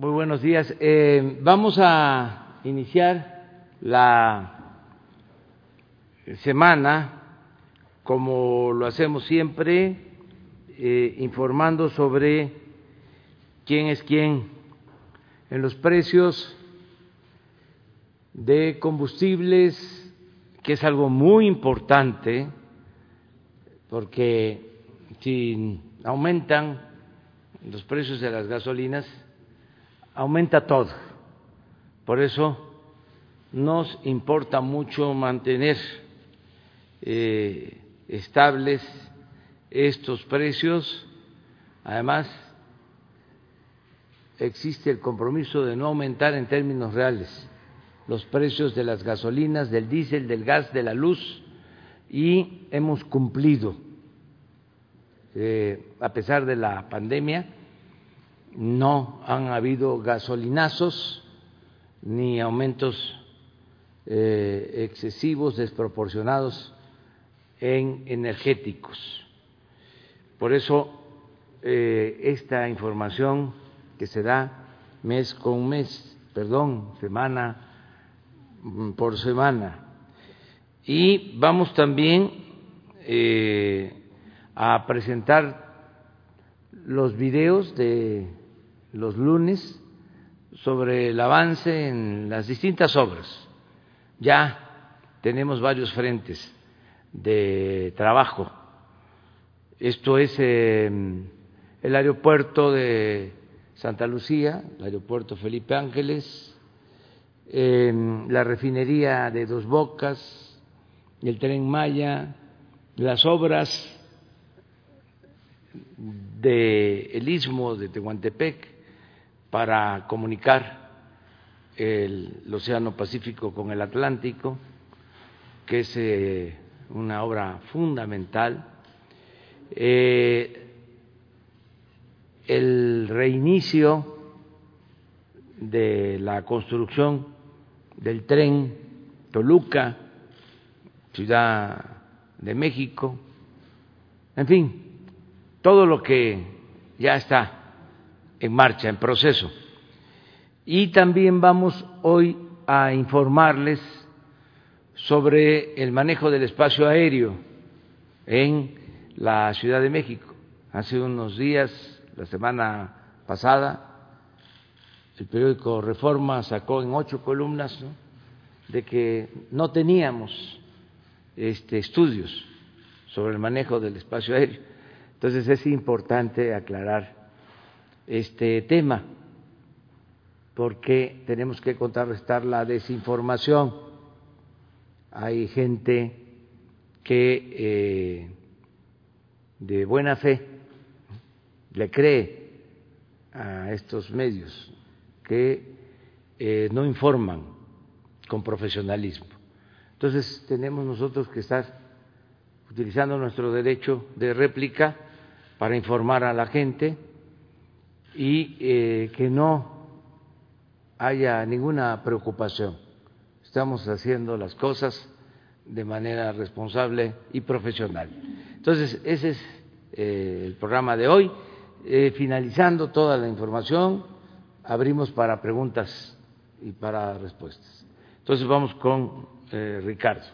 Muy buenos días. Eh, vamos a iniciar la semana, como lo hacemos siempre, eh, informando sobre quién es quién en los precios de combustibles, que es algo muy importante, porque si aumentan los precios de las gasolinas, aumenta todo. Por eso nos importa mucho mantener eh, estables estos precios. Además, existe el compromiso de no aumentar en términos reales los precios de las gasolinas, del diésel, del gas, de la luz y hemos cumplido eh, a pesar de la pandemia, no han habido gasolinazos ni aumentos eh, excesivos, desproporcionados en energéticos. Por eso, eh, esta información que se da mes con mes, perdón, semana por semana. Y vamos también a presentar los videos de los lunes sobre el avance en las distintas obras. Ya tenemos varios frentes de trabajo. Esto es em, el aeropuerto de Santa Lucía, el aeropuerto Felipe Ángeles, em, la refinería de Dos Bocas, el tren Maya, las obras del istmo de Tehuantepec para comunicar el, Océano Pacífico con el Atlántico, que es eh, una obra fundamental. Eh, el reinicio de la construcción del tren Toluca, Ciudad de México, en fin, todo lo que ya está en marcha, en proceso. Y también vamos hoy a informarles sobre el manejo del espacio aéreo en la Ciudad de México. Hace unos días, la semana pasada, el periódico Reforma sacó en ocho columnas de que no teníamos este, estudios sobre el manejo del espacio aéreo. Entonces es importante aclarar este tema porque tenemos que contrarrestar la desinformación. Hay gente que eh, de buena fe le cree a estos medios que eh, no informan con profesionalismo. Entonces tenemos nosotros que estar utilizando nuestro derecho de réplica para informar a la gente y eh, que no haya ninguna preocupación. Estamos haciendo las cosas de manera responsable y profesional. Entonces, ese es eh, el programa de hoy. Eh, finalizando toda la información, abrimos para preguntas y para respuestas. Entonces, vamos con Ricardo.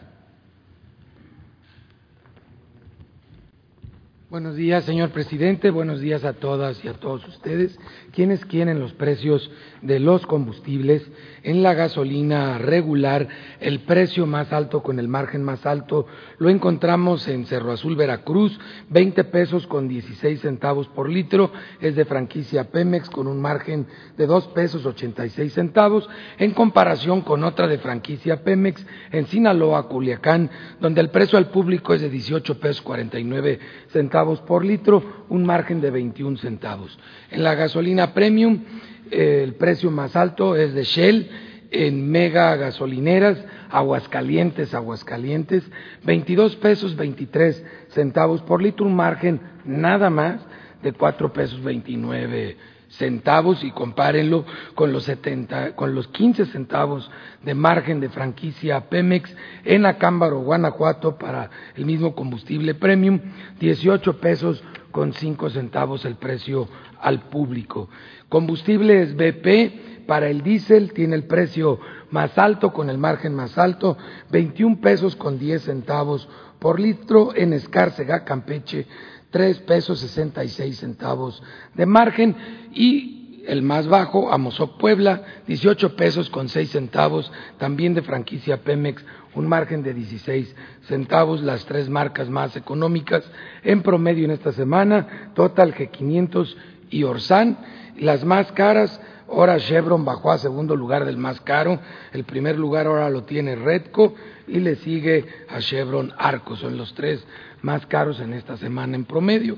Buenos días, señor presidente. Buenos días a todas y a todos ustedes. ¿Quiénes quieren los precios de los combustibles? En la gasolina regular, el precio más alto con el margen más alto lo encontramos en Cerro Azul, Veracruz, 20 pesos con 16 centavos por litro. Es de franquicia Pemex con un margen de 2 pesos 86 centavos, en comparación con otra de franquicia Pemex en Sinaloa, Culiacán, donde el precio al público es de 18 pesos 49 centavos por litro, un margen de 21 centavos. En la gasolina premium, el precio más alto es de Shell, en mega gasolineras, Aguascalientes, Aguascalientes, 22 pesos 23 centavos por litro, un margen nada más de 4 pesos 29 centavos y compárenlo con los 70, con los 15 centavos de margen de franquicia Pemex en Acámbaro, Guanajuato para el mismo combustible premium, 18 pesos con cinco centavos el precio al público. Combustibles BP para el diésel tiene el precio más alto con el margen más alto, 21 pesos con 10 centavos por litro en Escárcega, Campeche, 3 pesos 66 centavos de margen y el más bajo, Amozoc Puebla, 18 pesos con 6 centavos, también de franquicia Pemex, un margen de 16 centavos, las tres marcas más económicas en promedio en esta semana, Total G500 y Orsan, las más caras, ahora Chevron bajó a segundo lugar del más caro, el primer lugar ahora lo tiene Redco y le sigue a Chevron Arco, son los tres más caros en esta semana en promedio.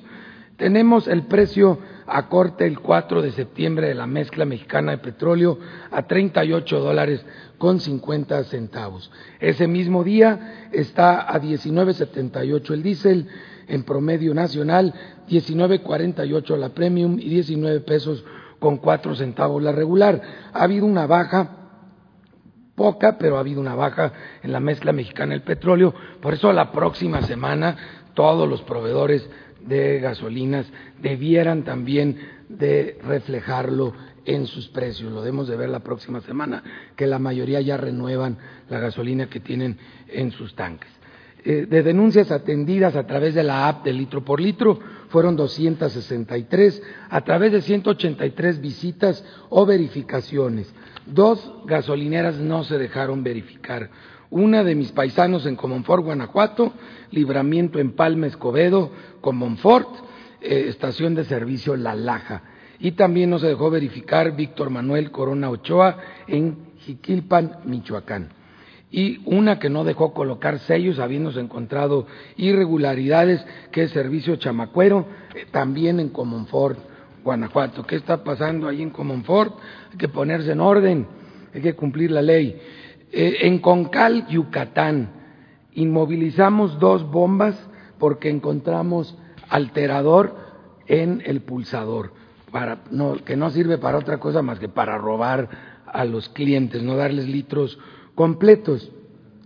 Tenemos el precio a corte el 4 de septiembre de la mezcla mexicana de petróleo a 38 dólares con 50 centavos. Ese mismo día está a 19.78 el diésel en promedio nacional, 19.48 la premium y 19 pesos con 4 centavos la regular. Ha habido una baja poca, pero ha habido una baja en la mezcla mexicana del petróleo. Por eso la próxima semana todos los proveedores de gasolinas debieran también de reflejarlo en sus precios. Lo debemos de ver la próxima semana, que la mayoría ya renuevan la gasolina que tienen en sus tanques. Eh, de denuncias atendidas a través de la app de litro por litro fueron 263, a través de 183 visitas o verificaciones. Dos gasolineras no se dejaron verificar. Una de mis paisanos en Comonfort, Guanajuato, Libramiento en Palma, Escobedo, Comonfort, eh, estación de servicio La Laja. Y también no se dejó verificar Víctor Manuel Corona Ochoa en Jiquilpan, Michoacán. Y una que no dejó colocar sellos, habiéndose encontrado irregularidades, que es Servicio Chamacuero, eh, también en Comonfort, Guanajuato. ¿Qué está pasando ahí en Comonfort? Hay que ponerse en orden, hay que cumplir la ley. Eh, en Concal, Yucatán, inmovilizamos dos bombas porque encontramos alterador en el pulsador, para, que no sirve para otra cosa más que para robar a los clientes, no darles litros completos.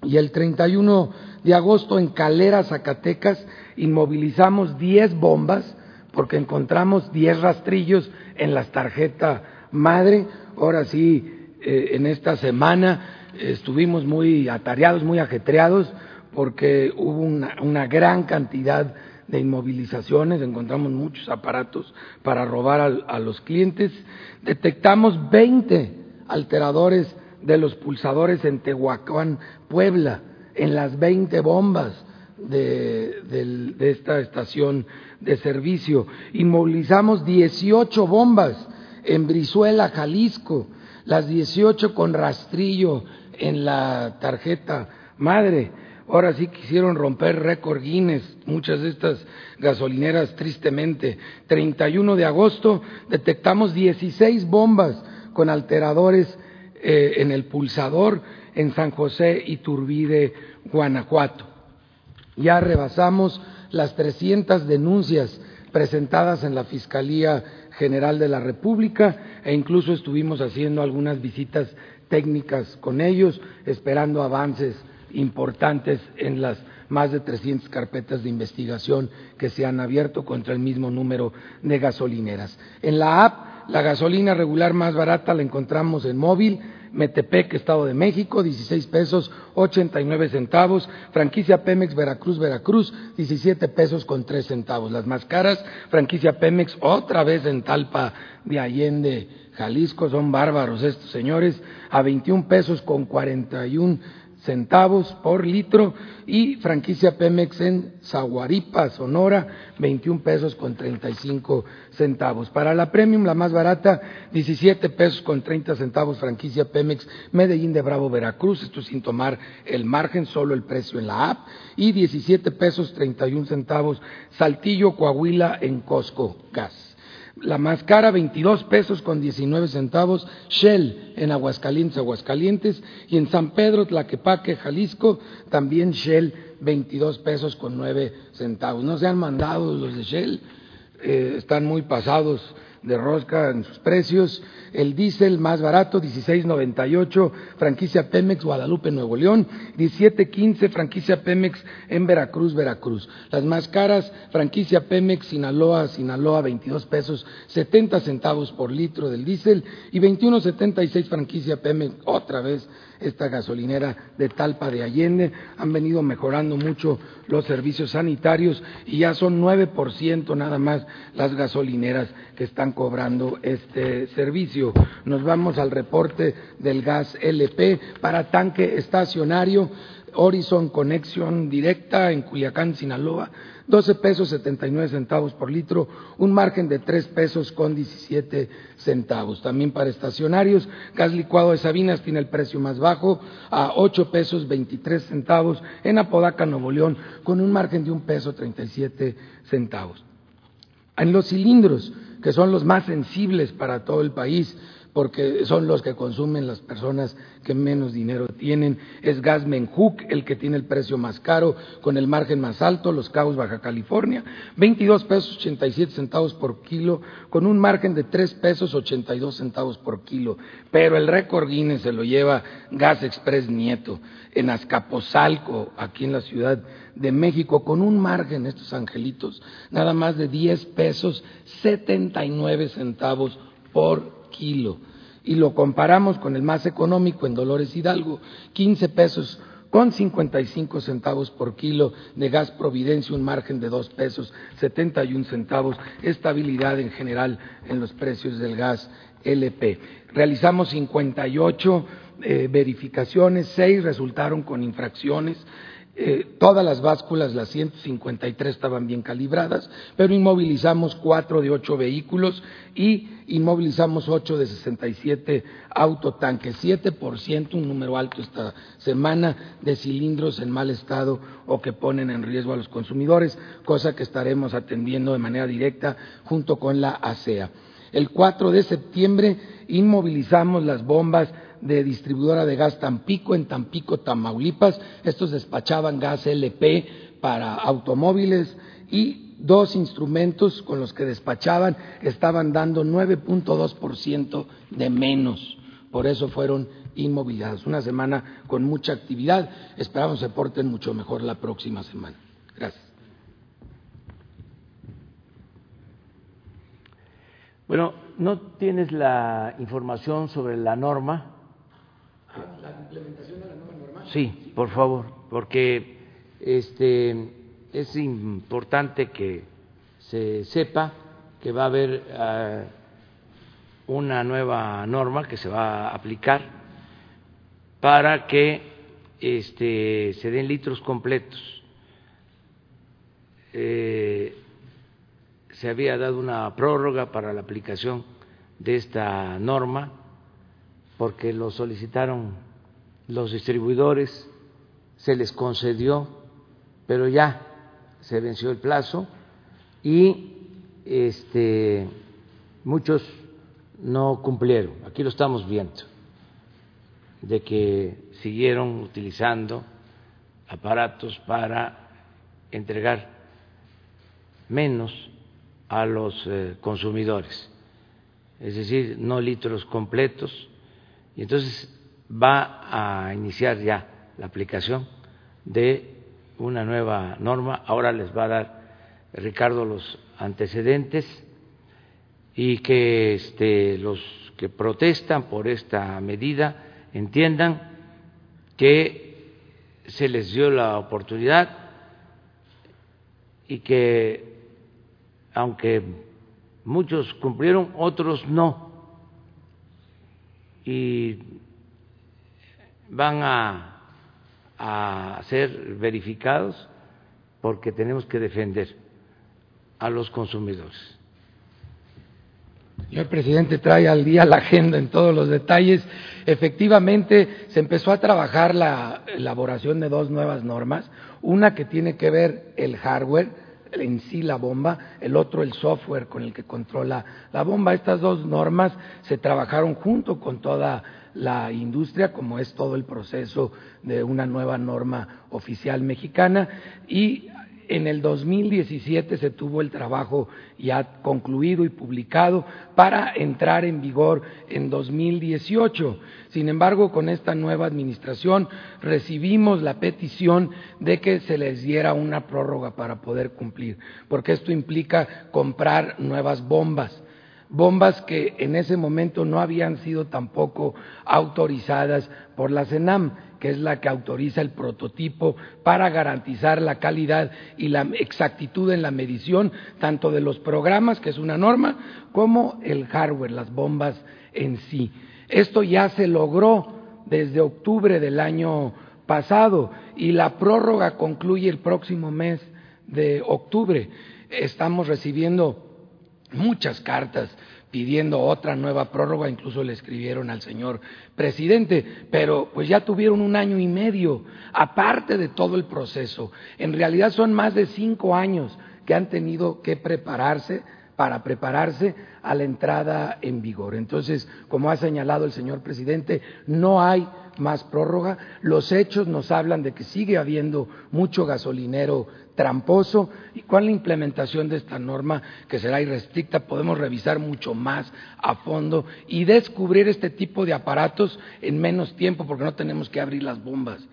Y el 31 de agosto en Calera, Zacatecas, inmovilizamos 10 bombas porque encontramos 10 rastrillos en las tarjetas madre. Ahora sí, eh, en esta semana estuvimos muy atareados, muy ajetreados, porque hubo una, gran cantidad de inmovilizaciones, encontramos muchos aparatos para robar a, los clientes. Detectamos 20 alteradores de los pulsadores en Tehuacán, Puebla, en las 20 bombas de, de, esta estación de servicio. Inmovilizamos 18 bombas en Brizuela, Jalisco, las 18 con rastrillo en la tarjeta madre. Ahora sí quisieron romper récord Guinness, muchas de estas gasolineras tristemente. 31 de agosto detectamos 16 bombas con alteradores eh, en el pulsador en San José y Turbide, Guanajuato. Ya rebasamos las 300 denuncias presentadas en la Fiscalía General de la República e incluso estuvimos haciendo algunas visitas técnicas con ellos, esperando avances importantes en las más de 300 carpetas de investigación que se han abierto contra el mismo número de gasolineras. En la app, la gasolina regular más barata la encontramos en móvil, Metepec, Estado de México, 16 pesos 89 centavos. Franquicia Pemex, Veracruz, Veracruz, 17 pesos con 3 centavos. Las más caras, franquicia Pemex, otra vez en Talpa de Allende, Jalisco, son bárbaros estos señores, a 21 pesos con 41 centavos por litro y franquicia Pemex en Zaguaripa, Sonora, 21 pesos con 35 centavos. Para la Premium, la más barata, 17 pesos con 30 centavos franquicia Pemex Medellín de Bravo, Veracruz, esto sin tomar el margen, solo el precio en la app, y 17 pesos 31 centavos Saltillo, Coahuila en Costco Gas la más cara 22 pesos con 19 centavos, Shell en Aguascalientes, Aguascalientes, y en San Pedro, Tlaquepaque, Jalisco, también Shell 22 pesos con 9 centavos. No se han mandado los de Shell, eh, están muy pasados de rosca en sus precios. El diésel más barato, 16.98, franquicia Pemex, Guadalupe, Nuevo León. 17.15, franquicia Pemex en Veracruz, Veracruz. Las más caras, franquicia Pemex, Sinaloa, Sinaloa, 22 pesos 70 centavos por litro del diésel. Y 21.76, franquicia Pemex, otra vez esta gasolinera de Talpa de Allende. Han venido mejorando mucho los servicios sanitarios y ya son 9% nada más las gasolineras que están cobrando este servicio. Nos vamos al reporte del gas LP para tanque estacionario. Horizon Conexión Directa en Culiacán, Sinaloa, 12 pesos 79 centavos por litro, un margen de 3 pesos con 17 centavos. También para estacionarios, gas licuado de Sabinas tiene el precio más bajo a 8 pesos 23 centavos en Apodaca, Nuevo León, con un margen de un peso 37 centavos. En los cilindros, que son los más sensibles para todo el país, porque son los que consumen las personas que menos dinero tienen. Es Gas Menjuc el que tiene el precio más caro, con el margen más alto, Los Cabos, Baja California, 22 pesos 87 centavos por kilo, con un margen de 3 pesos 82 centavos por kilo. Pero el récord Guinness se lo lleva Gas Express Nieto, en Azcapotzalco, aquí en la Ciudad de México, con un margen, estos angelitos, nada más de 10 pesos 79 centavos por kilo. Y lo comparamos con el más económico en Dolores Hidalgo, 15 pesos con 55 centavos por kilo. De gas Providencia, un margen de 2 pesos 71 centavos, estabilidad en general en los precios del gas LP. Realizamos 58 eh, verificaciones, 6 resultaron con infracciones, eh, todas las básculas, las 153 estaban bien calibradas, pero inmovilizamos cuatro de ocho vehículos y inmovilizamos ocho de 67 autotanques, 7%, un número alto esta semana, de cilindros en mal estado o que ponen en riesgo a los consumidores, cosa que estaremos atendiendo de manera directa junto con la ASEA. El 4 de septiembre inmovilizamos las bombas de distribuidora de gas Tampico en Tampico, Tamaulipas. Estos despachaban gas LP para automóviles y dos instrumentos con los que despachaban estaban dando 9.2% de menos. Por eso fueron inmovilizados. Una semana con mucha actividad. Esperamos se porten mucho mejor la próxima semana. Gracias. Bueno, ¿no tienes la información sobre la norma la implementación de la nueva norma. Sí, por favor, porque este es importante que se sepa que va a haber uh, una nueva norma que se va a aplicar para que este, se den litros completos. Eh, se había dado una prórroga para la aplicación de esta norma porque lo solicitaron los distribuidores, se les concedió, pero ya se venció el plazo y este, muchos no cumplieron. Aquí lo estamos viendo, de que siguieron utilizando aparatos para entregar menos a los eh, consumidores, es decir, no litros completos y entonces va a iniciar ya la aplicación de una nueva norma. Ahora les va a dar Ricardo los antecedentes y que este, los que protestan por esta medida entiendan que se les dio la oportunidad y que aunque muchos cumplieron, otros no y van a, ser verificados porque tenemos que defender a los consumidores. El presidente trae al día la agenda en todos los detalles. Efectivamente, se empezó a trabajar la elaboración de dos nuevas normas, una que tiene que ver el hardware, en sí la bomba, el otro el software con el que controla la bomba. Estas dos normas se trabajaron junto con toda la industria, como es todo el proceso de una nueva norma oficial mexicana, y en el 2017 se tuvo el trabajo ya concluido y publicado para entrar en vigor en 2018. Sin embargo, con esta nueva administración recibimos la petición de que se les diera una prórroga para poder cumplir, porque esto implica comprar nuevas bombas bombas que en ese momento no habían sido tampoco autorizadas por la CENAM, que es la que autoriza el prototipo para garantizar la calidad y la exactitud en la medición tanto de los programas, que es una norma, como el hardware, las bombas en sí. Esto ya se logró desde octubre del año pasado y la prórroga concluye el próximo mes de octubre. Estamos recibiendo muchas cartas pidiendo otra nueva prórroga, incluso le escribieron al señor presidente, pero pues ya tuvieron un año y medio, aparte de todo el proceso. En realidad son más de cinco años que han tenido que prepararse para prepararse a la entrada en vigor. Entonces, como ha señalado el señor presidente, no hay más prórroga. Los hechos nos hablan de que sigue habiendo mucho gasolinero tramposo y con la implementación de esta norma que será irrestricta podemos revisar mucho más a fondo y descubrir este tipo de aparatos en menos tiempo porque no tenemos que abrir las bombas.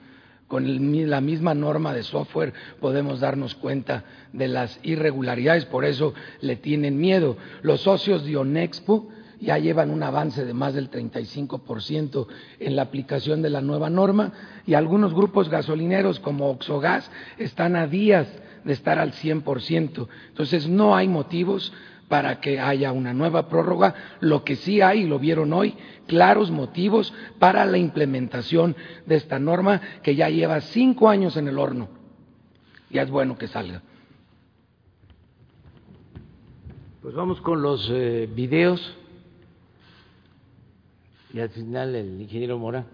Con la misma norma de software podemos darnos cuenta de las irregularidades, por eso le tienen miedo. Los socios de Onexpo ya llevan un avance de más del 35% en la aplicación de la nueva norma y algunos grupos gasolineros como Oxogas están a días de estar al 100%. Entonces no hay motivos para que haya una nueva prórroga. Lo que sí hay, y lo vieron hoy, claros motivos para la implementación de esta norma que ya lleva cinco años en el horno. Ya es bueno que salga. Pues vamos con los eh, videos y al final el ingeniero Mora.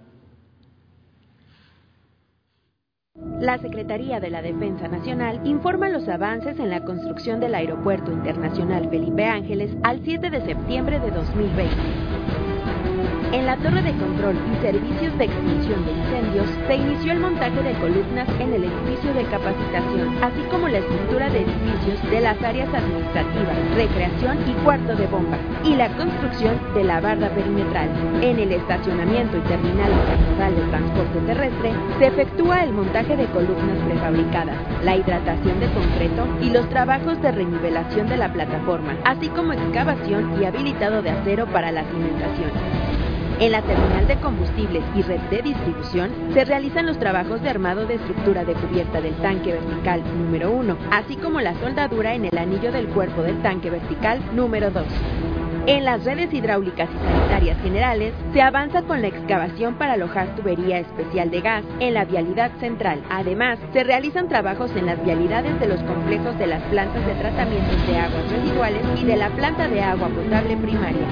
La Secretaría de la Defensa Nacional informa los avances en la construcción del Aeropuerto Internacional Felipe Ángeles al 7 de septiembre de 2020. En la torre de control y servicios de extinción de incendios se inició el montaje de columnas en el edificio de capacitación, así como la estructura de edificios de las áreas administrativas, recreación y cuarto de bomba, y la construcción de la barda perimetral. En el estacionamiento y terminal internacional de transporte terrestre se efectúa el montaje de columnas prefabricadas, la hidratación de concreto y los trabajos de renivelación de la plataforma, así como excavación y habilitado de acero para la cimentación. En la terminal de combustibles y red de distribución se realizan los trabajos de armado de estructura de cubierta del tanque vertical número 1, así como la soldadura en el anillo del cuerpo del tanque vertical número 2. En las redes hidráulicas y sanitarias generales se avanza con la excavación para alojar tubería especial de gas en la vialidad central. Además, se realizan trabajos en las vialidades de los complejos de las plantas de tratamiento de aguas residuales y de la planta de agua potable primaria.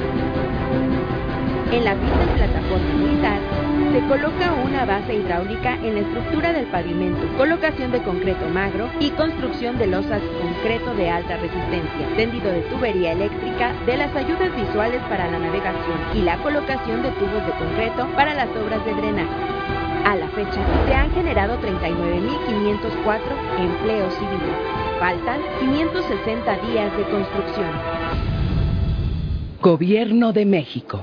En la pista plataforma militar se coloca una base hidráulica en la estructura del pavimento, colocación de concreto magro y construcción de losas concreto de alta resistencia, tendido de tubería eléctrica, de las ayudas visuales para la navegación y la colocación de tubos de concreto para las obras de drenaje. A la fecha, se han generado 39.504 empleos civiles. Faltan 560 días de construcción. Gobierno de México.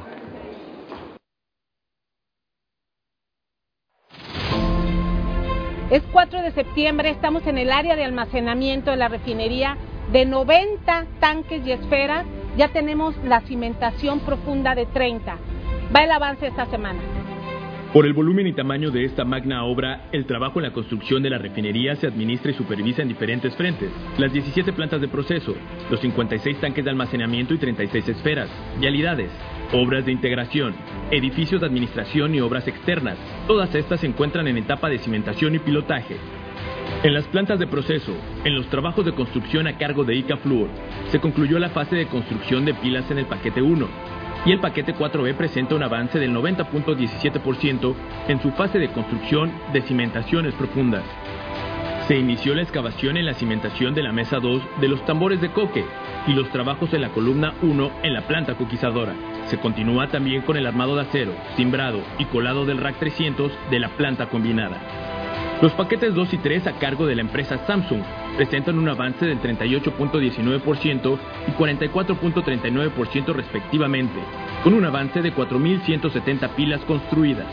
Es 4 de septiembre, estamos en el área de almacenamiento de la refinería de 90 tanques y esferas, ya tenemos la cimentación profunda de 30. Va el avance esta semana. Por el volumen y tamaño de esta magna obra, el trabajo en la construcción de la refinería se administra y supervisa en diferentes frentes. Las 17 plantas de proceso, los 56 tanques de almacenamiento y 36 esferas, vialidades, obras de integración, edificios de administración y obras externas. Todas estas se encuentran en etapa de cimentación y pilotaje. En las plantas de proceso, en los trabajos de construcción a cargo de ICA Fluor, se concluyó la fase de construcción de pilas en el paquete 1, y el paquete 4B presenta un avance del 90.17% en su fase de construcción de cimentaciones profundas. Se inició la excavación en la cimentación de la mesa 2 de los tambores de coque y los trabajos en la columna 1 en la planta coquizadora. Se continúa también con el armado de acero, timbrado y colado del rack 300 de la planta combinada. Los paquetes 2 y 3 a cargo de la empresa Samsung presentan un avance del 38.19% y 44.39% respectivamente, con un avance de 4.170 pilas construidas.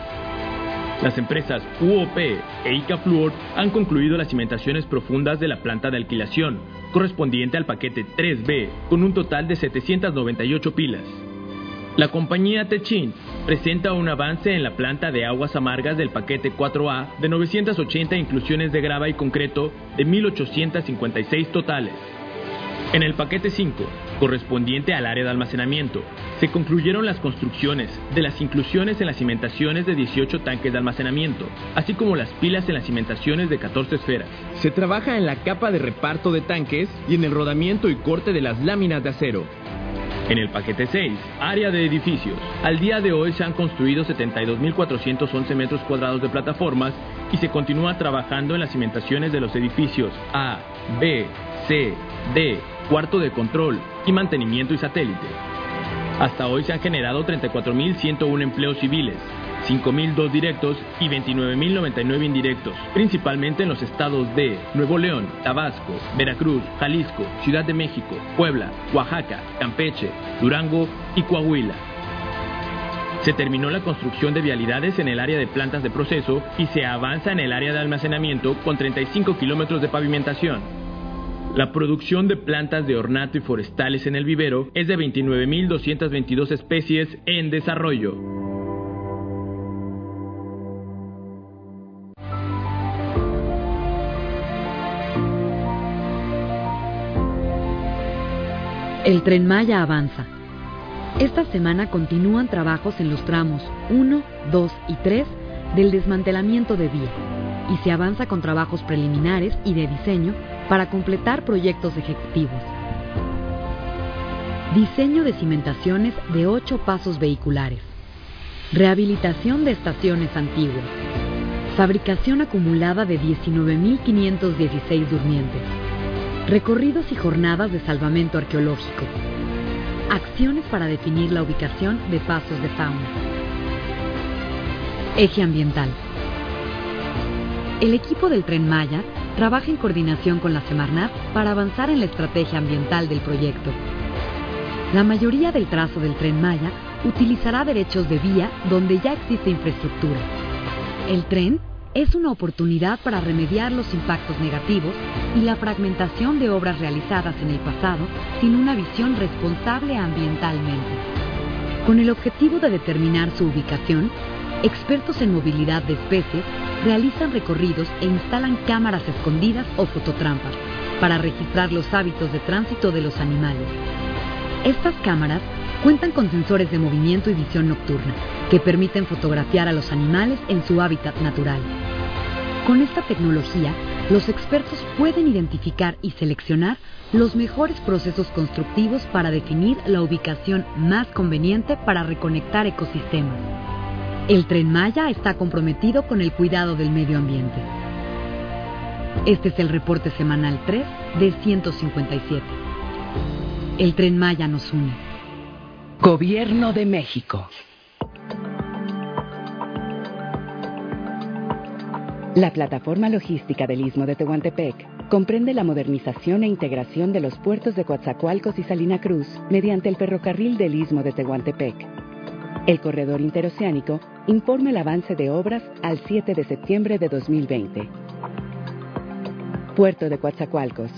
Las empresas UOP e ICAFluor han concluido las cimentaciones profundas de la planta de alquilación, correspondiente al paquete 3B, con un total de 798 pilas. La compañía Techin presenta un avance en la planta de aguas amargas del paquete 4A de 980 inclusiones de grava y concreto de 1.856 totales. En el paquete 5, correspondiente al área de almacenamiento, se concluyeron las construcciones de las inclusiones en las cimentaciones de 18 tanques de almacenamiento, así como las pilas en las cimentaciones de 14 esferas. Se trabaja en la capa de reparto de tanques y en el rodamiento y corte de las láminas de acero. En el paquete 6, área de edificios. Al día de hoy se han construido 72.411 metros cuadrados de plataformas y se continúa trabajando en las cimentaciones de los edificios A, B, C, D, cuarto de control y mantenimiento y satélite. Hasta hoy se han generado 34.101 empleos civiles, 5.002 directos y 29.099 indirectos, principalmente en los estados de Nuevo León, Tabasco, Veracruz, Jalisco, Ciudad de México, Puebla, Oaxaca, Campeche, Durango y Coahuila. Se terminó la construcción de vialidades en el área de plantas de proceso y se avanza en el área de almacenamiento con 35 kilómetros de pavimentación. La producción de plantas de ornato y forestales en el vivero es de 29.222 especies en desarrollo. El tren Maya avanza. Esta semana continúan trabajos en los tramos 1, 2 y 3 del desmantelamiento de vía y se avanza con trabajos preliminares y de diseño para completar proyectos ejecutivos. Diseño de cimentaciones de 8 pasos vehiculares. Rehabilitación de estaciones antiguas. Fabricación acumulada de 19.516 durmientes. Recorridos y jornadas de salvamento arqueológico. Acciones para definir la ubicación de pasos de fauna. Eje ambiental. El equipo del Tren Maya trabaja en coordinación con la Semarnat para avanzar en la estrategia ambiental del proyecto. La mayoría del trazo del Tren Maya utilizará derechos de vía donde ya existe infraestructura. El tren es una oportunidad para remediar los impactos negativos y la fragmentación de obras realizadas en el pasado sin una visión responsable ambientalmente. Con el objetivo de determinar su ubicación, expertos en movilidad de especies realizan recorridos e instalan cámaras escondidas o fototrampas para registrar los hábitos de tránsito de los animales. Estas cámaras cuentan con sensores de movimiento y visión nocturna que permiten fotografiar a los animales en su hábitat natural. Con esta tecnología, los expertos pueden identificar y seleccionar los mejores procesos constructivos para definir la ubicación más conveniente para reconectar ecosistemas. El tren Maya está comprometido con el cuidado del medio ambiente. Este es el reporte semanal 3 de 157. El tren Maya nos une. Gobierno de México. La plataforma logística del Istmo de Tehuantepec comprende la modernización e integración de los puertos de Coatzacoalcos y Salina Cruz mediante el ferrocarril del Istmo de Tehuantepec. El corredor interoceánico informa el avance de obras al 7 de septiembre de 2020. Puerto de Coatzacoalcos.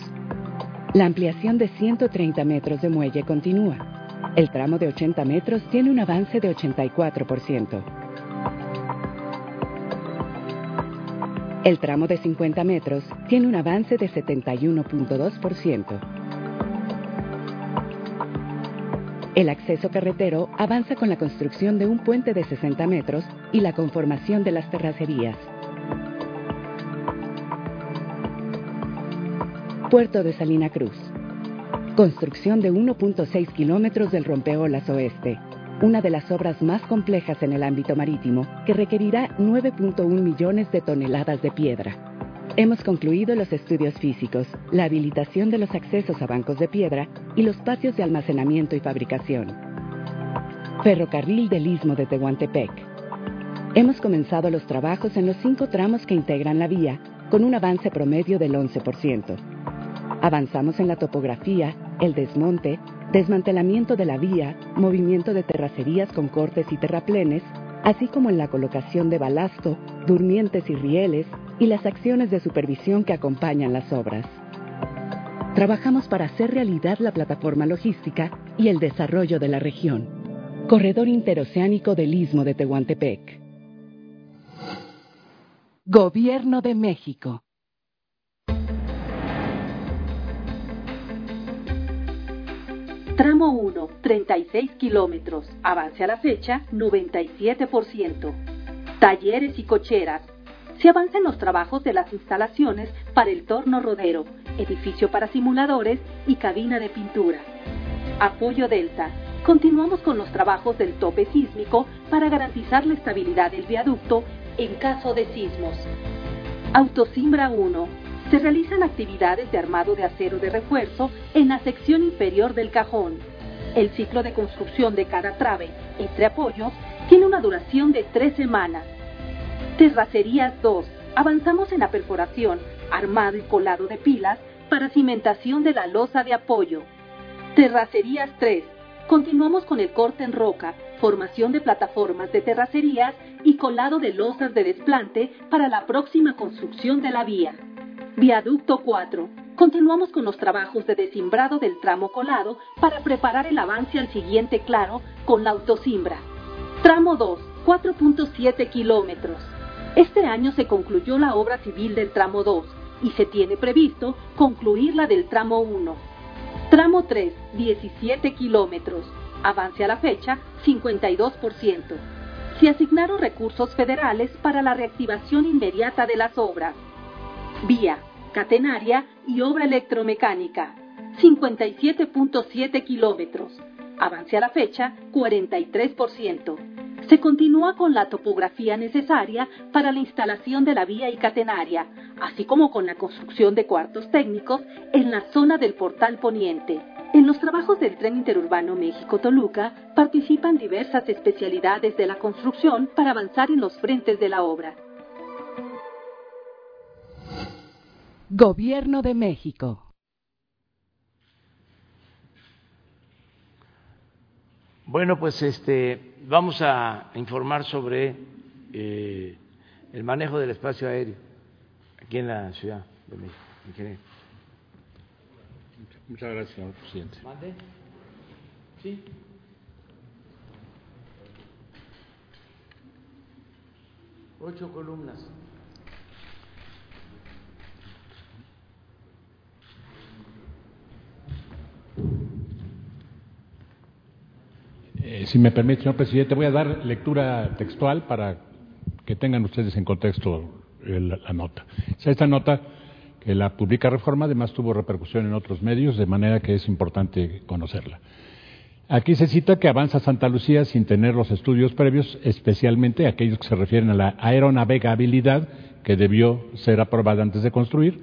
La ampliación de 130 metros de muelle continúa. El tramo de 80 metros tiene un avance de 84%. El tramo de 50 metros tiene un avance de 71.2%. El acceso carretero avanza con la construcción de un puente de 60 metros y la conformación de las terracerías. Puerto de Salina Cruz. Construcción de 1.6 kilómetros del rompeolas oeste una de las obras más complejas en el ámbito marítimo, que requerirá 9.1 millones de toneladas de piedra. Hemos concluido los estudios físicos, la habilitación de los accesos a bancos de piedra y los patios de almacenamiento y fabricación. Ferrocarril del Istmo de Tehuantepec. Hemos comenzado los trabajos en los cinco tramos que integran la vía, con un avance promedio del 11%. Avanzamos en la topografía, el desmonte, desmantelamiento de la vía, movimiento de terracerías con cortes y terraplenes, así como en la colocación de balasto, durmientes y rieles y las acciones de supervisión que acompañan las obras. Trabajamos para hacer realidad la plataforma logística y el desarrollo de la región. Corredor Interoceánico del Istmo de Tehuantepec. Gobierno de México. Tramo 1, 36 kilómetros. Avance a la fecha, 97%. Talleres y cocheras. Se avanzan los trabajos de las instalaciones para el torno rodero, edificio para simuladores y cabina de pintura. Apoyo Delta. Continuamos con los trabajos del tope sísmico para garantizar la estabilidad del viaducto en caso de sismos. Autosimbra 1 se realizan actividades de armado de acero de refuerzo en la sección inferior del cajón. El ciclo de construcción de cada trave entre apoyos tiene una duración de tres semanas. Terracerías 2. Avanzamos en la perforación, armado y colado de pilas para cimentación de la losa de apoyo. Terracerías 3. Continuamos con el corte en roca, formación de plataformas de terracerías y colado de losas de desplante para la próxima construcción de la vía. Viaducto 4. Continuamos con los trabajos de desimbrado del tramo colado para preparar el avance al siguiente claro con la autosimbra. Tramo 2, 4.7 kilómetros. Este año se concluyó la obra civil del tramo 2 y se tiene previsto concluir la del tramo 1. Tramo 3, 17 kilómetros. Avance a la fecha, 52%. Se asignaron recursos federales para la reactivación inmediata de las obras. Vía, catenaria y obra electromecánica. 57.7 kilómetros. Avance a la fecha, 43%. Se continúa con la topografía necesaria para la instalación de la vía y catenaria, así como con la construcción de cuartos técnicos en la zona del portal poniente. En los trabajos del tren interurbano México-Toluca participan diversas especialidades de la construcción para avanzar en los frentes de la obra. Gobierno de México. Bueno, pues este, vamos a informar sobre eh, el manejo del espacio aéreo aquí en la Ciudad de México. Muchas gracias, señor presidente. ¿Mande? Sí. Ocho columnas. Eh, si me permite, señor presidente, voy a dar lectura textual para que tengan ustedes en contexto la nota. esta nota que la publica Reforma, además tuvo repercusión en otros medios, de manera que es importante conocerla. Aquí se cita que avanza Santa Lucía sin tener los estudios previos, especialmente aquellos que se refieren a la aeronavegabilidad que debió ser aprobada antes de construir.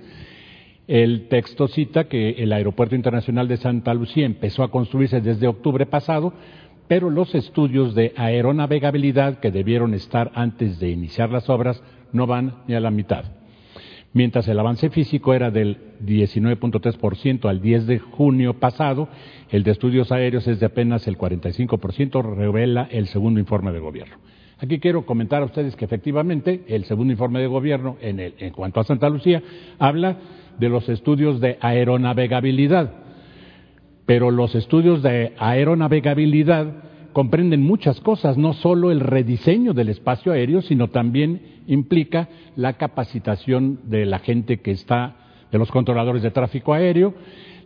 El texto cita que el Aeropuerto Internacional de Santa Lucía empezó a construirse desde octubre pasado, pero los estudios de aeronavegabilidad que debieron estar antes de iniciar las obras no van ni a la mitad. Mientras el avance físico era del 19.3% al 10 de junio pasado, el de estudios aéreos es de apenas el 45%, revela el segundo informe de gobierno. Aquí quiero comentar a ustedes que efectivamente el segundo informe de gobierno en, en cuanto a Santa Lucía habla de los estudios de aeronavegabilidad pero los estudios de aeronavegabilidad comprenden muchas cosas, no solo el rediseño del espacio aéreo, sino también implica la capacitación de la gente que está, de los controladores de tráfico aéreo,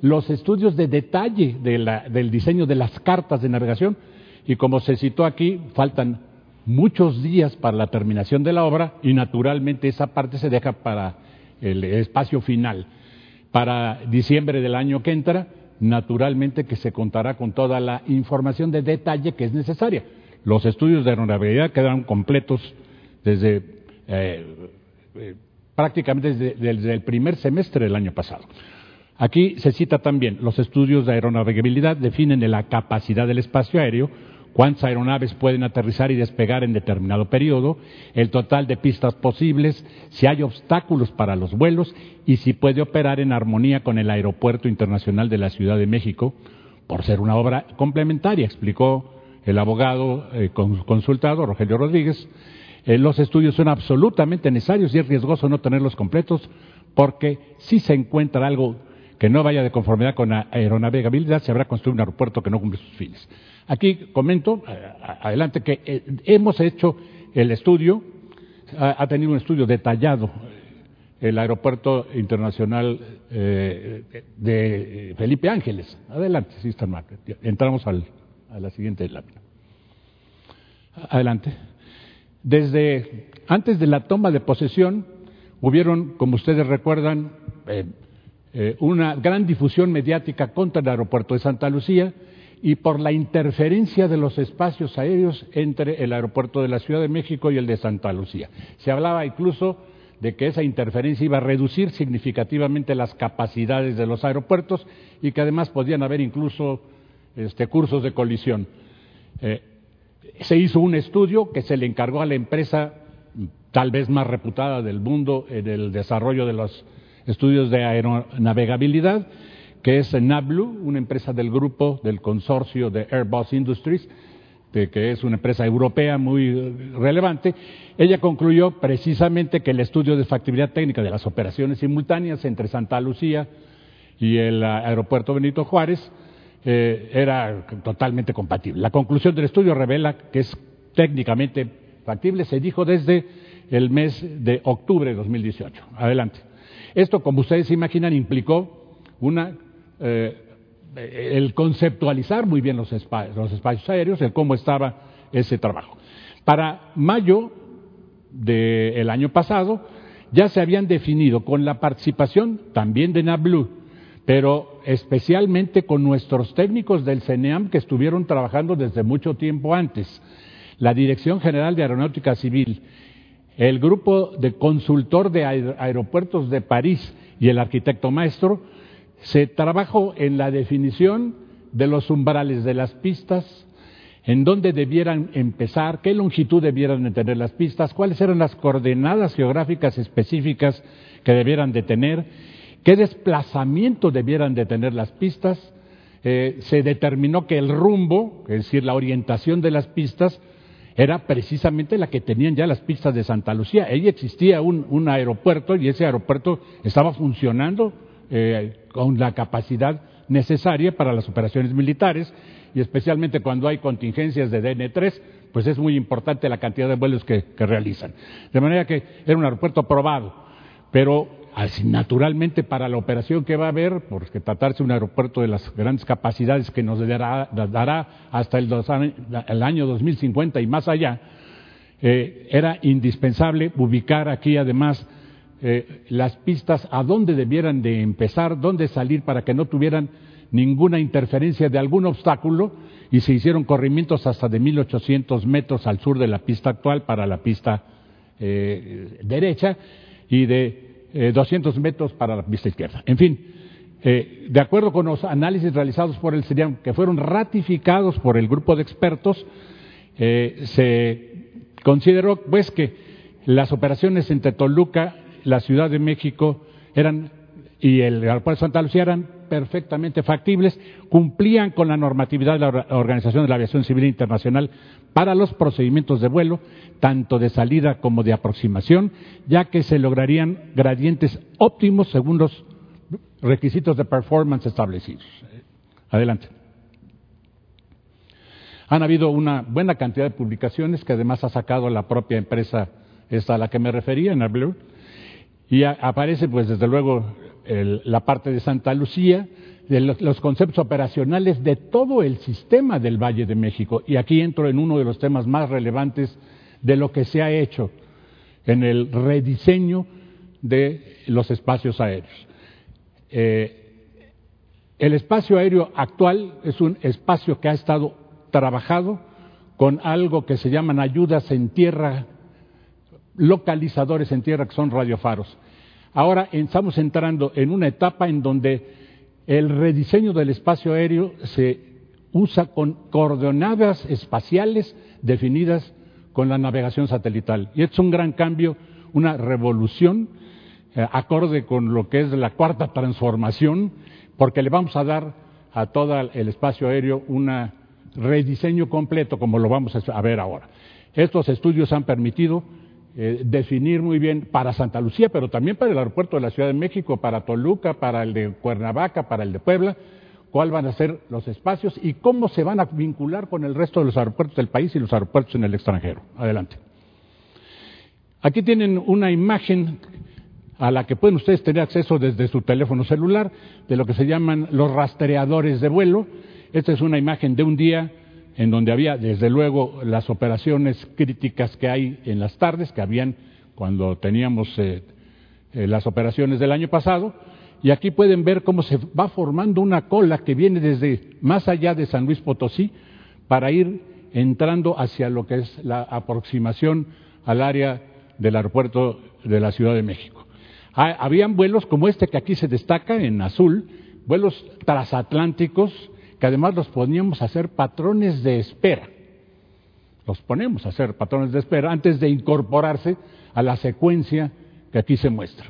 los estudios de detalle del diseño de las cartas de navegación, y como se citó aquí, faltan muchos días para la terminación de la obra y naturalmente esa parte se deja para el espacio final. Para diciembre del año que entra, naturalmente que se contará con toda la información de detalle que es necesaria. Los estudios de aeronavegabilidad quedaron completos desde eh, eh, prácticamente desde, el primer semestre del año pasado. Aquí se cita también, los estudios de aeronavegabilidad definen la capacidad del espacio aéreo cuántas aeronaves pueden aterrizar y despegar en determinado periodo, el total de pistas posibles, si hay obstáculos para los vuelos y si puede operar en armonía con el Aeropuerto Internacional de la Ciudad de México, por ser una obra complementaria, explicó el abogado eh, consultado, Rogelio Rodríguez. Eh, los estudios son absolutamente necesarios y es riesgoso no tenerlos completos porque si se encuentra algo que no vaya de conformidad con la aeronavegabilidad, se habrá construido un aeropuerto que no cumple sus fines. Aquí comento, eh, adelante, que eh, hemos hecho el estudio, ha, tenido un estudio detallado eh, el Aeropuerto Internacional de Felipe Ángeles. Adelante, sí, está mal. Entramos a la siguiente lámina. Adelante. Desde antes de la toma de posesión, hubieron, como ustedes recuerdan, una gran difusión mediática contra el aeropuerto de Santa Lucía, y por la interferencia de los espacios aéreos entre el aeropuerto de la Ciudad de México y el de Santa Lucía. Se hablaba incluso de que esa interferencia iba a reducir significativamente las capacidades de los aeropuertos y que además podían haber incluso este, cursos de colisión. Eh, se hizo un estudio que se le encargó a la empresa tal vez más reputada del mundo en el desarrollo de los estudios de aeronavegabilidad que es Nablu, una empresa del grupo del consorcio de Airbus Industries, que es una empresa europea muy relevante, ella concluyó precisamente que el estudio de factibilidad técnica de las operaciones simultáneas entre Santa Lucía y el aeropuerto Benito Juárez eh, era totalmente compatible. La conclusión del estudio revela que es técnicamente factible, se dijo desde el mes de octubre de 2018. Adelante. Esto, como ustedes se imaginan, implicó una eh, el conceptualizar muy bien los espacios, aéreos, el cómo estaba ese trabajo. Para mayo del año pasado ya se habían definido con la participación también de NABLU, pero especialmente con nuestros técnicos del CENEAM que estuvieron trabajando desde mucho tiempo antes, la Dirección General de Aeronáutica Civil, el grupo de consultor de aeropuertos de París y el arquitecto maestro, se trabajó en la definición de los umbrales de las pistas, en dónde debieran empezar, qué longitud debieran tener las pistas, cuáles eran las coordenadas geográficas específicas que debieran de tener, qué desplazamiento debieran de tener las pistas. Eh, se determinó que el rumbo, es decir, la orientación de las pistas, era precisamente la que tenían ya las pistas de Santa Lucía. Ahí existía un, aeropuerto y ese aeropuerto estaba funcionando eh, con la capacidad necesaria para las operaciones militares y especialmente cuando hay contingencias de DN3, pues es muy importante la cantidad de vuelos que, realizan. De manera que era un aeropuerto probado, pero naturalmente para la operación que va a haber, porque tratarse un aeropuerto de las grandes capacidades que nos dará, hasta el, el, año 2050 y más allá, eh, era indispensable ubicar aquí además eh, las pistas a dónde debieran de empezar, dónde salir para que no tuvieran ninguna interferencia de algún obstáculo y se hicieron corrimientos hasta de 1800 metros al sur de la pista actual para la pista eh, derecha y de eh, 200 metros para la pista izquierda. En fin, eh, de acuerdo con los análisis realizados por el CIRIAM, que fueron ratificados por el grupo de expertos, se consideró pues que las operaciones entre Toluca la Ciudad de México eran y el aeropuerto de Santa Lucía eran perfectamente factibles, cumplían con la normatividad de la Organización de la Aviación Civil Internacional para los procedimientos de vuelo, tanto de salida como de aproximación, ya que se lograrían gradientes óptimos según los requisitos de performance establecidos. Adelante. Han habido una buena cantidad de publicaciones que además ha sacado la propia empresa esta a la que me refería, en Blue, y aparece, pues, desde luego, la parte de Santa Lucía, de los, conceptos operacionales de todo el sistema del Valle de México. Y aquí entro en uno de los temas más relevantes de lo que se ha hecho en el rediseño de los espacios aéreos. Eh, el espacio aéreo actual es un espacio que ha estado trabajado con algo que se llaman ayudas en tierra localizadores en tierra que son radiofaros. Ahora estamos entrando en una etapa en donde el rediseño del espacio aéreo se usa con coordenadas espaciales definidas con la navegación satelital. Y es un gran cambio, una revolución eh, acorde con lo que es la cuarta transformación, porque le vamos a dar a todo el espacio aéreo un rediseño completo, como lo vamos a ver ahora. Estos estudios han permitido eh, definir muy bien para Santa Lucía, pero también para el aeropuerto de la Ciudad de México, para Toluca, para el de Cuernavaca, para el de Puebla, cuáles van a ser los espacios y cómo se van a vincular con el resto de los aeropuertos del país y los aeropuertos en el extranjero. Adelante. Aquí tienen una imagen a la que pueden ustedes tener acceso desde su teléfono celular de lo que se llaman los rastreadores de vuelo. Esta es una imagen de un día en donde había, desde luego, las operaciones críticas que hay en las tardes, que habían cuando teníamos eh, eh, las operaciones del año pasado, y aquí pueden ver cómo se va formando una cola que viene desde más allá de San Luis Potosí para ir entrando hacia lo que es la aproximación al área del aeropuerto de la Ciudad de México. habían vuelos como este que aquí se destaca en azul, vuelos transatlánticos que además los poníamos a hacer patrones de espera. Los ponemos a hacer patrones de espera antes de incorporarse a la secuencia que aquí se muestra.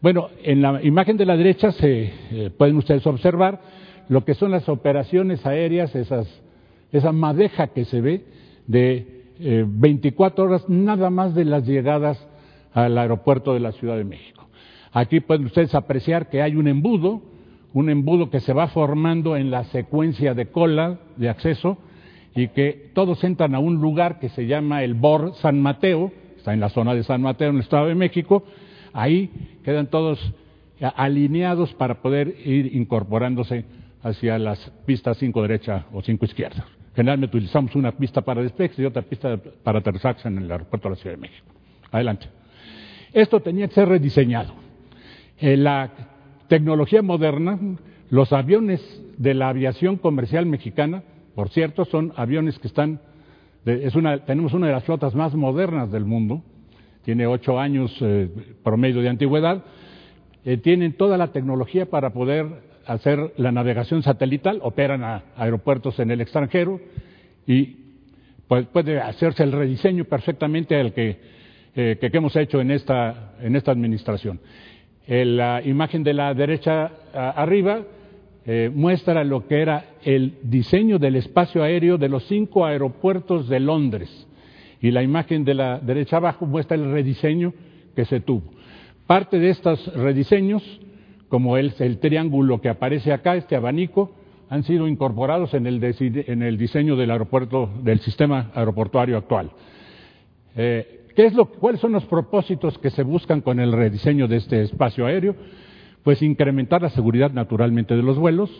Bueno, en la imagen de la derecha se eh, pueden ustedes observar lo que son las operaciones aéreas, esas, esa madeja que se ve de 24 eh, horas nada más de las llegadas al aeropuerto de la Ciudad de México. Aquí pueden ustedes apreciar que hay un embudo, un embudo que se va formando en la secuencia de cola de acceso y que todos entran a un lugar que se llama el BOR San Mateo, está en la zona de San Mateo en el Estado de México, Ahí quedan todos alineados para poder ir incorporándose hacia las pistas 5 derecha o 5 izquierda. Generalmente utilizamos una pista para despegue y otra pista para aterrizaje en el aeropuerto de la Ciudad de México. Adelante. Esto tenía que ser rediseñado. la tecnología moderna, los aviones de la aviación comercial mexicana, por cierto, son aviones que están, es una, tenemos una de las flotas más modernas del mundo, tiene ocho años eh, promedio de antigüedad, eh, tienen toda la tecnología para poder hacer la navegación satelital, operan a aeropuertos en el extranjero y pues, puede hacerse el rediseño perfectamente al que, eh, que, hemos hecho en esta, en esta administración. La imagen de la derecha arriba muestra lo que era el diseño del espacio aéreo de los cinco aeropuertos de Londres y la imagen de la derecha abajo muestra el rediseño que se tuvo. Parte de estos rediseños, como el, el triángulo que aparece acá, este abanico, han sido incorporados en el, en el diseño del aeropuerto, del sistema aeroportuario actual. Eh, ¿qué es lo, ¿Cuáles son los propósitos que se buscan con el rediseño de este espacio aéreo? Pues incrementar la seguridad naturalmente de los vuelos,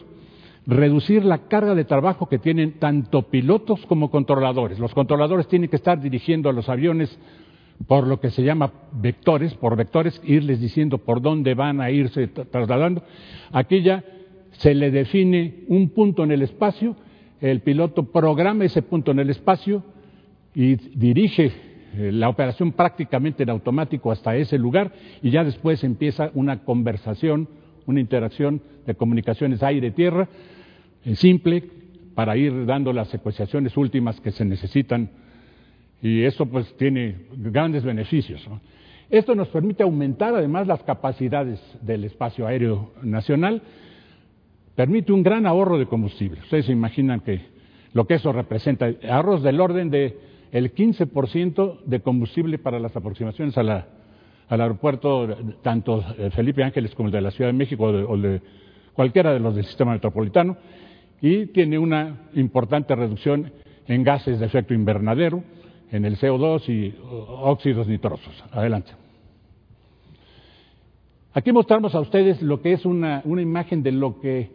reducir la carga de trabajo que tienen tanto pilotos como controladores. Los controladores tienen que estar dirigiendo a los aviones por lo que se llama vectores, por vectores, irles diciendo por dónde van a irse trasladando. Aquí ya se le define un punto en el espacio, el piloto programa ese punto en el espacio y dirige la operación prácticamente en automático hasta ese lugar y ya después empieza una conversación, una interacción de comunicaciones aire-tierra simple para ir dando las secuenciaciones últimas que se necesitan y eso pues tiene grandes beneficios. Esto nos permite aumentar además las capacidades del espacio aéreo nacional, permite un gran ahorro de combustible. Ustedes se imaginan que lo que eso representa, ahorros del orden de el 15% de combustible para las aproximaciones al aeropuerto, tanto Felipe Ángeles como el de la Ciudad de México o de cualquiera de los del sistema metropolitano, y tiene una importante reducción en gases de efecto invernadero, en el CO2 y óxidos nitrosos. Adelante. Aquí mostramos a ustedes lo que es una, imagen de lo que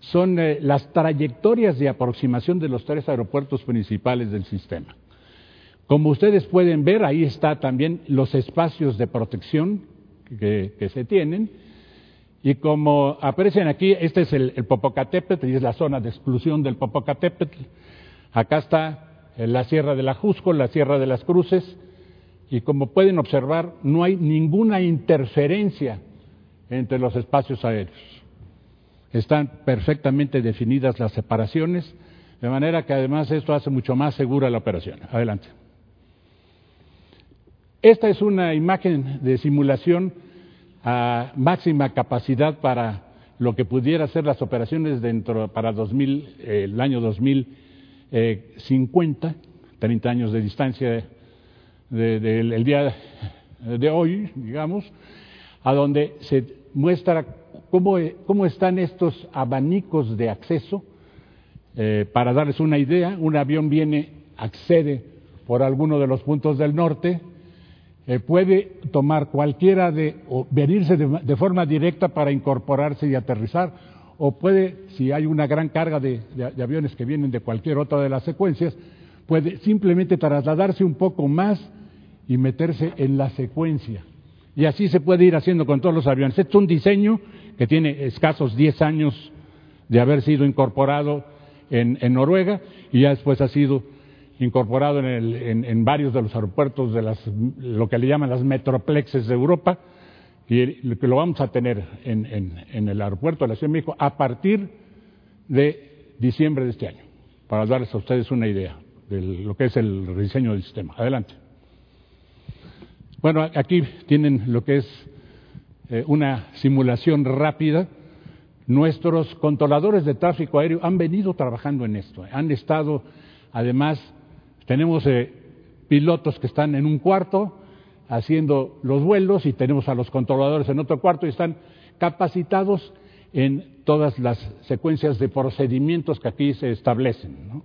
son eh, las trayectorias de aproximación de los tres aeropuertos principales del sistema. Como ustedes pueden ver, ahí está también los espacios de protección que se tienen y como aprecian aquí, este es el, Popocatépetl y es la zona de exclusión del Popocatépetl. Acá está eh, la Sierra de la Jusco, la Sierra de las Cruces, y como pueden observar, no hay ninguna interferencia entre los espacios aéreos. Están perfectamente definidas las separaciones, De manera que además esto hace mucho más segura la operación. Adelante. Esta es una imagen de simulación a máxima capacidad para lo que pudiera ser las operaciones dentro para 2000, eh, el año 2050, 30 años de distancia del día de hoy, digamos, a donde se muestra cómo, cómo están estos abanicos de acceso. Eh, para darles una idea, un avión viene, accede por alguno de los puntos del norte, eh, puede tomar cualquiera de, o venirse de, forma directa para incorporarse y aterrizar, o puede, si hay una gran carga de, aviones que vienen de cualquier otra de las secuencias, puede simplemente trasladarse un poco más y meterse en la secuencia. Y así se puede ir haciendo con todos los aviones. Este es un diseño que tiene escasos 10 años de haber sido incorporado en, en Noruega y ya después ha sido incorporado en, el, en, varios de los aeropuertos de las, lo que le llaman las metroplexes de Europa, y que lo vamos a tener en, en, el aeropuerto de la Ciudad de México a partir de diciembre de este año, para darles a ustedes una idea de lo que es el rediseño del sistema. Adelante. Bueno, aquí tienen lo que es eh, una simulación rápida. Nuestros controladores de tráfico aéreo han venido trabajando en esto, han estado además tenemos eh, pilotos que están en un cuarto haciendo los vuelos y tenemos a los controladores en otro cuarto y están capacitados en todas las secuencias de procedimientos que aquí se establecen.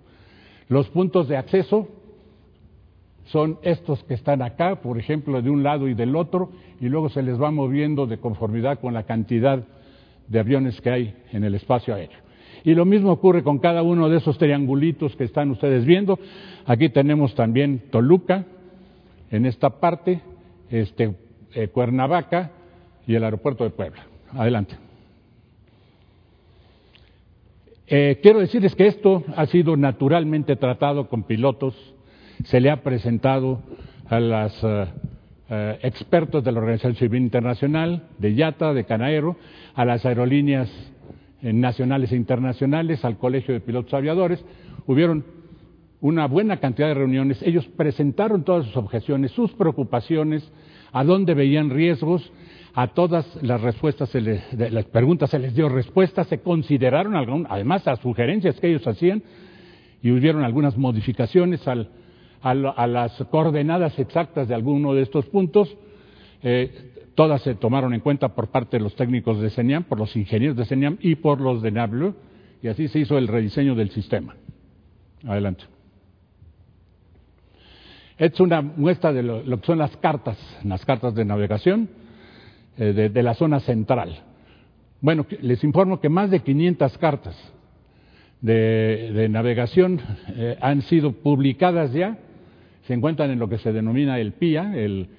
Los puntos de acceso son estos que están acá, por ejemplo, de un lado y del otro, y luego se les va moviendo de conformidad con la cantidad de aviones que hay en el espacio aéreo. Y lo mismo ocurre con cada uno de esos triangulitos que están ustedes viendo. Aquí tenemos también Toluca, en esta parte, este, eh, Cuernavaca y el aeropuerto de Puebla. Adelante. Eh, quiero decirles que esto ha sido naturalmente tratado con pilotos, se le ha presentado a los eh, expertos de la Organización Civil Internacional, de IATA, de Canaero, a las aerolíneas nacionales e internacionales, al Colegio de Pilotos Aviadores. Hubieron una buena cantidad de reuniones. Ellos presentaron todas sus objeciones, sus preocupaciones, a dónde veían riesgos. A todas las respuestas, se les, las preguntas se les dio respuesta, se consideraron, además, las sugerencias que ellos hacían y hubieron algunas modificaciones al, a, las coordenadas exactas de alguno de estos puntos. Eh, Todas se tomaron en cuenta por parte de los técnicos de CENIAM, por los ingenieros de CENIAM y por los de NABLU, y así se hizo el rediseño del sistema. Adelante. Es una muestra de lo, que son las cartas, las cartas de navegación eh, de, la zona central. Bueno, les informo que más de 500 cartas de, navegación eh, han sido publicadas ya, se encuentran en lo que se denomina el PIA, el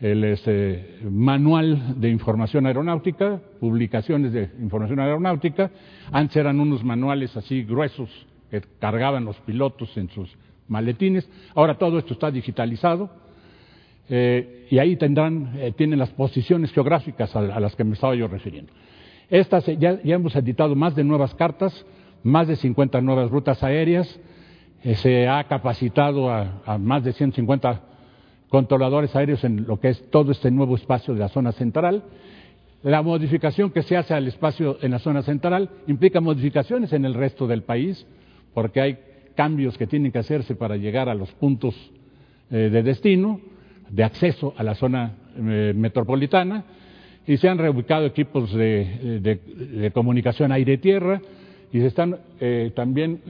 el este, manual de información aeronáutica, publicaciones de información aeronáutica. Antes eran unos manuales así gruesos que cargaban los pilotos en sus maletines. Ahora todo esto está digitalizado eh, y ahí tendrán, eh, tienen las posiciones geográficas a, las que me estaba yo refiriendo. Estas, ya, hemos editado más de nuevas cartas, más de 50 nuevas rutas aéreas, eh, se ha capacitado a, a más de 150 controladores aéreos en lo que es todo este nuevo espacio de la zona central. La modificación que se hace al espacio en la zona central implica modificaciones en el resto del país, porque hay cambios que tienen que hacerse para llegar a los puntos eh, de destino, de acceso a la zona eh, metropolitana, y se han reubicado equipos de, comunicación aire-tierra, y se están eh, también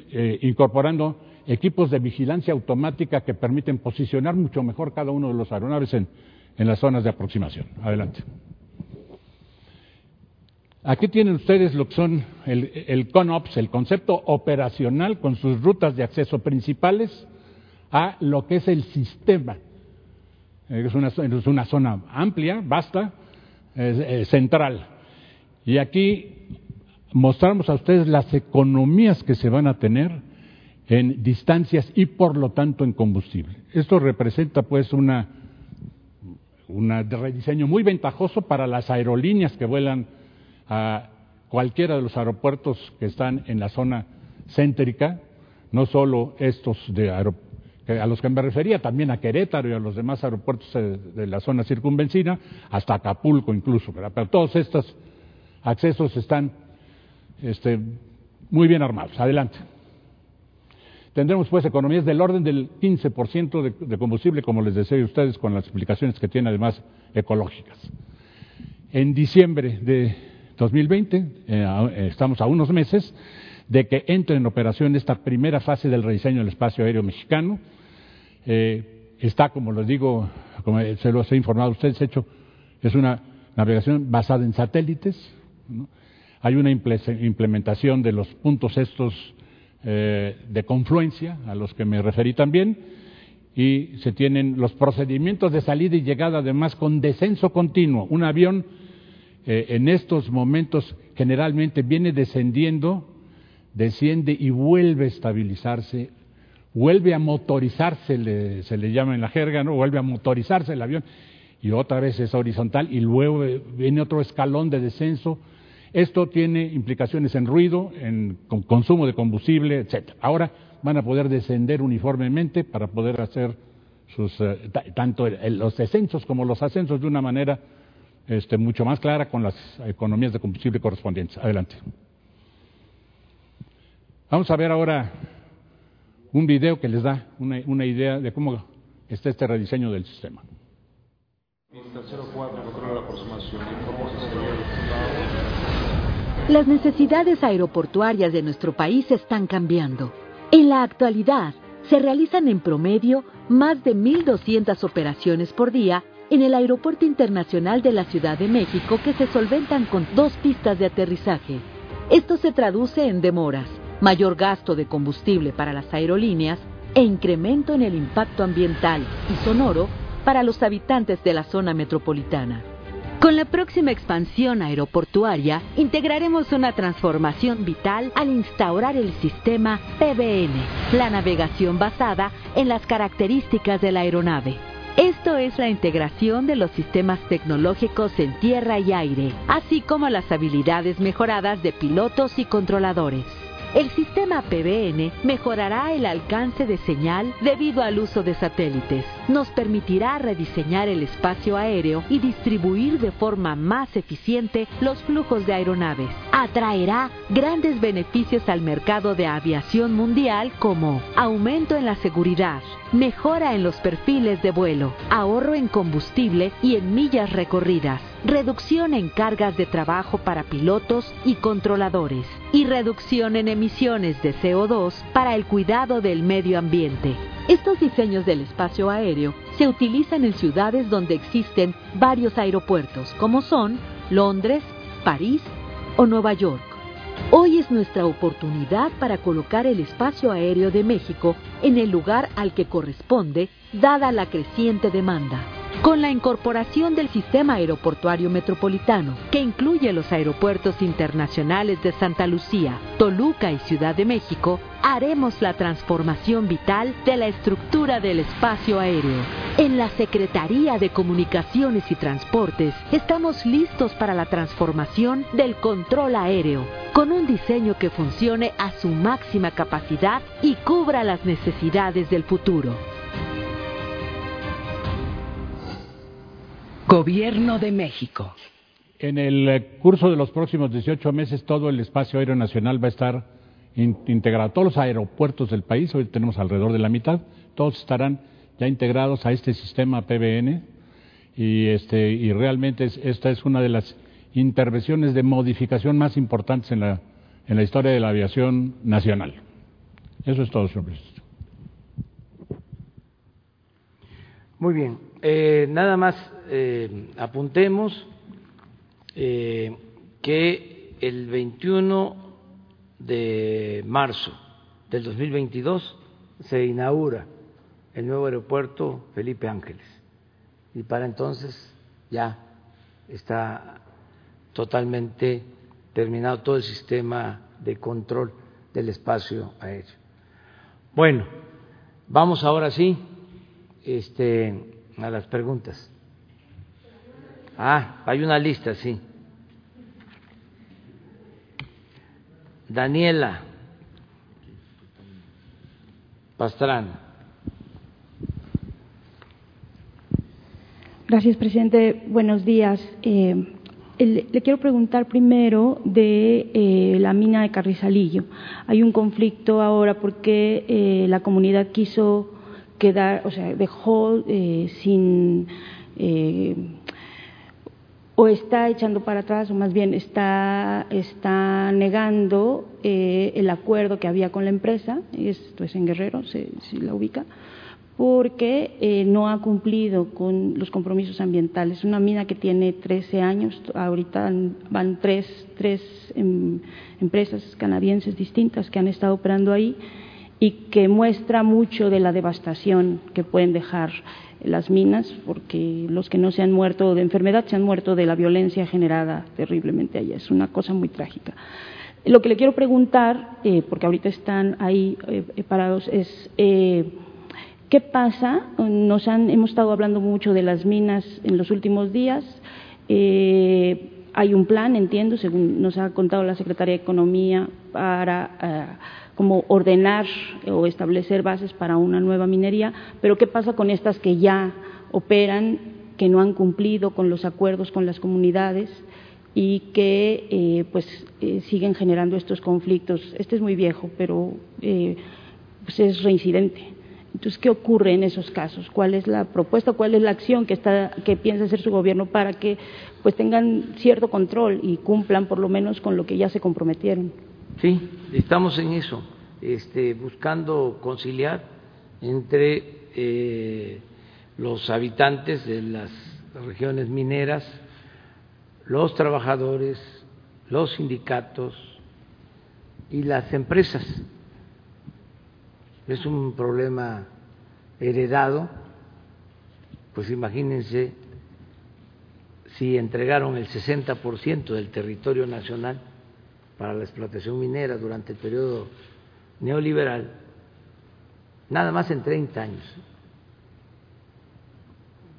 incorporando equipos de vigilancia automática que permiten posicionar mucho mejor cada uno de los aeronaves en, las zonas de aproximación. Adelante. Aquí tienen ustedes lo que son el, CONOPS, el concepto operacional con sus rutas de acceso principales a lo que es el sistema. Es una, es una zona amplia, vasta, central. Y aquí mostramos a ustedes las economías que se van a tener en distancias y por lo tanto en combustible. Esto representa pues una, un rediseño muy ventajoso para las aerolíneas que vuelan a cualquiera de los aeropuertos que están en la zona céntrica no solo estos de a los que me refería, también a Querétaro y a los demás aeropuertos de la zona circunvencina, hasta Acapulco incluso, pero todos estos accesos están este, muy bien armados. Adelante. Tendremos pues economías del orden del 15% de, de combustible, como les decía a ustedes, con las explicaciones que tiene además ecológicas. En diciembre de 2020, eh, estamos a unos meses de que entre en operación esta primera fase del rediseño del espacio aéreo mexicano. Eh, está, como les digo, como se los he informado a ustedes, hecho, es una navegación basada en satélites. Hay una implementación de los puntos estos de confluencia, a los que me referí también, y se tienen los procedimientos de salida y llegada, además, con descenso continuo. Un avión eh, en estos momentos generalmente viene descendiendo, desciende y vuelve a estabilizarse, vuelve a motorizarse, se le llama en la jerga, ¿no? Vuelve a motorizarse el avión y otra vez es horizontal y luego viene otro escalón de descenso. Esto tiene implicaciones en ruido, en consumo de combustible, etc. Ahora van a poder descender uniformemente para poder hacer sus, eh, tanto los descensos como los ascensos de una manera este, mucho más clara con las economías de combustible correspondientes. Adelante. Vamos a ver ahora un video que les da una, una idea de cómo está este rediseño del sistema. Las necesidades aeroportuarias de nuestro país están cambiando. En la actualidad, se realizan en promedio más de 1.200 operaciones por día en el Aeropuerto Internacional de la Ciudad de México que se solventan con dos pistas de aterrizaje. Esto se traduce en demoras, mayor gasto de combustible para las aerolíneas e incremento en el impacto ambiental y sonoro para los habitantes de la zona metropolitana. Con la próxima expansión aeroportuaria, integraremos una transformación vital al instaurar el sistema PBN, la navegación basada en las características de la aeronave. Esto es la integración de los sistemas tecnológicos en tierra y aire, así como las habilidades mejoradas de pilotos y controladores. El sistema PBN mejorará el alcance de señal debido al uso de satélites. Nos permitirá rediseñar el espacio aéreo y distribuir de forma más eficiente los flujos de aeronaves. Atraerá grandes beneficios al mercado de aviación mundial como aumento en la seguridad, mejora en los perfiles de vuelo, ahorro en combustible y en millas recorridas, reducción en cargas de trabajo para pilotos y controladores y reducción en emisiones de CO2 para el cuidado del medio ambiente. Estos diseños del espacio aéreo se utilizan en ciudades donde existen varios aeropuertos, como son Londres, París o Nueva York. Hoy es nuestra oportunidad para colocar el espacio aéreo de México en el lugar al que corresponde, dada la creciente demanda. Con la incorporación del sistema aeroportuario metropolitano, que incluye los aeropuertos internacionales de Santa Lucía, Toluca y Ciudad de México, haremos la transformación vital de la estructura del espacio aéreo. En la Secretaría de Comunicaciones y Transportes estamos listos para la transformación del control aéreo, con un diseño que funcione a su máxima capacidad y cubra las necesidades del futuro. Gobierno de México. En el eh, curso de los próximos 18 meses todo el espacio aéreo nacional va a estar integrado. Todos los aeropuertos del país, hoy tenemos alrededor de la mitad, todos estarán ya integrados a este sistema PBN y, este, y realmente esta es una de las intervenciones de modificación más importantes en la, en la historia de la aviación nacional. Eso es todo, señor presidente. Muy bien. Eh, nada más eh, apuntemos eh, que el 21 de marzo del 2022 se inaugura el nuevo aeropuerto Felipe Ángeles y para entonces ya está totalmente terminado todo el sistema de control del espacio aéreo. Bueno, vamos ahora sí este, a las preguntas. Ah, hay una lista, sí. Daniela. Pastrana. Gracias, presidente. Buenos días. Eh, le quiero preguntar primero de eh, la mina de Carrizalillo. Hay un conflicto ahora porque eh, la comunidad quiso quedar, o sea, dejó eh, sin o está echando para atrás, o más bien está, está negando el acuerdo que había con la empresa, esto es en Guerrero, si la ubica, porque eh, no ha cumplido con los compromisos ambientales. Una mina que tiene 13 años, ahorita van tres, tres em, empresas canadienses distintas que han estado operando ahí y que muestra mucho de la devastación que pueden dejar las minas, porque los que no se han muerto de enfermedad se han muerto de la violencia generada terriblemente allá. Es una cosa muy trágica. Lo que le quiero preguntar, eh, porque ahorita están ahí eh, parados, es ¿Qué pasa? Nos han, hemos estado hablando mucho de las minas en los últimos días. Eh, hay un plan, entiendo, según nos ha contado la Secretaría de Economía, para eh, como ordenar o establecer bases para una nueva minería. Pero ¿qué pasa con estas que ya operan, que no han cumplido con los acuerdos con las comunidades? y que eh, pues siguen generando estos conflictos. Este es muy viejo, pero pues es reincidente. Entonces, ¿qué ocurre en esos casos? ¿Cuál es la propuesta, cuál es la acción que, está, que piensa hacer su gobierno para que pues tengan cierto control y cumplan por lo menos con lo que ya se comprometieron? Sí, estamos en eso, este, buscando conciliar entre eh, los habitantes de las regiones mineras, los trabajadores, los sindicatos y las empresas. Es un problema heredado, pues imagínense si entregaron el 60% del territorio nacional para la explotación minera durante el periodo neoliberal, nada más en 30 años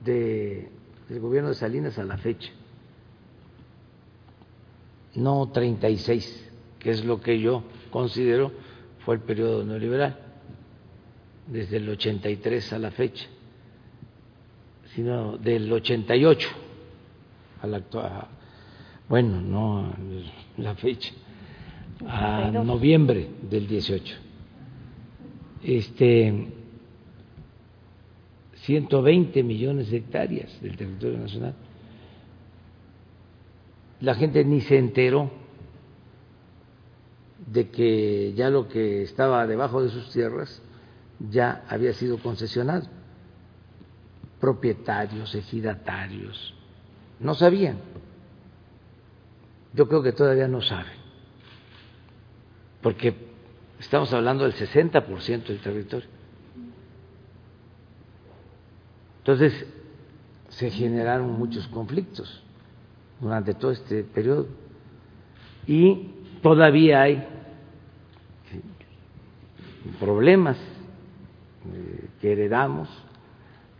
de, del gobierno de Salinas a la fecha, no 36, que es lo que yo considero fue el periodo neoliberal desde el 83 a la fecha, sino del 88 a la actual, bueno, no la fecha, a noviembre del 18. Este 120 millones de hectáreas del territorio nacional. La gente ni se enteró de que ya lo que estaba debajo de sus tierras ya había sido concesionado. Propietarios, ejidatarios, no sabían. Yo creo que todavía no saben, porque estamos hablando del 60% del territorio. Entonces, se generaron muchos conflictos durante todo este periodo y todavía hay problemas eh, que heredamos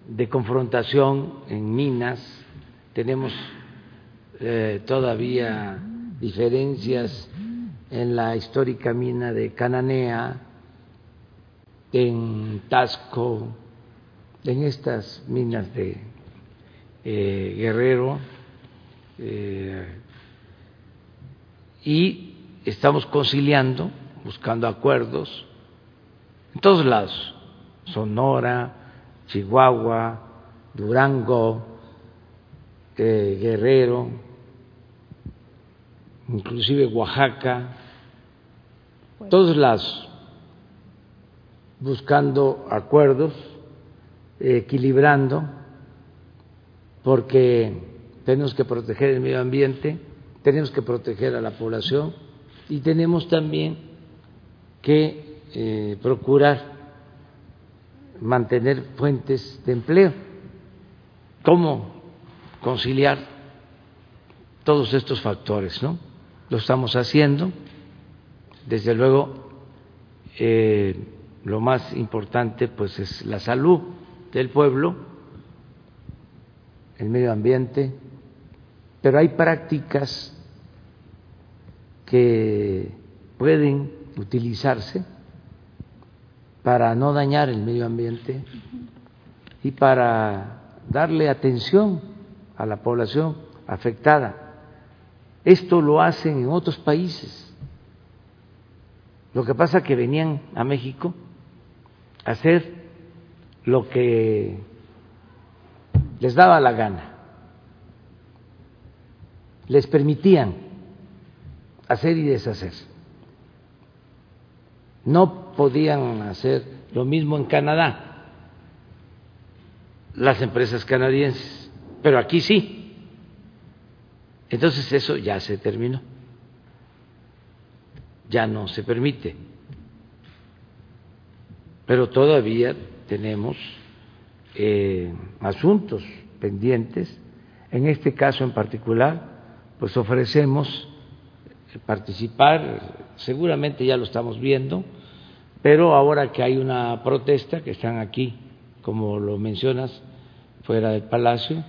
de confrontación en minas, tenemos eh, todavía diferencias en la histórica mina de Cananea, en Tasco, en estas minas de eh, Guerrero, y estamos conciliando, buscando acuerdos. En todos lados Sonora, Chihuahua, Durango, eh, Guerrero, inclusive Oaxaca, todos lados, buscando acuerdos, equilibrando, porque tenemos que proteger el medio ambiente, tenemos que proteger a la población y tenemos también que eh, procurar mantener fuentes de empleo. ¿Cómo conciliar todos estos factores? ¿no? Lo estamos haciendo. Desde luego, eh, lo más importante pues es la salud del pueblo, el medio ambiente, pero hay prácticas que pueden utilizarse para no dañar el medio ambiente y para darle atención a la población afectada. Esto lo hacen en otros países. Lo que pasa es que venían a México a hacer lo que les daba la gana. Les permitían hacer y deshacer. No podían hacer lo mismo en Canadá, las empresas canadienses, pero aquí sí. Entonces eso ya se terminó, ya no se permite, pero todavía tenemos eh, asuntos pendientes. En este caso en particular, pues ofrecemos participar, seguramente ya lo estamos viendo, pero ahora que hay una protesta, que están aquí, como lo mencionas, fuera del Palacio,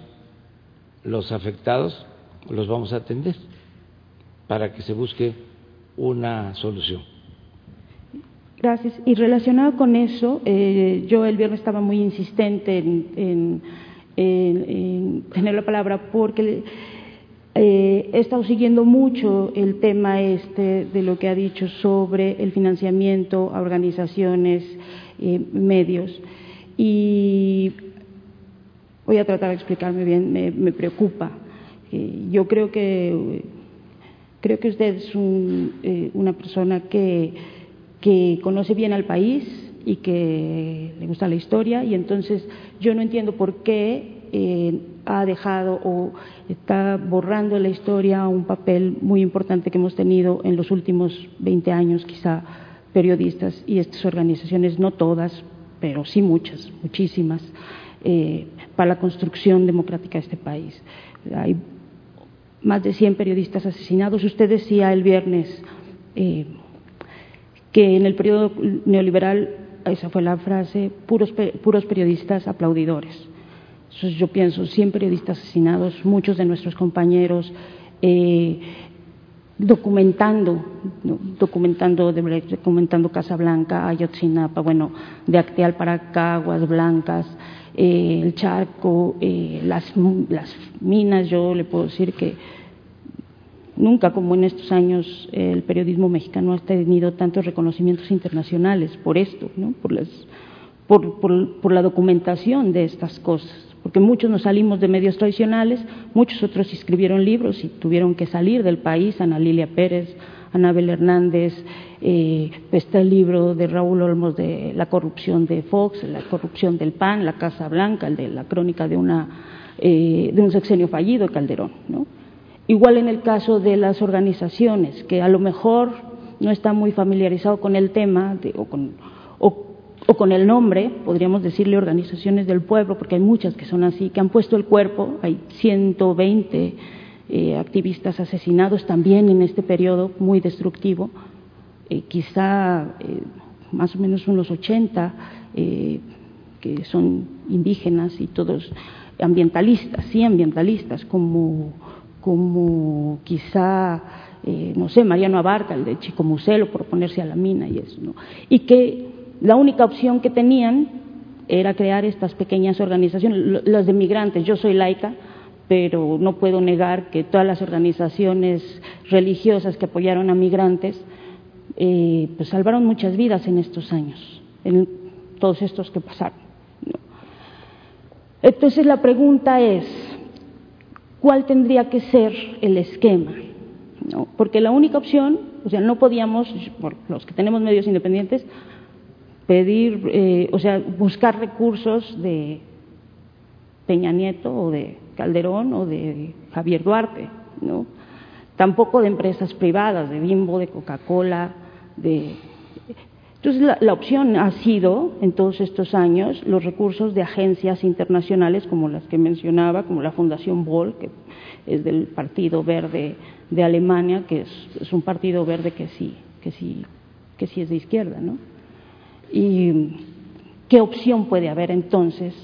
los afectados los vamos a atender para que se busque una solución. Gracias. Y relacionado con eso, eh, yo el viernes estaba muy insistente en, tener la palabra porque eh, he estado siguiendo mucho el tema este de lo que ha dicho sobre el financiamiento a organizaciones, eh, medios. Y voy a tratar de explicarme bien, me, preocupa. Eh, yo creo que, creo que usted es una persona que, que conoce bien al país y que le gusta la historia y entonces yo no entiendo por qué eh, ha dejado o está borrando la historia un papel muy importante que hemos tenido en los últimos 20 años, quizá periodistas y estas organizaciones, no todas, pero sí muchas, muchísimas, eh, para la construcción democrática de este país. Hay más de 100 periodistas asesinados. Usted decía el viernes eh, que en el periodo neoliberal, esa fue la frase, puros, puros periodistas aplaudidores. Yo pienso, 100 periodistas asesinados, muchos de nuestros compañeros eh, documentando, documentando, documentando Casablanca, Ayotzinapa, bueno, de Acteal para Caguas Blancas, eh, el charco, eh, las, las minas, yo le puedo decir que nunca como en estos años el periodismo mexicano ha tenido tantos reconocimientos internacionales por esto, ¿no? por, las, por, la documentación de estas cosas porque muchos nos salimos de medios tradicionales, muchos otros escribieron libros y tuvieron que salir del país, Ana Lilia Pérez, Anabel Hernández, eh, está el libro de Raúl Olmos de la corrupción de Fox, la corrupción del PAN, la Casa Blanca, el de la crónica de, una, eh, de un sexenio fallido de Calderón. ¿no? Igual en el caso de las organizaciones, que a lo mejor no está muy familiarizado con el tema o, con, o con el nombre, podríamos decirle organizaciones del pueblo, porque hay muchas que son así, que han puesto el cuerpo, hay 120 eh, activistas asesinados también en este periodo muy destructivo, eh, quizá eh, más o menos unos 80 que son indígenas y todos ambientalistas, sí, ambientalistas, como, como quizá, no sé, Mariano Abarca, el de Chico Muselo, por ponerse a la mina y eso, ¿no? Y que la única opción que tenían era crear estas pequeñas organizaciones, las de migrantes. Yo soy laica, pero no puedo negar que todas las organizaciones religiosas que apoyaron a migrantes eh, pues salvaron muchas vidas en estos años, en todos estos que pasaron. Entonces la pregunta es, ¿cuál tendría que ser el esquema? Porque la única opción, o sea, no podíamos, por los que tenemos medios independientes, pedir, eh, o sea, buscar recursos de Peña Nieto o de Calderón o de Javier Duarte, ¿no? Tampoco de empresas privadas, de Bimbo, de Coca-Cola, de... Entonces la, opción ha sido, en todos estos años, los recursos de agencias internacionales como las que mencionaba, como la Fundación Boll, que es del Partido Verde de Alemania, que es, un partido verde que sí, que sí, que sí es de izquierda, ¿no? ¿Y qué opción puede haber entonces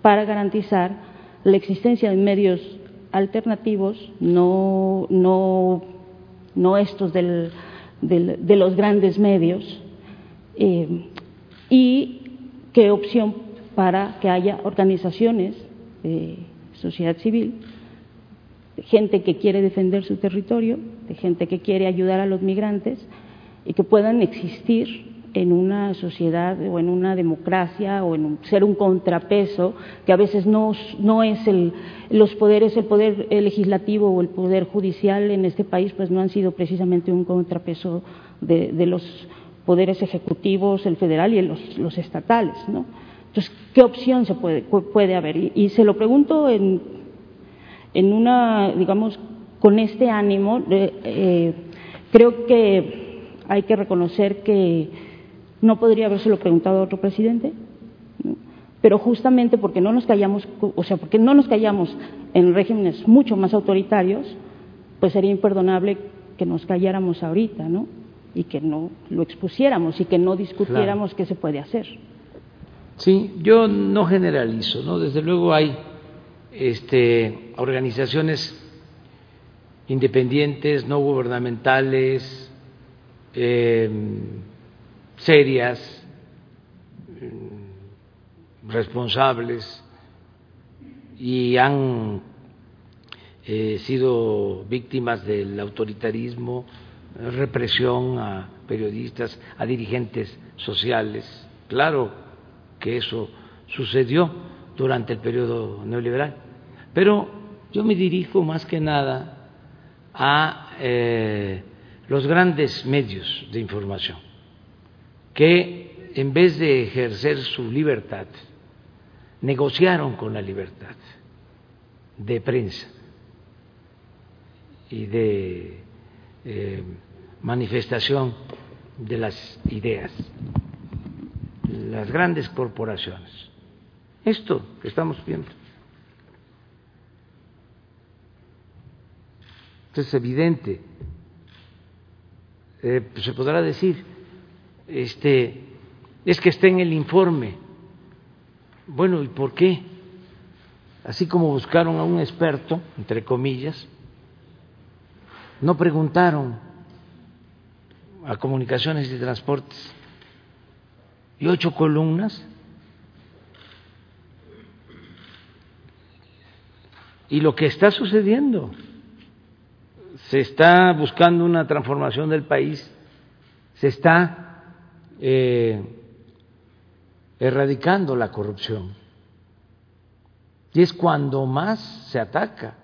para garantizar la existencia de medios alternativos, no, no, no estos del, de los grandes medios, eh, y qué opción para que haya organizaciones de sociedad civil, de gente que quiere defender su territorio, de gente que quiere ayudar a los migrantes y que puedan existir en una sociedad o en una democracia o en ser un contrapeso que a veces no, no es el, los poderes, el poder legislativo o el poder judicial en este país, pues no han sido precisamente un contrapeso de los poderes ejecutivos, el federal y los, los estatales, ¿no? Entonces, ¿qué opción se puede, puede haber? Y, se lo pregunto en, en, una, digamos, con este ánimo. Eh, creo que hay que reconocer que no podría habérselo preguntado a otro presidente, pero justamente porque no nos callamos, o sea, porque no nos callamos en regímenes mucho más autoritarios, pues sería imperdonable que nos calláramos ahorita, ¿no? Y que no lo expusiéramos y que no discutiéramos claro. qué se puede hacer. Sí, yo no generalizo, ¿no? Desde luego hay este, organizaciones independientes, no gubernamentales, eh, serias, responsables y han eh, sido víctimas del autoritarismo, represión a periodistas, a dirigentes sociales. Claro que eso sucedió durante el periodo neoliberal. Pero yo me dirijo más que nada a eh, los grandes medios de información que en vez de ejercer su libertad, negociaron con la libertad de prensa y de eh, manifestación de las ideas, las grandes corporaciones. Esto que estamos viendo. Es evidente. Eh, pues se podrá decir, este, es que está en el informe. Bueno, ¿y por qué? Así como buscaron a un experto, entre comillas, no preguntaron a comunicaciones y transportes. Y ocho columnas. Y lo que está sucediendo, se está buscando una transformación del país, se está eh, erradicando la corrupción. Y es cuando más se ataca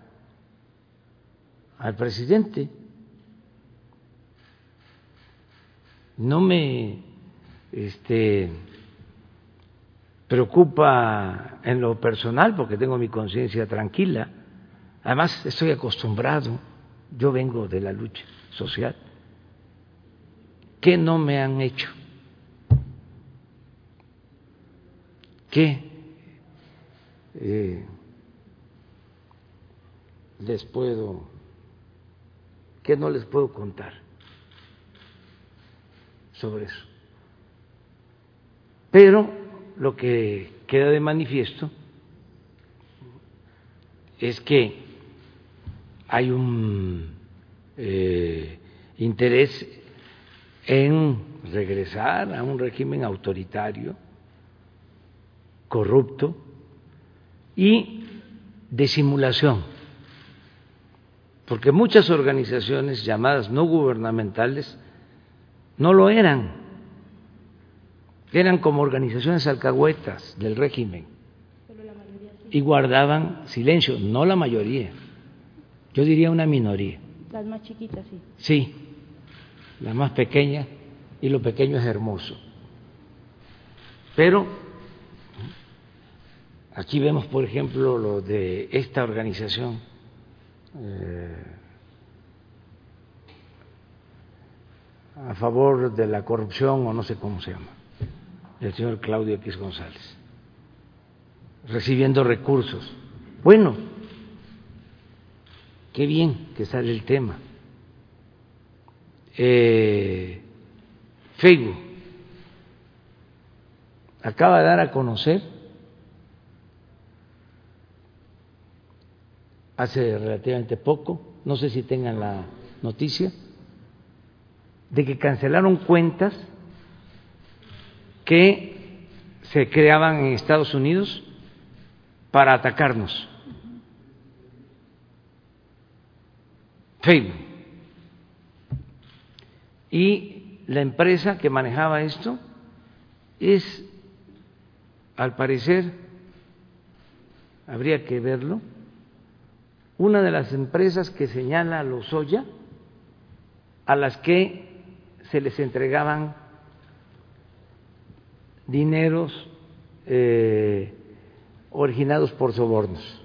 al presidente. No me este, preocupa en lo personal porque tengo mi conciencia tranquila. Además, estoy acostumbrado, yo vengo de la lucha social. ¿Qué no me han hecho? ¿Qué eh, les puedo, qué no les puedo contar sobre eso? Pero lo que queda de manifiesto es que hay un eh, interés en regresar a un régimen autoritario corrupto y de simulación, porque muchas organizaciones llamadas no gubernamentales no lo eran, eran como organizaciones alcahuetas del régimen y guardaban silencio, no la mayoría, yo diría una minoría. Las más chiquitas, sí. Sí, la más pequeña y lo pequeño es hermoso. Pero Aquí vemos, por ejemplo, lo de esta organización. Eh, a favor de la corrupción o no sé cómo se llama, el señor Claudio X González, recibiendo recursos. Bueno, qué bien que sale el tema. Eh, Facebook acaba de dar a conocer hace relativamente poco, no sé si tengan la noticia, de que cancelaron cuentas que se creaban en Estados Unidos para atacarnos. Facebook. Y la empresa que manejaba esto es, al parecer, habría que verlo, una de las empresas que señala Lozoya a las que se les entregaban dineros eh, originados por sobornos.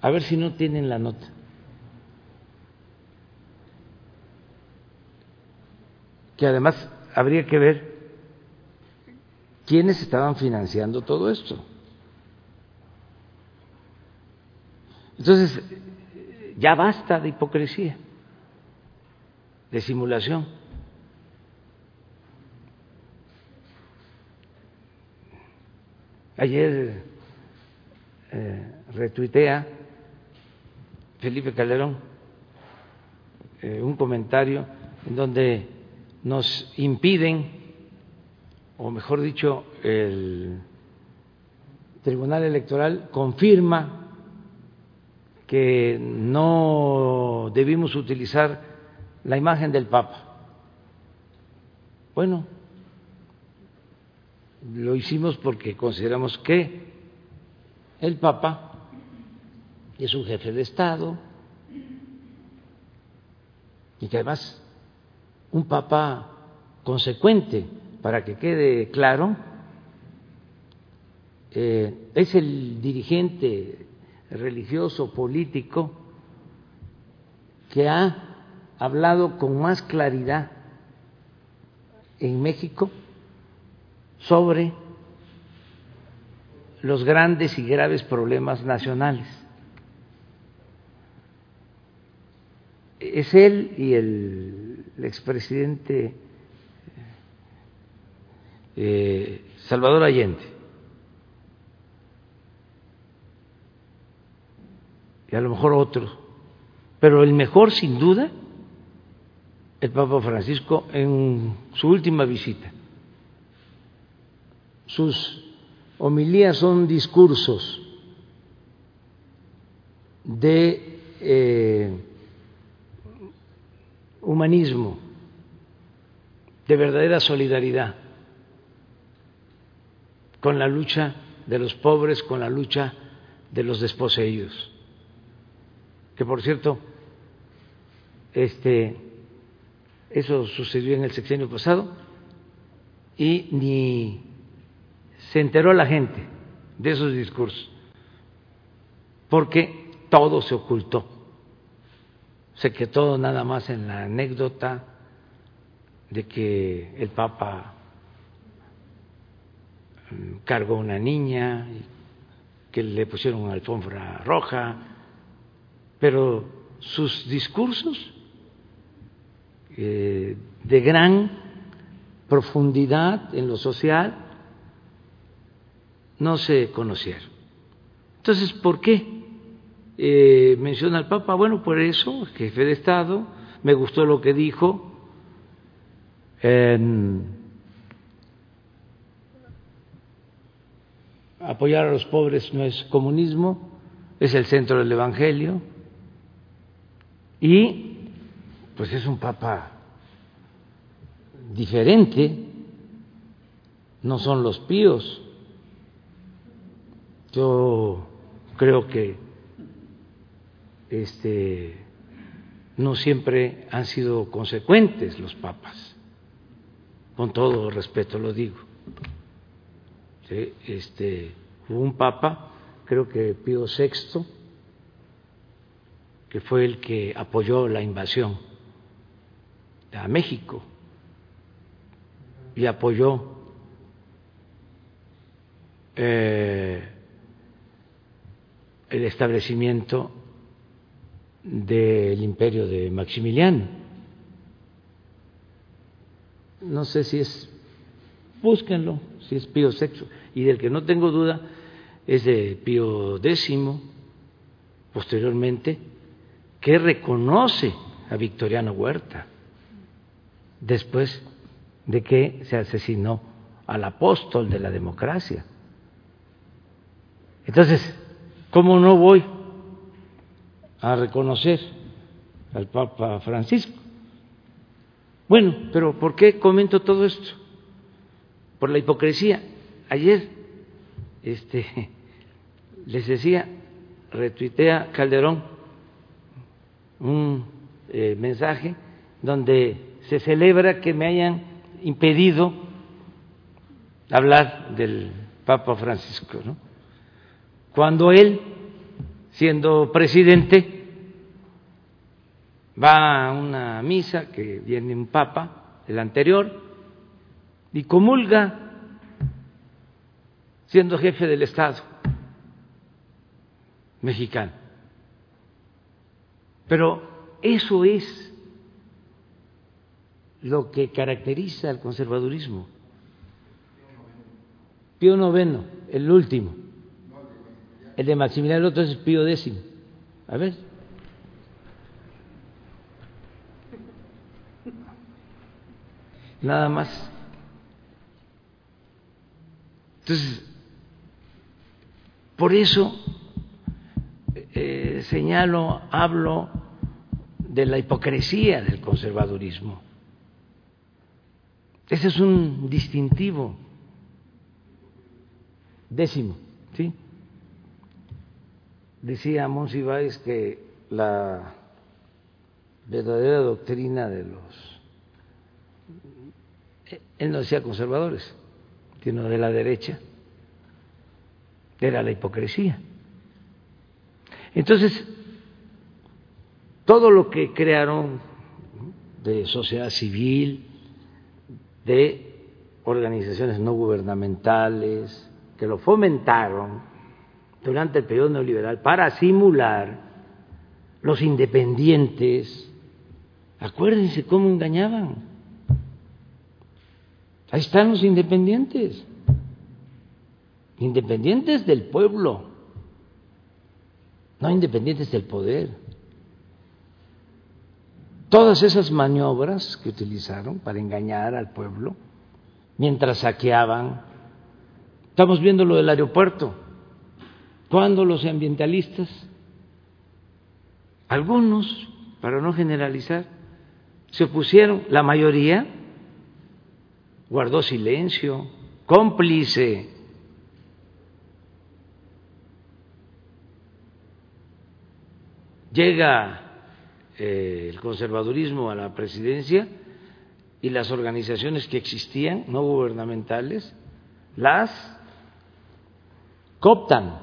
A ver si no tienen la nota. Que además habría que ver quiénes estaban financiando todo esto. Entonces, ya basta de hipocresía, de simulación. Ayer eh, retuitea Felipe Calderón eh, un comentario en donde nos impiden, o mejor dicho, el Tribunal Electoral confirma que no debimos utilizar la imagen del Papa. Bueno, lo hicimos porque consideramos que el Papa es un jefe de Estado y que además un papa consecuente, para que quede claro, eh, es el dirigente religioso, político, que ha hablado con más claridad en México sobre los grandes y graves problemas nacionales. es él y el, expresidente eh, Salvador Allende. Y a lo mejor otro. Pero el mejor, sin duda, el Papa Francisco en su última visita. Sus homilías son discursos de eh, humanismo, de verdadera solidaridad con la lucha de los pobres, con la lucha de los desposeídos. Que por cierto, este, eso sucedió en el sexenio pasado y ni se enteró la gente de esos discursos, porque todo se ocultó. Se quedó nada más en la anécdota de que el Papa mm, cargó una niña, que le pusieron una alfombra roja, pero sus discursos eh, de gran profundidad en lo social no se conocieron. Entonces, ¿por qué? eh, menciona al Papa, bueno, por eso, jefe de Estado, me gustó lo que dijo. apoyar a los pobres no es comunismo, es el centro del Evangelio. Y pues es un papa diferente, no son los píos. Yo creo que este, no siempre han sido consecuentes los papas, con todo respeto lo digo. Este, hubo un papa, creo que Pío VI, que fue el que apoyó la invasión a México y apoyó eh, el establecimiento del imperio de Maximiliano. No sé si es, búsquenlo, si es Pío VI, y del que no tengo duda es de Pío X, posteriormente, que reconoce a Victoriano Huerta después de que se asesinó al apóstol de la democracia. Entonces, ¿cómo no voy a reconocer al Papa Francisco? Bueno, pero ¿por qué comento todo esto? Por la hipocresía. Ayer este, les decía, retuitea Calderón un eh, mensaje donde se celebra que me hayan impedido hablar del Papa Francisco. Cuando él, siendo presidente, va a una misa que viene un papa, el anterior, y comulga siendo jefe del Estado mexicano. Pero eso es lo que caracteriza al conservadurismo. Pío noveno, el último. El de Maximiliano, el otro es Pío décimo. A ver. Nada más. Entonces, por eso eh, señalo, hablo de la hipocresía del conservadurismo. Ese es un distintivo décimo, ¿sí? Decía Monsiváis que la verdadera doctrina de los él no decía conservadores, sino de la derecha, era la hipocresía. Entonces, todo lo que crearon de sociedad civil, de organizaciones no gubernamentales, que lo fomentaron durante el periodo neoliberal para simular los independientes. Acuérdense cómo engañaban. Ahí están los independientes. Independientes del pueblo, no independientes del poder. Todas esas maniobras que utilizaron para engañar al pueblo mientras saqueaban. Estamos viendo lo del aeropuerto. Cuando los ambientalistas, algunos, para no generalizar, se opusieron, la mayoría guardó silencio, cómplice. Llega eh, el conservadurismo a la presidencia y las organizaciones que existían, no gubernamentales, las cooptan.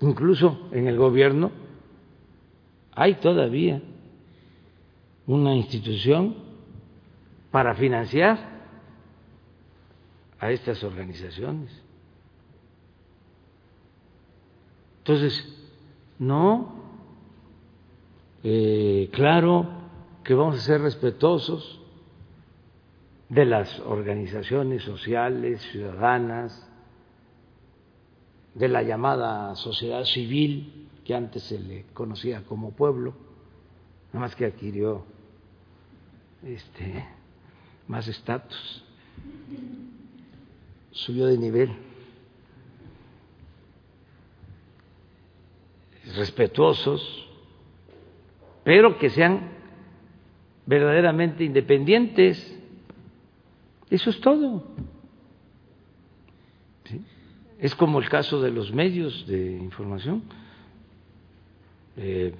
Incluso en el gobierno hay todavía una institución para financiar a estas organizaciones. Entonces, no, eh, claro que vamos a ser respetuosos de las organizaciones sociales, ciudadanas, de la llamada sociedad civil, que antes se le conocía como pueblo, nada más que adquirió este, más estatus, subió de nivel. Respetuosos, pero que sean verdaderamente independientes. Eso es todo. Es como el caso de los medios de información. Eh,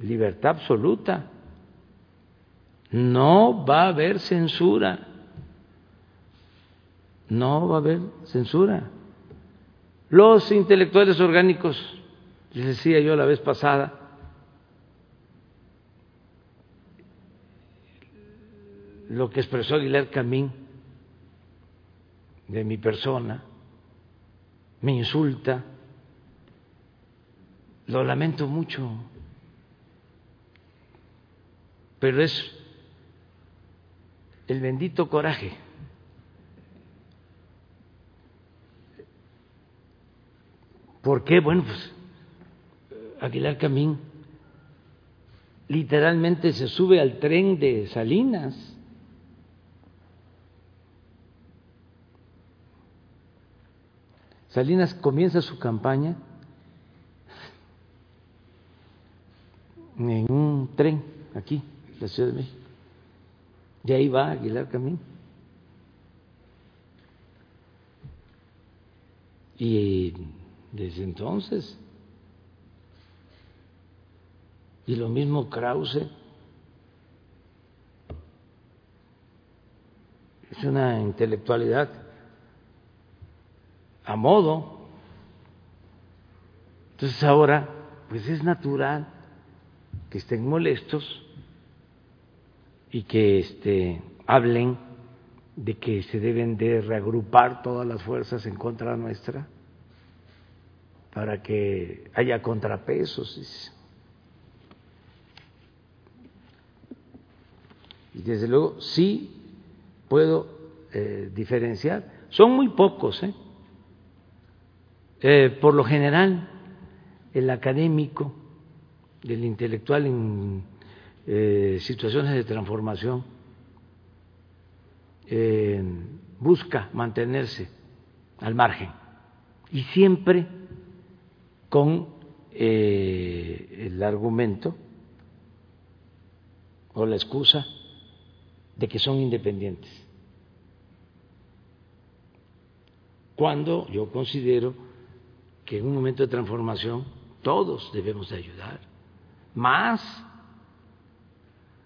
libertad absoluta. No va a haber censura. No va a haber censura. Los intelectuales orgánicos, les decía yo la vez pasada, lo que expresó Aguilar Camín de mi persona, me insulta, lo lamento mucho, pero es el bendito coraje ¿Por qué? Bueno, pues Aguilar Camín literalmente se sube al tren de Salinas. Salinas comienza su campaña en un tren aquí, en la Ciudad de México. Y ahí va Aguilar Camín. Y desde entonces, y lo mismo Krause, es una intelectualidad a modo. Entonces ahora, pues es natural que estén molestos y que este, hablen de que se deben de reagrupar todas las fuerzas en contra nuestra para que haya contrapesos. Y desde luego sí puedo eh, diferenciar. Son muy pocos, ¿eh? ¿eh? por lo general, el académico, el intelectual en eh, situaciones de transformación, busca mantenerse al margen y siempre con eh, el argumento o la excusa de que son independientes. Cuando yo considero que en un momento de transformación todos debemos de ayudar, más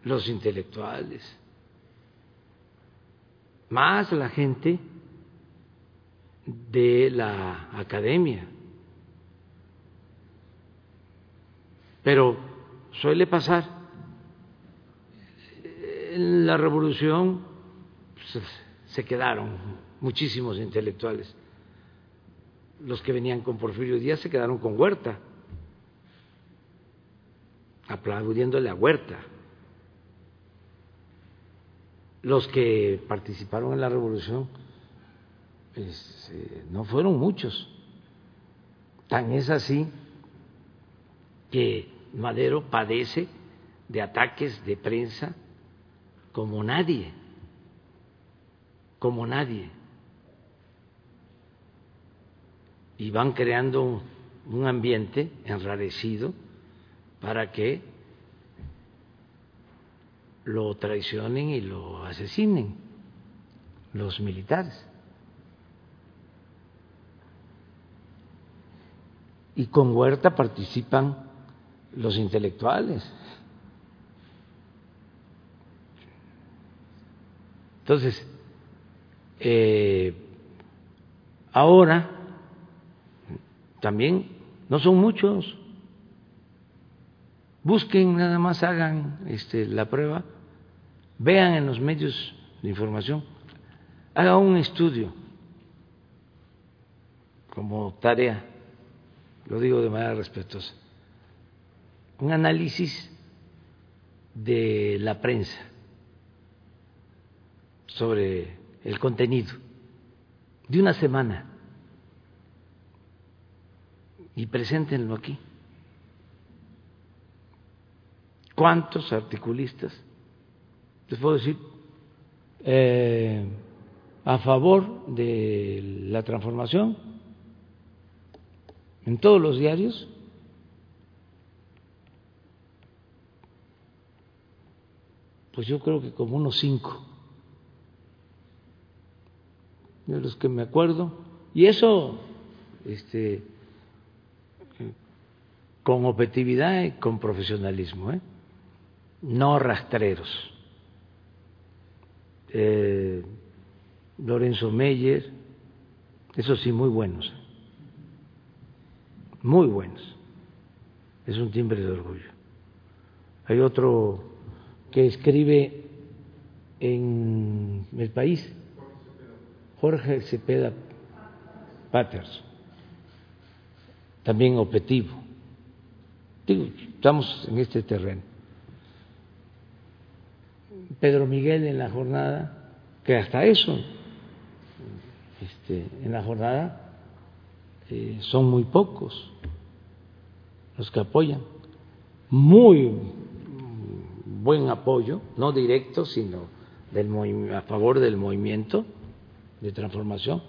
los intelectuales, más la gente de la academia. Pero suele pasar. En la revolución pues, se quedaron muchísimos intelectuales. Los que venían con Porfirio Díaz se quedaron con Huerta, aplaudiéndole a Huerta los que participaron en la revolución pues, eh, no fueron muchos. Tan es así que Madero padece de ataques de prensa como nadie, como nadie. Y van creando un ambiente enrarecido para que lo traicionen y lo asesinen los militares. Y con Huerta participan los intelectuales. Entonces, eh, ahora también no son muchos. Busquen, nada más hagan este, la prueba vean en los medios de información, haga un estudio como tarea, lo digo de manera respetuosa, un análisis de la prensa sobre el contenido de una semana y preséntenlo aquí. ¿Cuántos articulistas les puedo decir, eh, a favor de la transformación en todos los diarios. Pues yo creo que como unos cinco, de los que me acuerdo, y eso este, con objetividad y con profesionalismo, ¿eh? no rastreros eh, Lorenzo Meyer, eso sí, muy buenos, muy buenos. Es un timbre de orgullo. Hay otro que escribe en el país, Jorge Cepeda Patterson, también objetivo. Digo, estamos en este terreno. Pedro Miguel en la jornada, que hasta eso, este, en la jornada eh, son muy pocos los que apoyan, muy buen apoyo, no directo, sino a favor del movimiento de transformación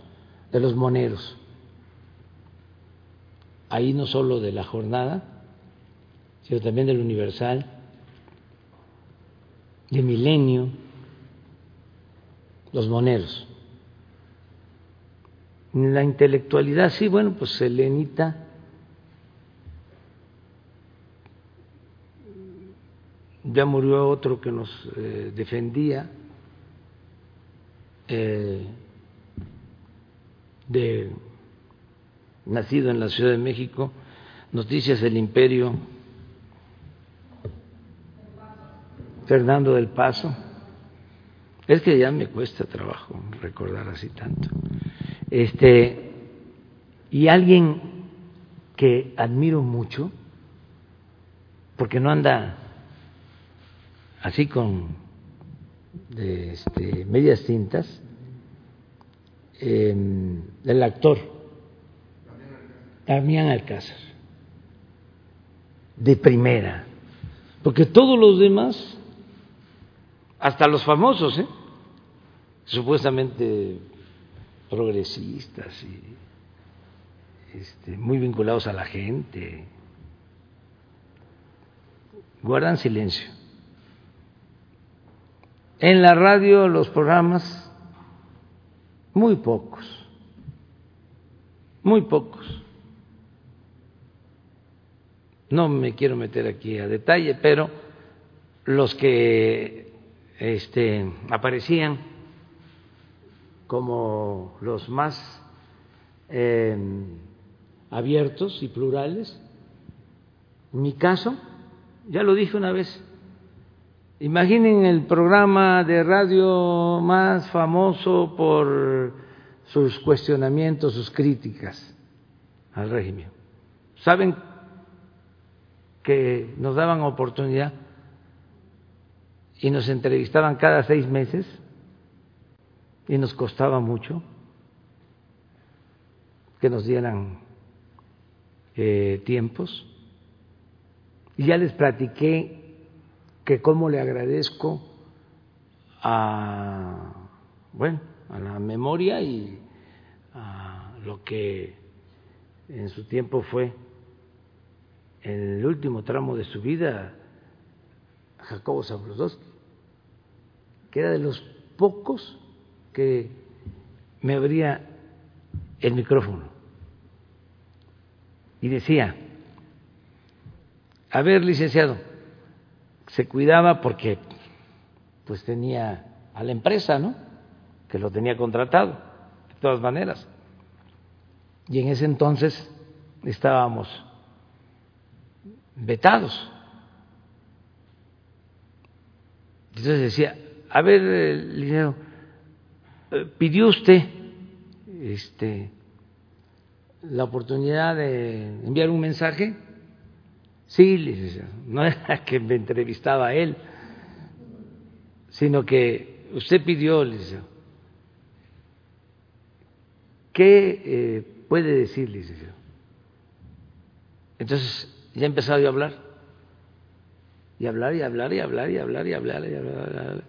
de los moneros. Ahí no solo de la jornada, sino también del Universal, de Milenio, los moneros. La intelectualidad, sí, bueno, pues Elenita ya murió otro que nos eh, defendía eh, de nacido en la Ciudad de México, Noticias del Imperio, Fernando del Paso. Es que ya me cuesta trabajo recordar así tanto. Este y alguien que admiro mucho porque no anda así con este, medias tintas, el actor Damián Alcázar, de primera, porque todos los demás, hasta los famosos, ¿eh? supuestamente progresistas y este, muy vinculados a la gente, guardan silencio. En la radio los programas, muy pocos, muy pocos. No me quiero meter aquí a detalle, pero los que este, aparecían como los más em, abiertos y plurales, en mi caso, ya lo dije una vez, Imaginen el programa de radio más famoso por sus cuestionamientos, sus críticas al régimen. ¿Saben que nos daban oportunidad y nos entrevistaban cada seis meses y nos costaba mucho que nos dieran eh, tiempos? Y ya les platiqué que cómo le agradezco a, bueno, a la memoria y a lo que en su tiempo fue. En el último tramo de su vida Jacobo Zabludowski, que era de los pocos que me abría el micrófono y decía, a ver, licenciado, se cuidaba porque pues tenía a la empresa, ¿no? Que lo tenía contratado, de todas maneras. Y en ese entonces estábamos vetados. Entonces decía, a ver, Linero, eh, ¿pidió usted este, la oportunidad de enviar un mensaje? Sí, no era que me entrevistaba él, sino que usted pidió. ¿Qué eh, puede decir, licenciado? Entonces ya he empezado a hablar. Y hablar y hablar y hablar y hablar y hablar y hablar,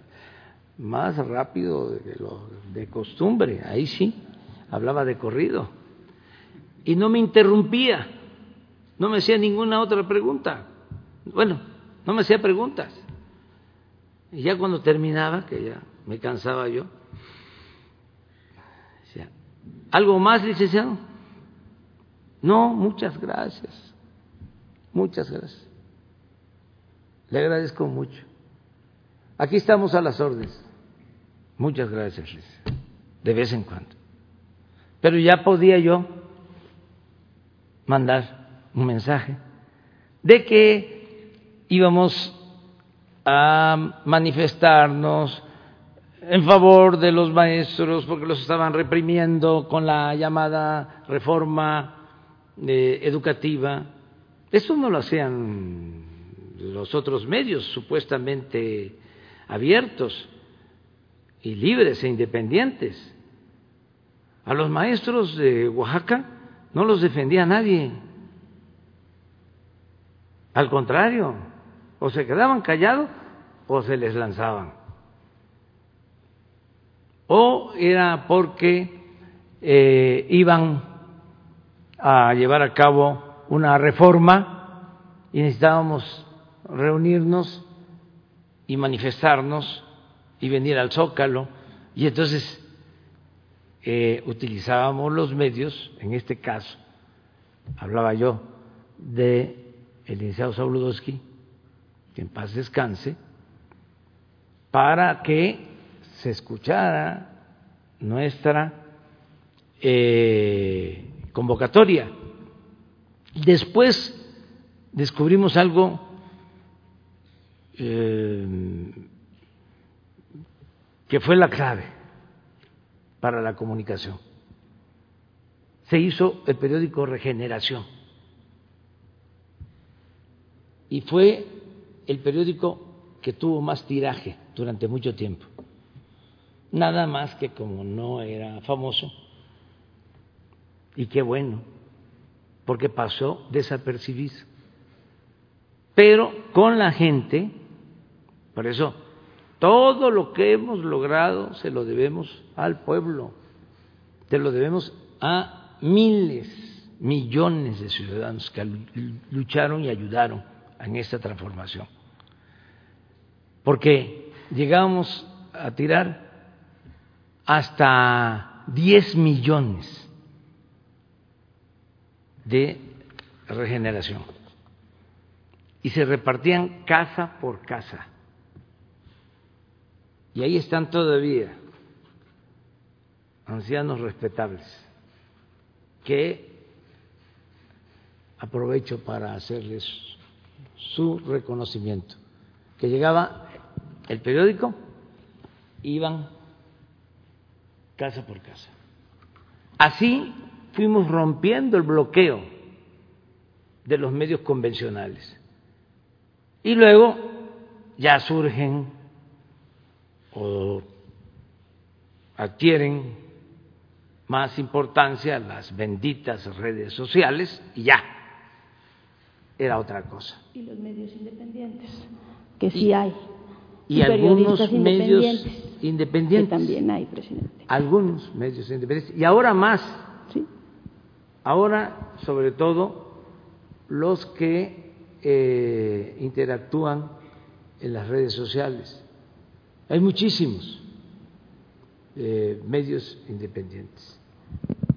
más rápido de lo de costumbre, ahí sí, hablaba de corrido. Y no me interrumpía no me hacía ninguna otra pregunta. Bueno, no me hacía preguntas. Y ya cuando terminaba, que ya me cansaba yo, decía, ¿algo más, licenciado? No, muchas gracias. Muchas gracias. Le agradezco mucho. Aquí estamos a las órdenes. Muchas gracias, de vez en cuando. Pero ya podía yo mandar un mensaje de que íbamos a manifestarnos en favor de los maestros porque los estaban reprimiendo con la llamada reforma eh, educativa. Eso no lo hacían los otros medios supuestamente abiertos y libres e independientes. A los maestros de Oaxaca no los defendía nadie. Al contrario, o se quedaban callados o se les lanzaban. O era porque eh, iban a llevar a cabo una reforma y necesitábamos reunirnos y manifestarnos y venir al zócalo y entonces eh, utilizábamos los medios, en este caso, hablaba yo de el licenciado Sauludowski, que en paz descanse, para que se escuchara nuestra eh, convocatoria. Después descubrimos algo eh, que fue la clave para la comunicación. Se hizo el periódico Regeneración y fue el periódico que tuvo más tiraje durante mucho tiempo. Nada más que como no era famoso, y qué bueno, porque pasó desapercibido. Pero con la gente, por eso, todo lo que hemos logrado se lo debemos al pueblo, se lo debemos a miles, millones de ciudadanos que lucharon y ayudaron en esta transformación. Porque llegamos a tirar hasta 10 millones de regeneración. Y se repartían casa por casa. Y ahí están todavía ancianos respetables que aprovecho para hacerles su reconocimiento, que llegaba el periódico, iban casa por casa. Así fuimos rompiendo el bloqueo de los medios convencionales. Y luego ya surgen o adquieren más importancia las benditas redes sociales y ya era otra cosa. Y los medios independientes, que sí hay. Y, algunos medios independientes. Que también hay, presidente. Algunos medios independientes. Y ahora más Ahora, sobre todo, los que eh, interactúan en las redes sociales. Hay muchísimos eh, medios independientes.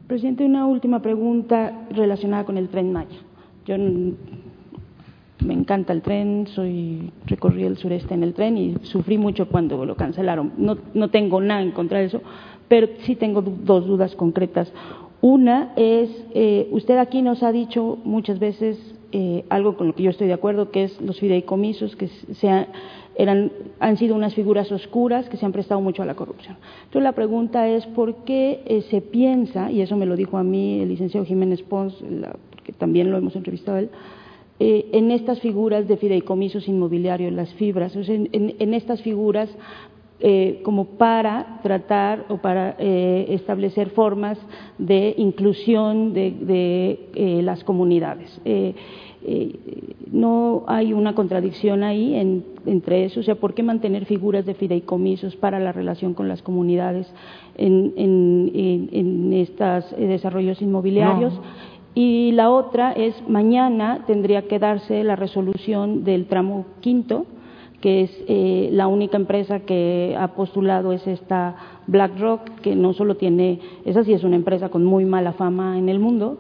Presidente, una última pregunta relacionada con el tren Maya. Yo me encanta el tren, soy recorrí el sureste en el tren y sufrí mucho cuando lo cancelaron. No, no tengo nada en contra de eso, pero sí tengo dos dudas concretas. Una es, eh, usted aquí nos ha dicho muchas veces eh, algo con lo que yo estoy de acuerdo, que es los fideicomisos, que eran, han sido unas figuras oscuras que se han prestado mucho a la corrupción. Entonces la pregunta es por qué eh, se piensa, y eso me lo dijo a mí el licenciado Jiménez Pons, porque también lo hemos entrevistado él, en estas figuras de fideicomisos inmobiliarios, las fibras, en estas figuras eh, como para tratar o para eh, establecer formas de inclusión de, eh, las comunidades. no hay una contradicción ahí entre eso, o sea, ¿por qué mantener figuras de fideicomisos para la relación con las comunidades en, estos desarrollos inmobiliarios? Y la otra es, mañana tendría que darse la resolución del tramo quinto, que es eh, la única empresa que ha postulado es esta BlackRock, que no solo tiene, esa sí es una empresa con muy mala fama en el mundo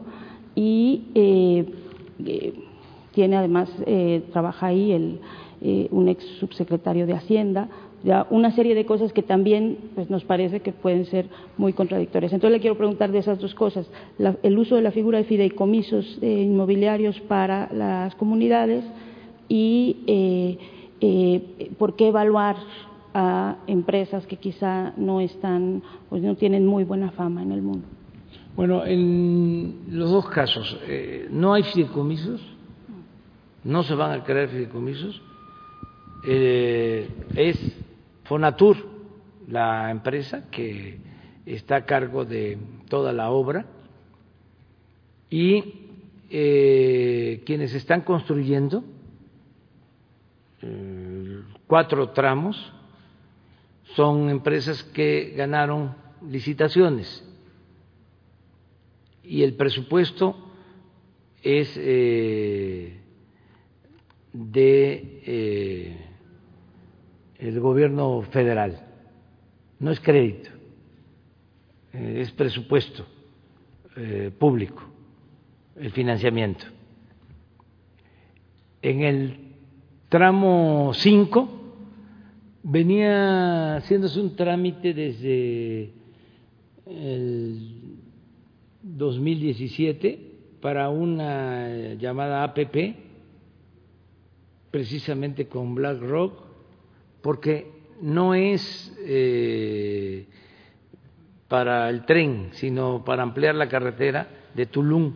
y eh, eh, tiene además, trabaja ahí el, un ex subsecretario de Hacienda, una serie de cosas que también pues, nos parece que pueden ser muy contradictorias. Entonces le quiero preguntar de esas dos cosas, el uso de la figura de fideicomisos inmobiliarios para las comunidades y eh, ¿por qué evaluar a empresas que quizá no están, pues no tienen muy buena fama en el mundo? Bueno, en los dos casos, eh, no hay fideicomisos, no se van a crear fideicomisos, eh, es Fonatur la empresa que está a cargo de toda la obra. Y quienes están construyendo cuatro tramos, son empresas que ganaron licitaciones. Y el presupuesto es eh, de eh, el gobierno federal, no es crédito, eh, es presupuesto eh, público, el financiamiento. En el tramo 5 venía haciéndose un trámite desde el 2017 para una llamada APP, precisamente con BlackRock, porque no es eh, para el tren, sino para ampliar la carretera de Tulum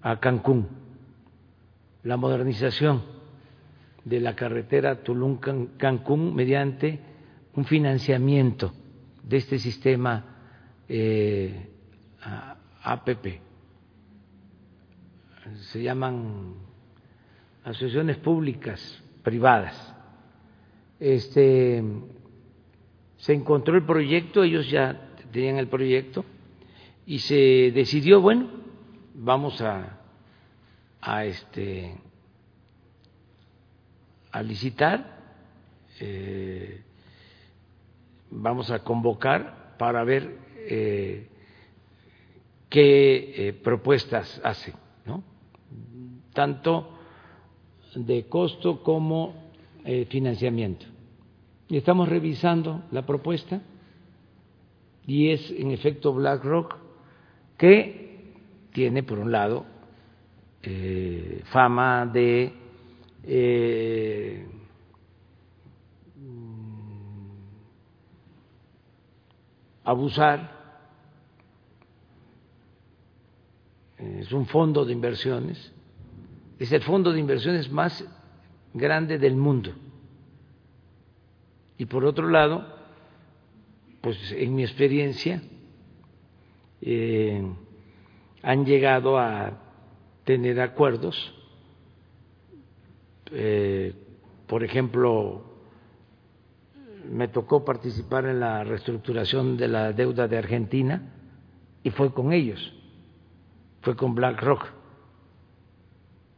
a Cancún, la modernización de la carretera Tulum-Cancún mediante un financiamiento de este sistema eh, APP. Se llaman asociaciones públicas privadas. Este se encontró el proyecto, ellos ya tenían el proyecto y se decidió, bueno, vamos a, a este licitar, eh, vamos a convocar para ver eh, qué eh, propuestas hace, ¿no? tanto de costo como financiamiento. Y estamos revisando la propuesta y es en efecto BlackRock que tiene por un lado eh, fama de eh, abusar, es un fondo de inversiones, es el fondo de inversiones más grande del mundo. Y por otro lado, pues en mi experiencia, eh, han llegado a tener acuerdos, eh, por ejemplo, me tocó participar en la reestructuración de la deuda de Argentina y fue con ellos, fue con BlackRock.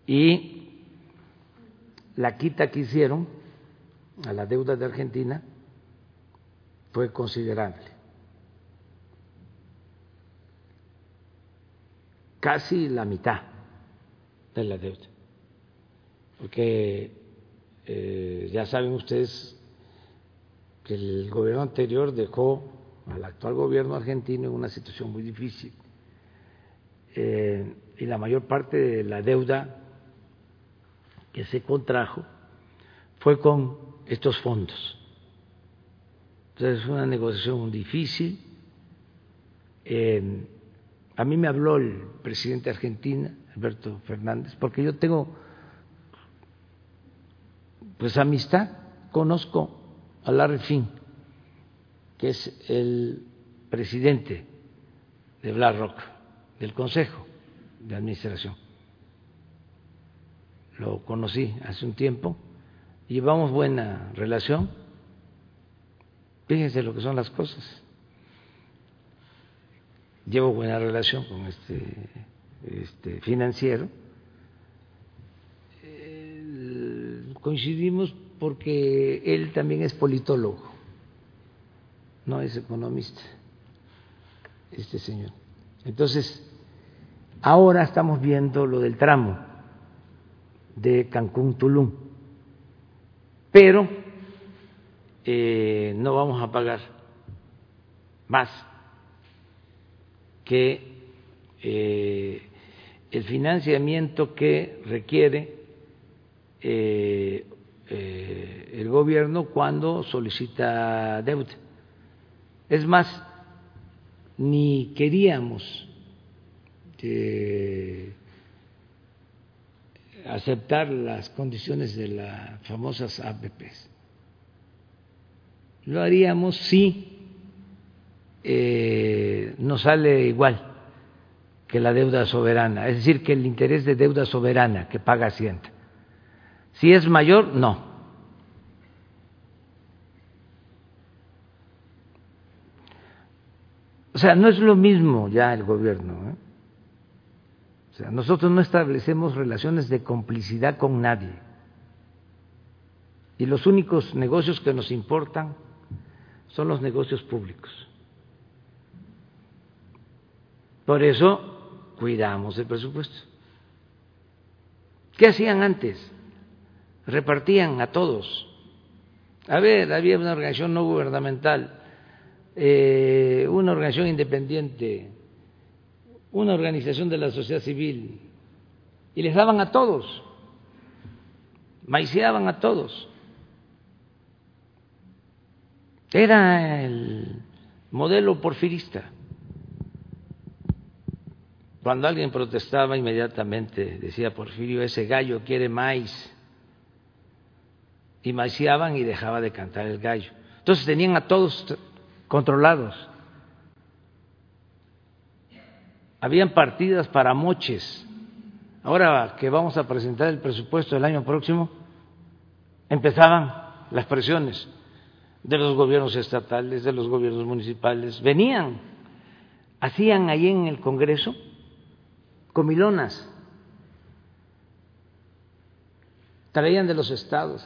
Y la quita que hicieron a la deuda de Argentina fue considerable. Casi la mitad de la deuda. Porque eh, ya saben ustedes que el gobierno anterior dejó al actual gobierno argentino en una situación muy difícil. Eh, y la mayor parte de la deuda que se contrajo fue con estos fondos. Entonces es una negociación difícil. Eh, a mí me habló el presidente de Argentina, Alberto Fernández, porque yo tengo pues amistad, conozco a Larry Finn, que es el presidente de BlackRock, del Consejo de Administración. Lo conocí hace un tiempo, llevamos buena relación Fíjense lo que son las cosas. Llevo buena relación con este, este financiero. coincidimos porque él también es politólogo, no es economista, este señor. Entonces, ahora estamos viendo lo del tramo de Cancún-Tulum, pero eh, no vamos a pagar más que eh, el financiamiento que requiere eh, el gobierno cuando solicita deuda. Es más, ni queríamos aceptar las condiciones de las famosas APPs. Lo haríamos si eh, nos sale igual que la deuda soberana, es decir, que el interés de deuda soberana que paga Hacienda. Si es mayor, no. O sea, no es lo mismo ya el gobierno. ¿eh? Nosotros no establecemos relaciones de complicidad con nadie. Y los únicos negocios que nos importan son los negocios públicos. Por eso cuidamos el presupuesto. ¿Qué hacían antes? Repartían a todos. A ver, había una organización no gubernamental, eh, una organización independiente, una organización de la sociedad civil, y les daban a todos, maiciaban a todos. Era el modelo porfirista. Cuando alguien protestaba, inmediatamente decía Porfirio, ese gallo quiere maíz. Y maiciaban y dejaba de cantar el gallo. Entonces tenían a todos controlados. Habían partidas para moches. Ahora que vamos a presentar el presupuesto del año próximo, empezaban las presiones de los gobiernos estatales, de los gobiernos municipales. Venían, hacían ahí en el Congreso comilonas, traían de los estados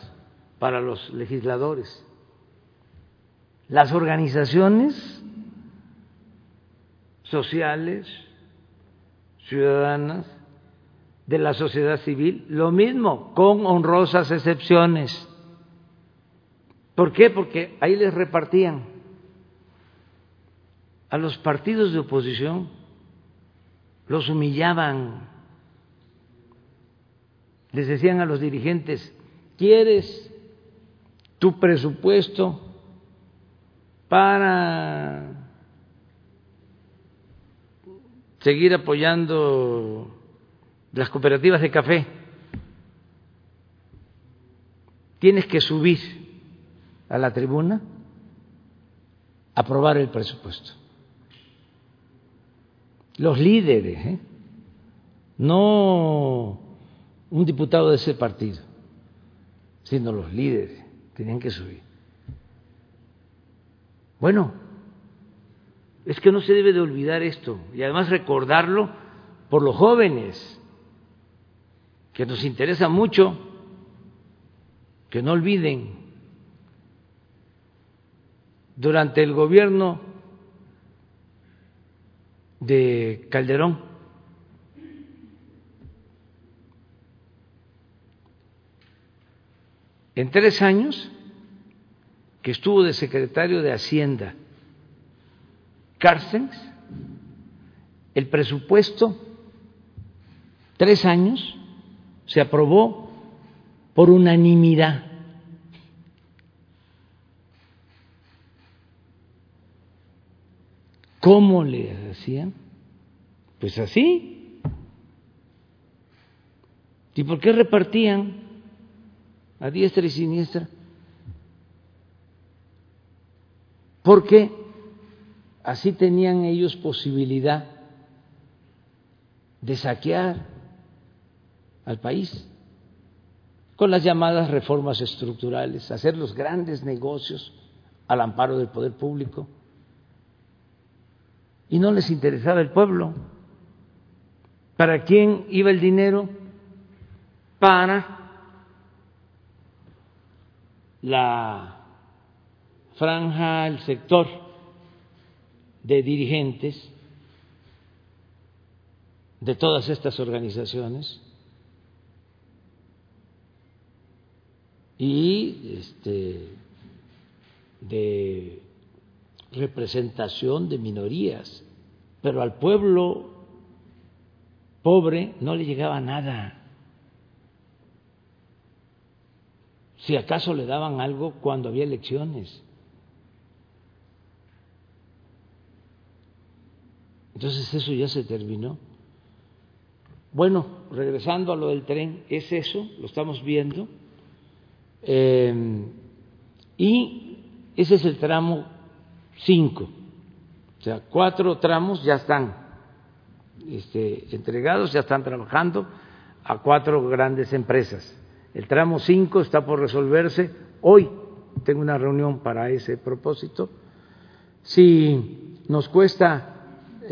para los legisladores. Las organizaciones sociales, ciudadanas, de la sociedad civil, lo mismo, con honrosas excepciones. ¿Por qué? Porque ahí les repartían a los partidos de oposición los humillaban, les decían a los dirigentes, ¿quieres tu presupuesto para seguir apoyando las cooperativas de café? Tienes que subir a la tribuna, aprobar el presupuesto los líderes, ¿eh? no un diputado de ese partido, sino los líderes, tenían que subir. Bueno, es que no se debe de olvidar esto y además recordarlo por los jóvenes, que nos interesa mucho, que no olviden, durante el gobierno de Calderón. En tres años que estuvo de secretario de Hacienda Carstens, el presupuesto, tres años, se aprobó por unanimidad. ¿Cómo le hacían? Pues así. ¿Y por qué repartían a diestra y siniestra? Porque así tenían ellos posibilidad de saquear al país con las llamadas reformas estructurales, hacer los grandes negocios al amparo del poder público y no les interesaba el pueblo. ¿Para quién iba el dinero? Para la franja, el sector de dirigentes de todas estas organizaciones y este, de representación de minorías, pero al pueblo pobre no le llegaba nada. Si acaso le daban algo cuando había elecciones. Entonces eso ya se terminó. Bueno, regresando a lo del tren, es eso, lo estamos viendo. Eh, y ese es el tramo cinco. O sea, cuatro tramos ya están este, entregados, ya están trabajando a cuatro grandes empresas. El tramo cinco está por resolverse. Hoy tengo una reunión para ese propósito. Si nos cuesta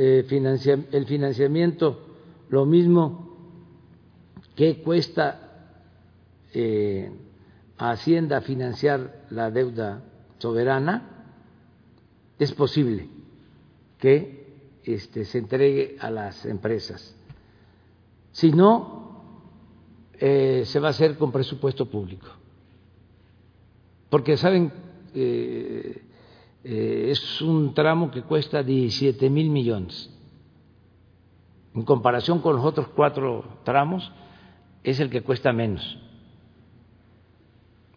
eh, el financiamiento lo mismo que cuesta eh, a Hacienda financiar la deuda soberana, es posible que este, se entregue a las empresas. Si no, eh, se va a hacer con presupuesto público. Porque, ¿saben? Eh, eh, es un tramo que cuesta 17 mil millones. En comparación con los otros cuatro tramos, es el que cuesta menos.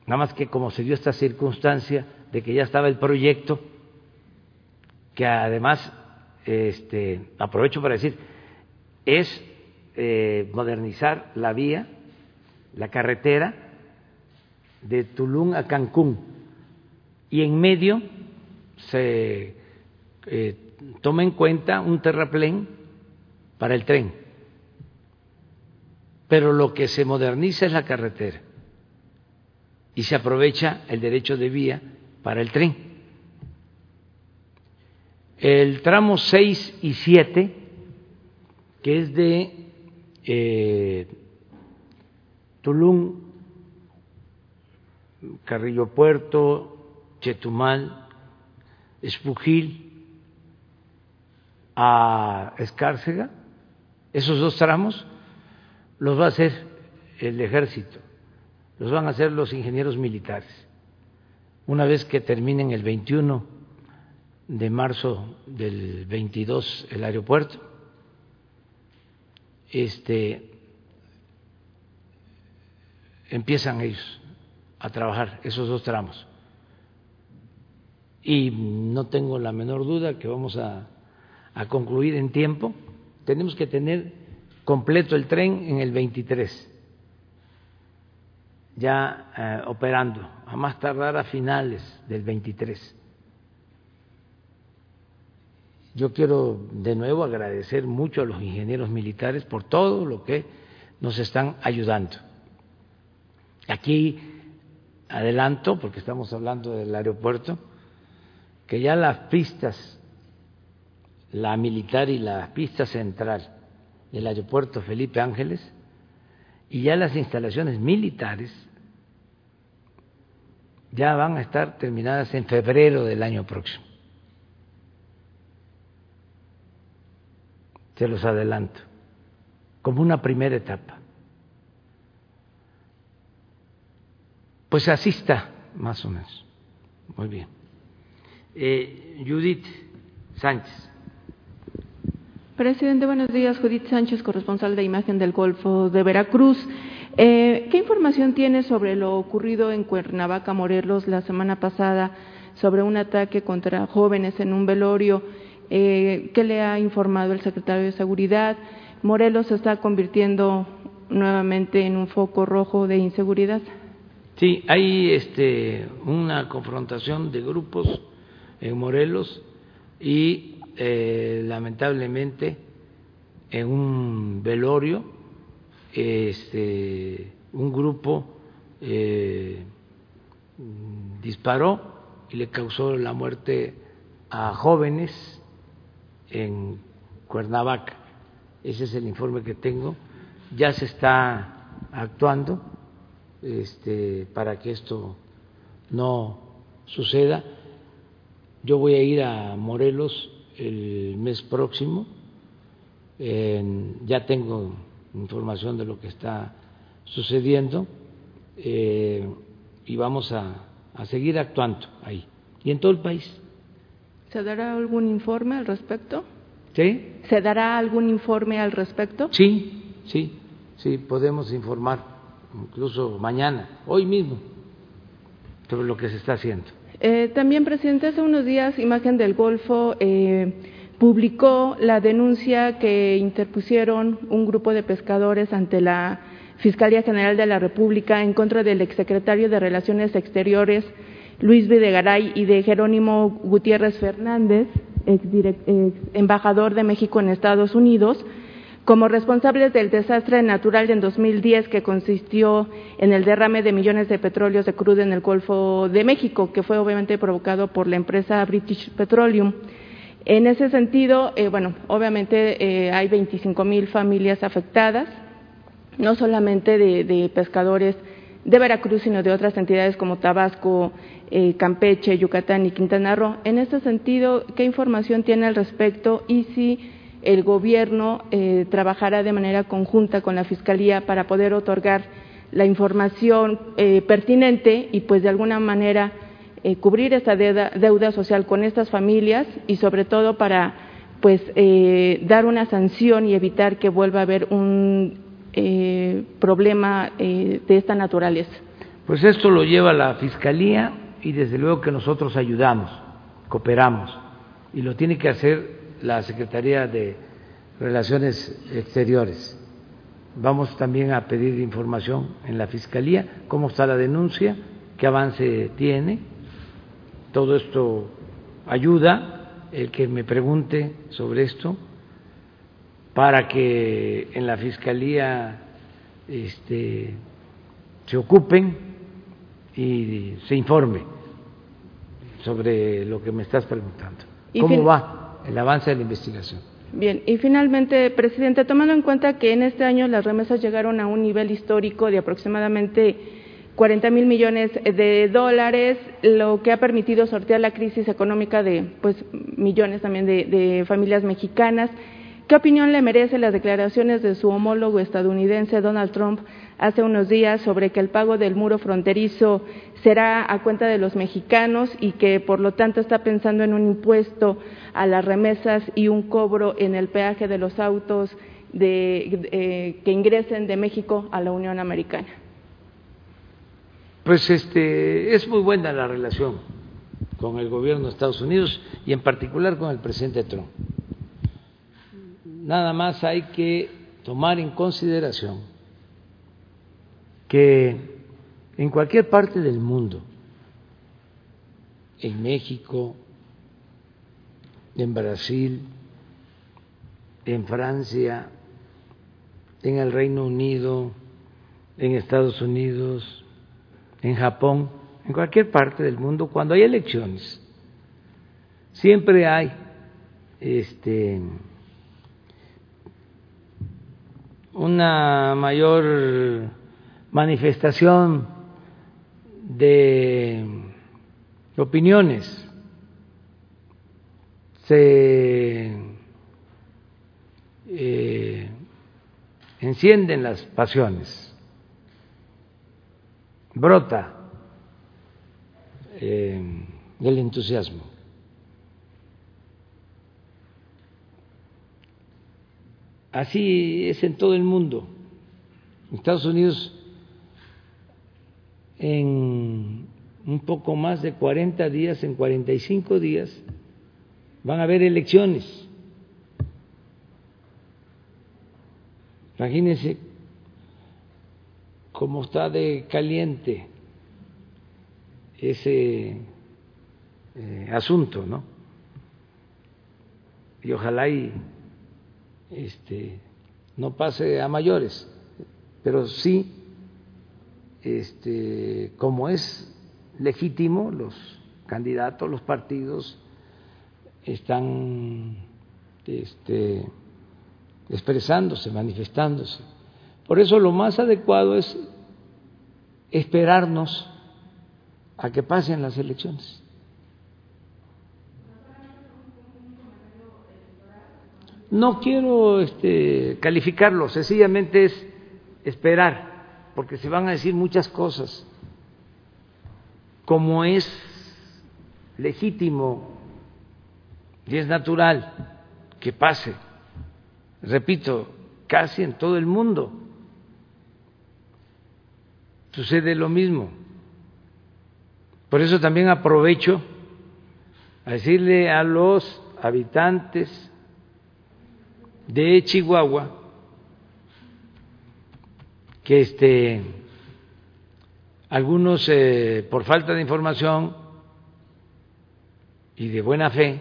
Nada más que como se dio esta circunstancia de que ya estaba el proyecto, que además este, aprovecho para decir, es eh, modernizar la vía, la carretera de Tulum a Cancún y en medio se eh, toma en cuenta un terraplén para el tren, pero lo que se moderniza es la carretera y se aprovecha el derecho de vía para el tren. El tramo 6 y 7, que es de eh, Tulum, Carrillo Puerto, Chetumal, Espujil, a Escárcega, esos dos tramos los va a hacer el ejército los van a hacer los ingenieros militares. Una vez que terminen el 21 de marzo del 22 el aeropuerto, este, empiezan ellos a trabajar esos dos tramos. Y no tengo la menor duda que vamos a, a concluir en tiempo. Tenemos que tener completo el tren en el 23 ya eh, operando, a más tardar a finales del 23. Yo quiero de nuevo agradecer mucho a los ingenieros militares por todo lo que nos están ayudando. Aquí adelanto, porque estamos hablando del aeropuerto, que ya las pistas, la militar y la pista central del aeropuerto Felipe Ángeles, y ya las instalaciones militares ya van a estar terminadas en febrero del año próximo. Se los adelanto, como una primera etapa. Pues así está, más o menos. Muy bien. Eh, Judith Sánchez. Presidente, buenos días. Judith Sánchez, corresponsal de Imagen del Golfo de Veracruz. Eh, ¿Qué información tiene sobre lo ocurrido en Cuernavaca, Morelos, la semana pasada, sobre un ataque contra jóvenes en un velorio? Eh, ¿Qué le ha informado el secretario de Seguridad? ¿Morelos se está convirtiendo nuevamente en un foco rojo de inseguridad? Sí, hay este, una confrontación de grupos en Morelos y eh, lamentablemente en un velorio este, un grupo eh, disparó y le causó la muerte a jóvenes en Cuernavaca. Ese es el informe que tengo. Ya se está actuando este, para que esto no suceda. Yo voy a ir a Morelos el mes próximo. ya tengo información de lo que está sucediendo eh, y vamos a, a seguir actuando ahí y en todo el país. ¿Se dará algún informe al respecto? ¿Sí? ¿Se dará algún informe al respecto? Sí, sí, sí, podemos informar incluso mañana, hoy mismo, sobre lo que se está haciendo. Eh, también, presidente, hace unos días, Imagen del Golfo eh, publicó la denuncia que interpusieron un grupo de pescadores ante la Fiscalía General de la República en contra del exsecretario de Relaciones Exteriores, Luis Videgaray, y de Jerónimo Gutiérrez Fernández, ex, embajador de México en Estados Unidos, como responsables del desastre natural en 2010 que consistió en el derrame de millones de petróleos de crudo en el Golfo de México, que fue obviamente provocado por la empresa British Petroleum. En ese sentido, eh, bueno, obviamente eh, hay 25 mil familias afectadas, no solamente de, pescadores de Veracruz, sino de otras entidades como Tabasco, eh, Campeche, Yucatán y Quintana Roo. En este sentido, ¿qué información tiene al respecto y si el gobierno trabajará de manera conjunta con la Fiscalía para poder otorgar la información pertinente y, pues, de alguna manera eh, cubrir esta deuda, social con estas familias y sobre todo para pues eh, dar una sanción y evitar que vuelva a haber un eh, problema de esta naturaleza. Pues esto lo lleva la Fiscalía y desde luego que nosotros ayudamos, cooperamos y lo tiene que hacer la Secretaría de Relaciones Exteriores. Vamos también a pedir información en la Fiscalía, cómo está la denuncia, qué avance tiene todo esto ayuda, el que me pregunte sobre esto, para que en la Fiscalía este, se ocupen y se informe sobre lo que me estás preguntando. ¿Cómo va el avance de la investigación? Bien, y finalmente, presidente, tomando en cuenta que en este año las remesas llegaron a un nivel histórico de aproximadamente 40 mil millones de dólares, lo que ha permitido sortear la crisis económica de pues, millones también de, familias mexicanas. ¿Qué opinión le merecen las declaraciones de su homólogo estadounidense Donald Trump hace unos días sobre que el pago del muro fronterizo será a cuenta de los mexicanos y que por lo tanto está pensando en un impuesto a las remesas y un cobro en el peaje de los autos eh, que ingresen de México a la Unión Americana? Pues este, es muy buena la relación con el gobierno de Estados Unidos y en particular con el presidente Trump. Nada más hay que tomar en consideración que en cualquier parte del mundo, en México, en Brasil, en Francia, en el Reino Unido, en Estados Unidos, en Japón, en cualquier parte del mundo, cuando hay elecciones, siempre hay este, una mayor manifestación de opiniones, se eh, encienden las pasiones brota eh, el entusiasmo. Así es en todo el mundo. Estados Unidos, en un poco más de 40 días, en 45 días, van a haber elecciones. Imagínense cómo está de caliente ese eh, asunto, ¿no? Y ojalá y este, no pase a mayores, pero sí, este, como es legítimo, los candidatos, los partidos están este, expresándose, manifestándose. Por eso lo más adecuado es esperarnos a que pasen las elecciones. No quiero este, calificarlo, sencillamente es esperar, porque se van a decir muchas cosas, como es legítimo y es natural que pase, repito, casi en todo el mundo sucede lo mismo. Por eso también aprovecho a decirle a los habitantes de Chihuahua que este algunos eh, por falta de información y de buena fe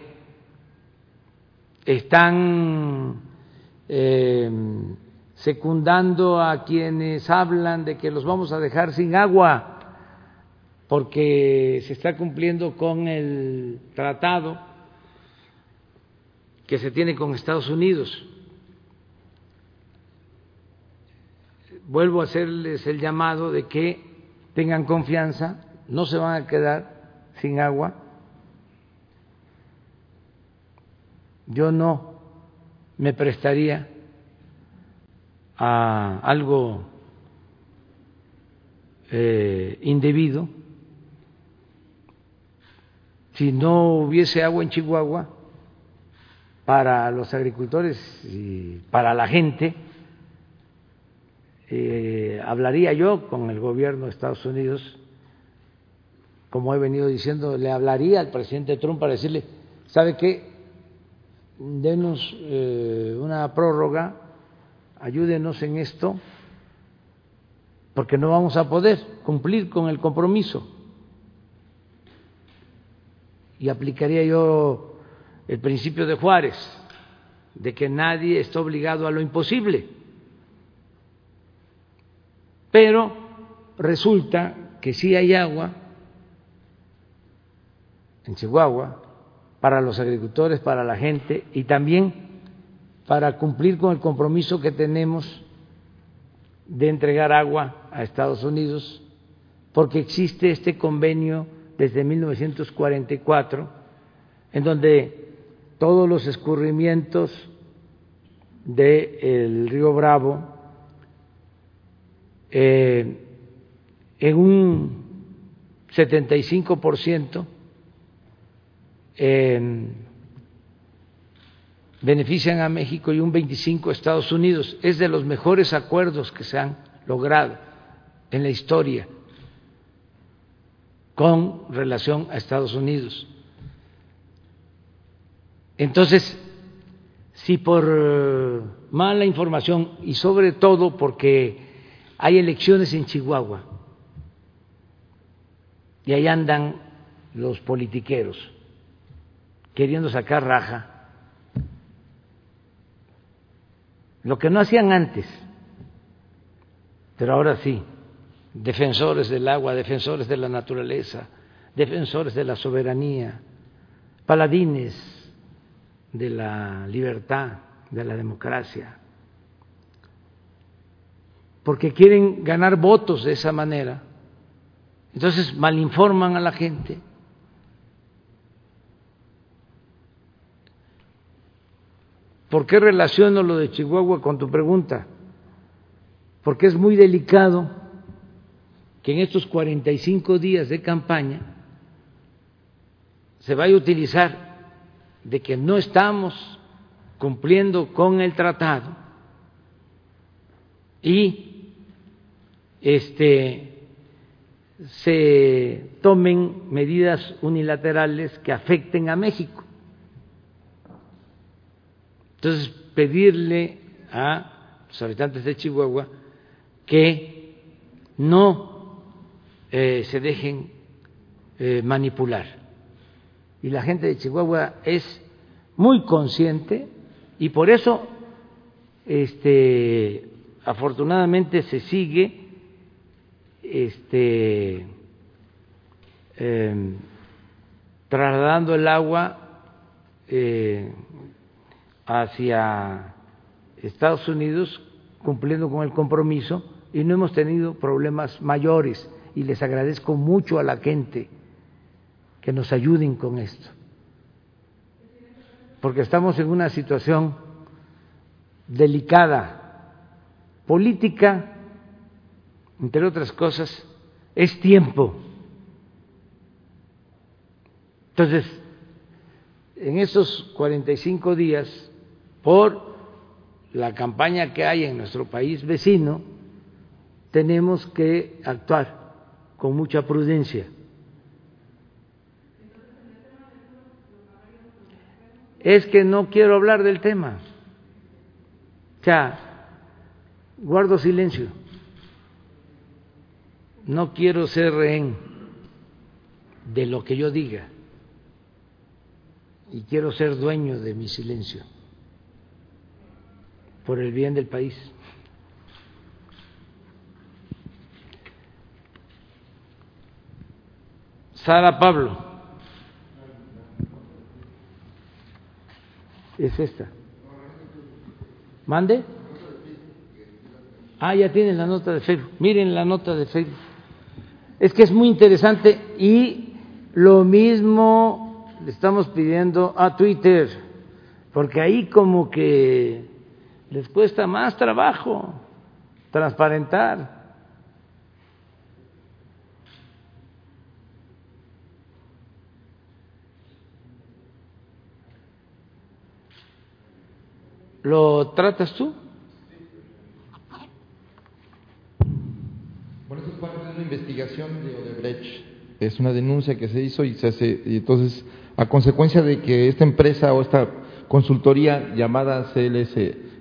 están eh, secundando a quienes hablan de que los vamos a dejar sin agua porque se está cumpliendo con el tratado que se tiene con Estados Unidos. Vuelvo a hacerles el llamado de que tengan confianza, no se van a quedar sin agua. Yo no me prestaría a algo eh, indebido. Si no hubiese agua en Chihuahua para los agricultores y para la gente, eh, hablaría yo con el gobierno de Estados Unidos, como he venido diciendo, le hablaría al presidente Trump para decirle, ¿sabe qué? Denos eh, una prórroga, ayúdenos en esto, porque no vamos a poder cumplir con el compromiso. Y aplicaría yo el principio de Juárez, de que nadie está obligado a lo imposible pero resulta que sí hay agua en Chihuahua para los agricultores, para la gente y también para cumplir con el compromiso que tenemos de entregar agua a Estados Unidos, porque existe este convenio desde 1944, en donde todos los escurrimientos del río Bravo eh, en un 75% eh, benefician a México y un 25% a Estados Unidos. Es de los mejores acuerdos que se han logrado en la historia con relación a Estados Unidos. Entonces, si por eh, mala información y sobre todo porque hay elecciones en Chihuahua y ahí andan los politiqueros queriendo sacar raja. Lo que no hacían antes, pero ahora sí, defensores del agua, defensores de la naturaleza, defensores de la soberanía, paladines de la libertad, de la democracia porque quieren ganar votos de esa manera. Entonces malinforman a la gente. ¿Por qué relaciono lo de Chihuahua con tu pregunta? Porque es muy delicado que en estos 45 días de campaña se vaya a utilizar de que no estamos cumpliendo con el tratado y este, se tomen medidas unilaterales que afecten a México. Entonces, pedirle a los habitantes de Chihuahua que no eh, se dejen eh, manipular. Y la gente de Chihuahua es muy consciente y por eso este, afortunadamente se sigue este, em, trasladando el agua eh, hacia Estados Unidos, cumpliendo con el compromiso, y no hemos tenido problemas mayores. Y les agradezco mucho a la gente que nos ayuden con esto, porque estamos en una situación delicada, política entre otras cosas, es tiempo. Entonces, en esos 45 días, por la campaña que hay en nuestro país vecino, tenemos que actuar con mucha prudencia. Es que no quiero hablar del tema. O sea, guardo silencio no quiero ser rehén de lo que yo diga y quiero ser dueño de mi silencio por el bien del país. Sara Pablo. es esta. ¿Mande? Ah, ya tienen la nota de Facebook. Miren la nota de Facebook. Es que es muy interesante y lo mismo le estamos pidiendo a Twitter, porque ahí como que les cuesta más trabajo transparentar. ¿Lo tratas tú? Bueno, eso es parte de una investigación de Odebrecht. Es una denuncia que se hizo y se hace, y entonces, a consecuencia de que esta empresa o esta consultoría llamada CLS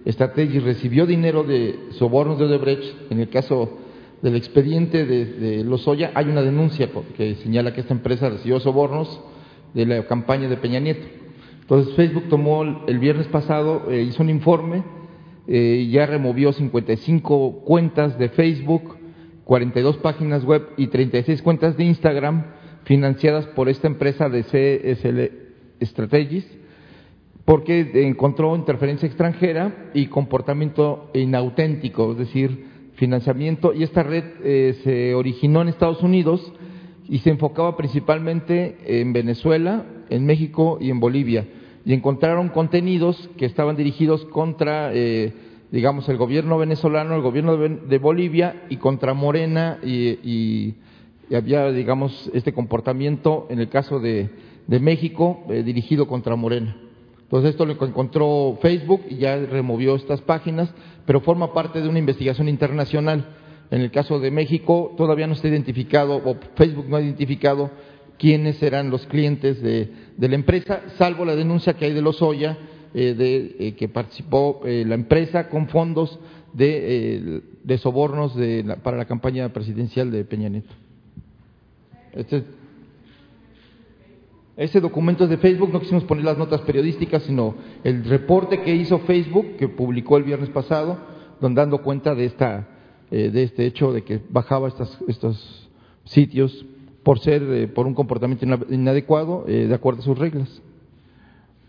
Strategy recibió dinero de sobornos de Odebrecht, en el caso del expediente de, de Lozoya, hay una denuncia que señala que esta empresa recibió sobornos de la campaña de Peña Nieto. Entonces Facebook tomó el viernes pasado, eh, hizo un informe, eh, ya removió 55 cuentas de Facebook, 42 páginas web y 36 cuentas de Instagram financiadas por esta empresa de CSL Strategies, porque encontró interferencia extranjera y comportamiento inauténtico, es decir, financiamiento, y esta red eh, se originó en Estados Unidos y se enfocaba principalmente en Venezuela, en México y en Bolivia. Y encontraron contenidos que estaban dirigidos contra, eh, digamos, el gobierno venezolano, el gobierno de, Bolivia y contra Morena y, había, digamos, este comportamiento en el caso de, México eh, dirigido contra Morena. Entonces esto lo encontró Facebook y ya removió estas páginas, pero forma parte de una investigación internacional. En el caso de México todavía no está identificado, o Facebook no ha identificado quiénes eran los clientes de, la empresa, salvo la denuncia que hay de Lozoya, eh, de eh, que participó eh, la empresa con fondos de, sobornos para la campaña presidencial de Peña Nieto. Este, ese documento es de Facebook, no quisimos poner las notas periodísticas, sino el reporte que hizo Facebook, que publicó el viernes pasado, donde dando cuenta de, esta, de este hecho de que bajaba estos sitios por ser eh, por un comportamiento inadecuado eh, de acuerdo a sus reglas.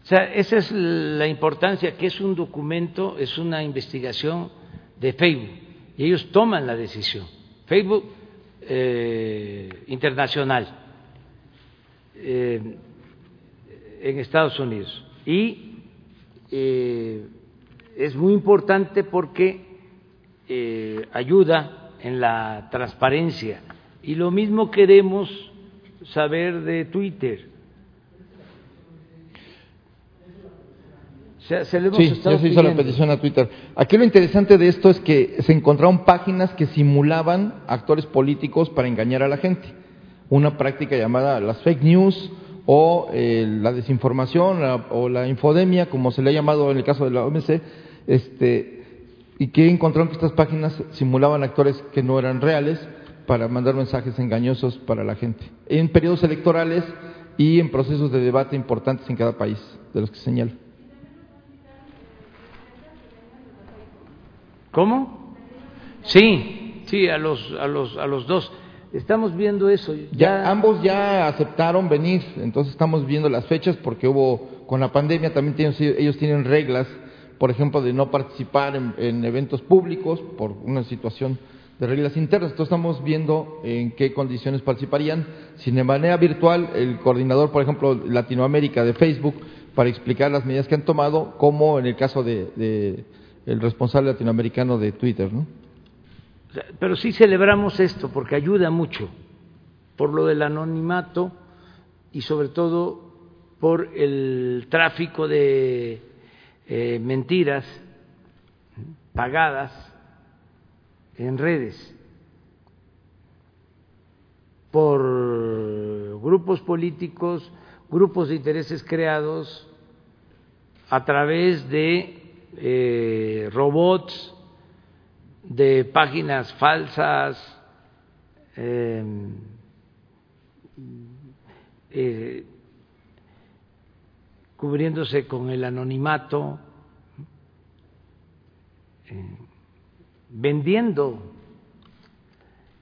O sea, esa es la importancia, que es un documento, es una investigación de Facebook, y ellos toman la decisión. Facebook eh, internacional en Estados Unidos. Y es muy importante porque ayuda en la transparencia y lo mismo queremos saber de Twitter. Sí, ya se hizo la petición a Twitter. Aquí lo interesante de esto es que se encontraron páginas que simulaban actores políticos para engañar a la gente. Una práctica llamada las fake news o eh, la desinformación o la infodemia, como se le ha llamado en el caso de la OMC, este, y que encontraron que estas páginas simulaban actores que no eran reales para mandar mensajes engañosos para la gente, en periodos electorales y en procesos de debate importantes en cada país, de los que señalo. ¿Cómo? Sí, sí, a los, a los, a los dos. Estamos viendo eso. Ya... ambos ya aceptaron venir, entonces estamos viendo las fechas porque hubo, con la pandemia también tienen, ellos tienen reglas, por ejemplo, de no participar en eventos públicos por una situación de reglas internas. Entonces estamos viendo en qué condiciones participarían. Si de manera virtual, el coordinador, por ejemplo, Latinoamérica de Facebook, para explicar las medidas que han tomado, como en el caso de, el responsable latinoamericano de Twitter, ¿no? Pero sí celebramos esto porque ayuda mucho por lo del anonimato y sobre todo por el tráfico de eh, mentiras pagadas en redes por grupos políticos, grupos de intereses creados a través de eh, robots, de páginas falsas, em, eh, cubriéndose con el anonimato. Eh, vendiendo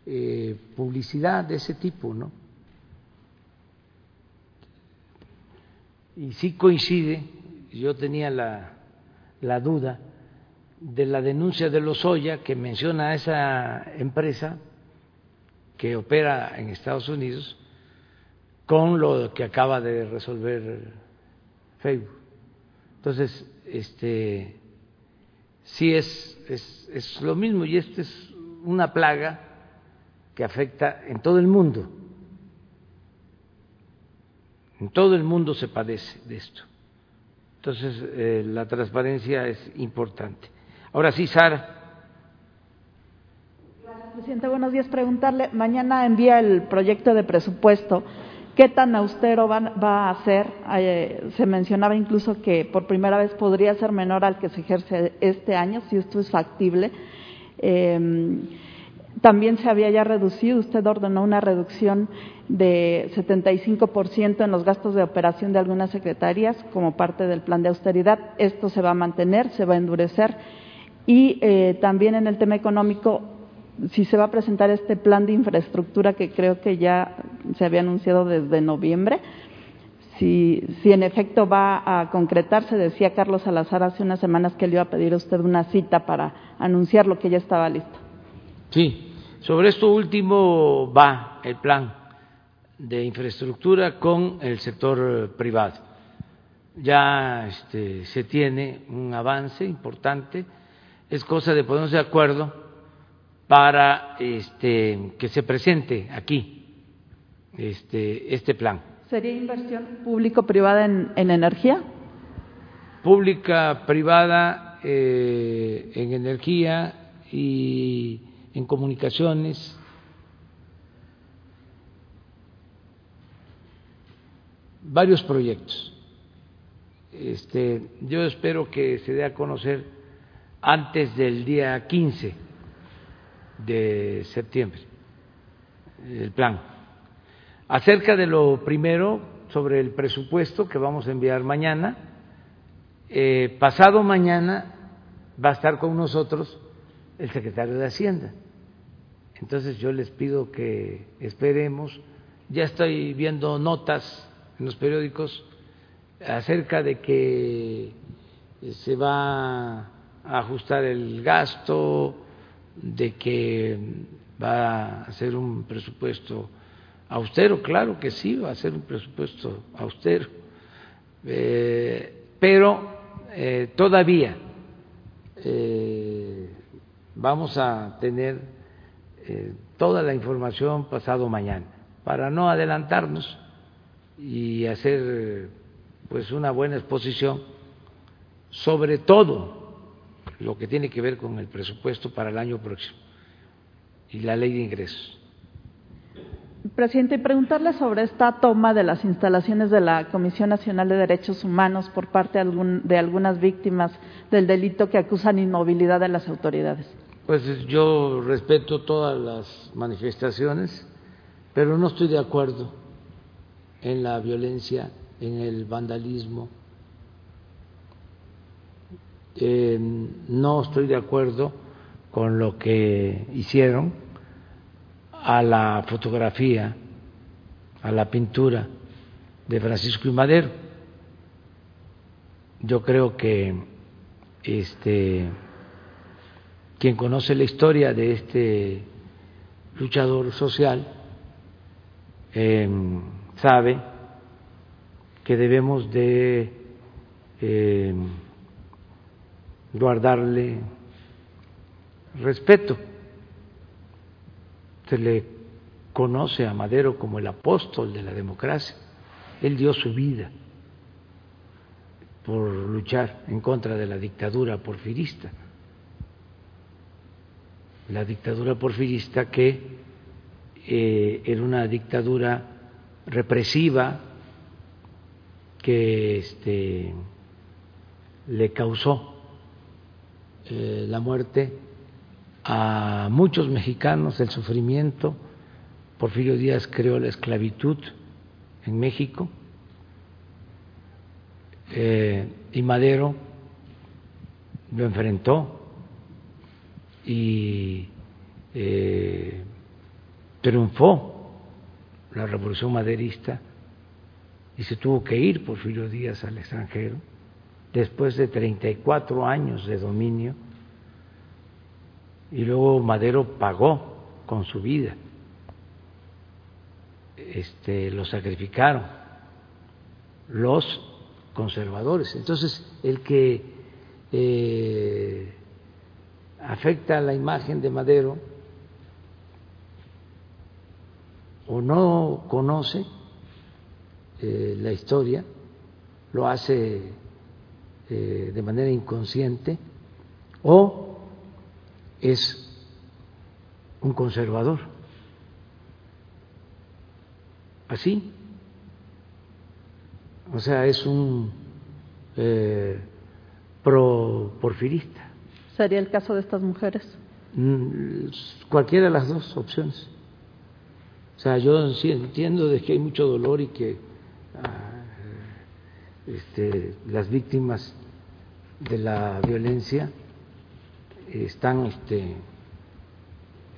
eh, publicidad de ese tipo, ¿no? Y sí coincide yo tenía la, la duda de la denuncia de Lozoya que menciona a esa empresa que opera en Estados Unidos con lo que acaba de resolver Facebook. Entonces, este, sí es, es, es lo mismo y esta es una plaga que afecta en todo el mundo. En todo el mundo se padece de esto. Entonces, eh, la transparencia es importante. Ahora sí, Sara. Presidente. Buenos días. Preguntarle, mañana envía el proyecto de presupuesto. ¿Qué tan austero va, va a ser? Eh, se mencionaba incluso que por primera vez podría ser menor al que se ejerce este año, si esto es factible. Eh, también se había ya reducido, usted ordenó una reducción de 75% en los gastos de operación de algunas secretarías como parte del plan de austeridad. Esto se va a mantener, se va a endurecer. Y eh, también en el tema económico, si se va a presentar este plan de infraestructura que creo que ya se había anunciado desde noviembre, si, si en efecto va a concretarse, decía Carlos Salazar hace unas semanas que le iba a pedir a usted una cita para anunciar lo que ya estaba listo. Sí, sobre esto último va el plan de infraestructura con el sector privado. Ya este, se tiene un avance importante, es cosa de ponernos de acuerdo para este, que se presente aquí este, este plan. ¿Sería inversión público-privada en, en, energía? Pública, privada eh, en energía y en comunicaciones. Varios proyectos. Este, yo espero que se dé a conocer antes del día 15 de septiembre el plan. Acerca de lo primero, sobre el presupuesto que vamos a enviar mañana, eh, pasado mañana va a estar con nosotros el secretario de Hacienda. Entonces yo les pido que esperemos. Ya estoy viendo notas en los periódicos acerca de que se va a ajustar el gasto, de que va a ser un presupuesto austero, claro que sí, va a ser un presupuesto austero, eh, pero eh, todavía eh, vamos a tener eh, toda la información pasado mañana para no adelantarnos y hacer pues una buena exposición sobre todo lo que tiene que ver con el presupuesto para el año próximo y la ley de ingresos. Presidente, preguntarle sobre esta toma de las instalaciones de la Comisión Nacional de Derechos Humanos por parte de, de algunas víctimas del delito que acusan inmovilidad de las autoridades. Pues yo respeto todas las manifestaciones, pero no estoy de acuerdo en la violencia, en el vandalismo. No estoy de acuerdo con lo que hicieron a la fotografía, a la pintura de Francisco y Madero. Yo creo que este quien conoce la historia de este luchador social eh, sabe que debemos de eh, guardarle respeto. Se le conoce a Madero como el apóstol de la democracia. Él dio su vida por luchar en contra de la dictadura porfirista la dictadura porfirista que eh, era una dictadura represiva que este, le causó eh, la muerte a muchos mexicanos, el sufrimiento. Porfirio Díaz creó la esclavitud en México eh, y Madero lo enfrentó y eh, triunfó la revolución maderista y se tuvo que ir Porfirio Díaz al extranjero después de 34 años de dominio, y luego Madero pagó con su vida, este, lo sacrificaron los conservadores. Entonces, el que eh, afecta la imagen de Madero o no conoce eh, la historia, lo hace eh, de manera inconsciente, o es un conservador. Así. O sea, es un eh, pro porfirista. ¿Sería el caso de estas mujeres? Mm, cualquiera de las dos opciones. O sea, yo sí entiendo de que hay mucho dolor y que ah, este, las víctimas de la violencia están este,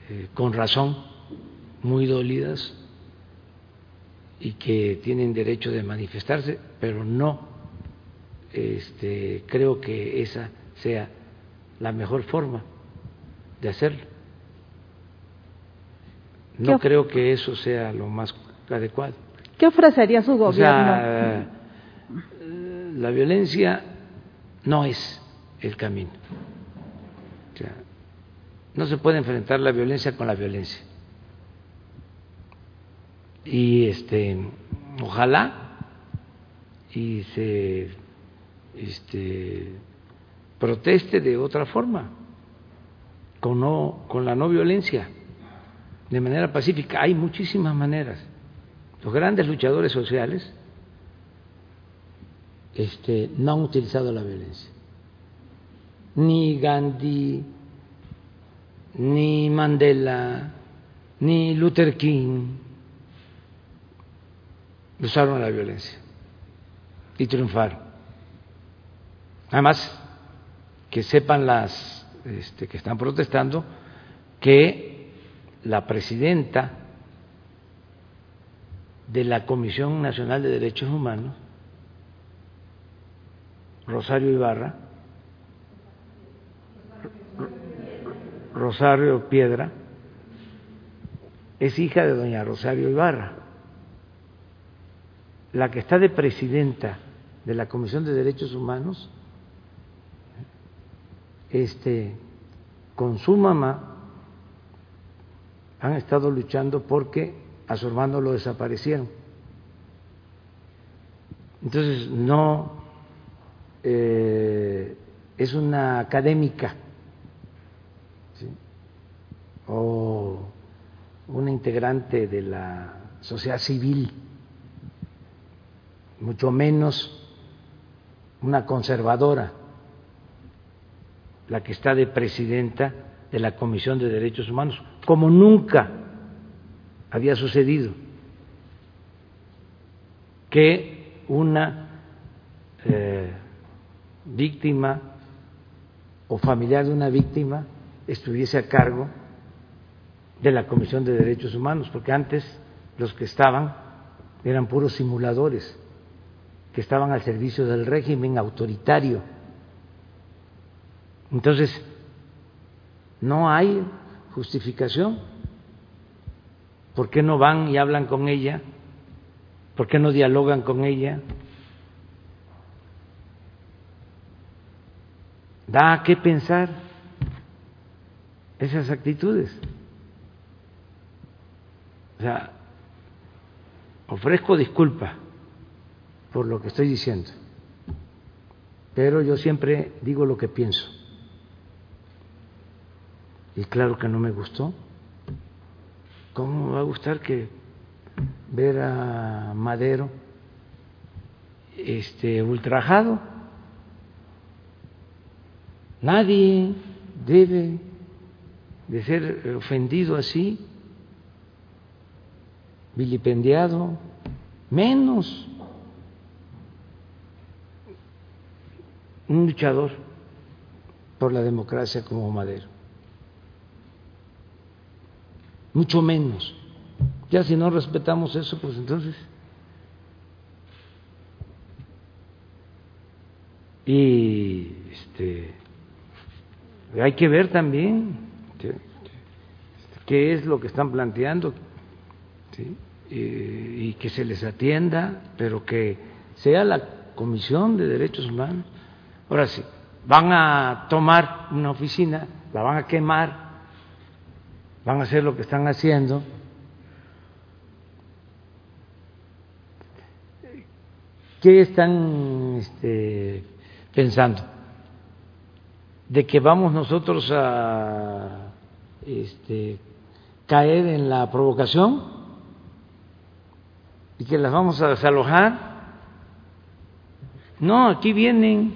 eh, con razón muy dolidas y que tienen derecho de manifestarse, pero no este, creo que esa sea la mejor forma de hacerlo. No creo que eso sea lo más adecuado. ¿Qué ofrecería su gobierno? la violencia no es el camino. no se puede enfrentar la violencia con la violencia. Y este, ojalá y se este, proteste de otra forma, con, no, con la no violencia de manera pacífica. Hay muchísimas maneras. Los grandes luchadores sociales este, no han utilizado la violencia. Ni Gandhi, ni Mandela, ni Luther King usaron la violencia y triunfaron. Además, que sepan las este, que están protestando que la presidenta de la Comisión Nacional de Derechos Humanos, Rosario Ibarra, Rosario Piedra, es hija de doña Rosario Ibarra. La que está de presidenta de la Comisión de Derechos Humanos, este, con su mamá, han estado luchando porque a su hermano lo desaparecieron. Entonces, no eh, es una académica o una integrante de la sociedad civil, mucho menos una conservadora, la que está de presidenta de la Comisión de Derechos Humanos, como nunca había sucedido que una eh, víctima o familiar de una víctima estuviese a cargo de la Comisión de Derechos Humanos, porque antes los que estaban eran puros simuladores, que estaban al servicio del régimen autoritario. Entonces, no hay justificación. ¿Por qué no van y hablan con ella? ¿Por qué no dialogan con ella? Da qué pensar esas actitudes. O sea, ofrezco disculpa por lo que estoy diciendo, pero yo siempre digo lo que pienso. Y claro que no me gustó. ¿Cómo me va a gustar que ver a Madero este ultrajado? Nadie debe de ser ofendido así, vilipendiado, menos un luchador por la democracia como Madero mucho menos. Ya si no respetamos eso, pues entonces... Y este, hay que ver también qué es lo que están planteando y que se les atienda, pero que sea la Comisión de Derechos Humanos. Ahora sí, van a tomar una oficina, la van a quemar, van a hacer lo que están haciendo. ¿Qué están este, pensando? ¿De que vamos nosotros a este, caer en la provocación y que las vamos a desalojar? No, aquí vienen,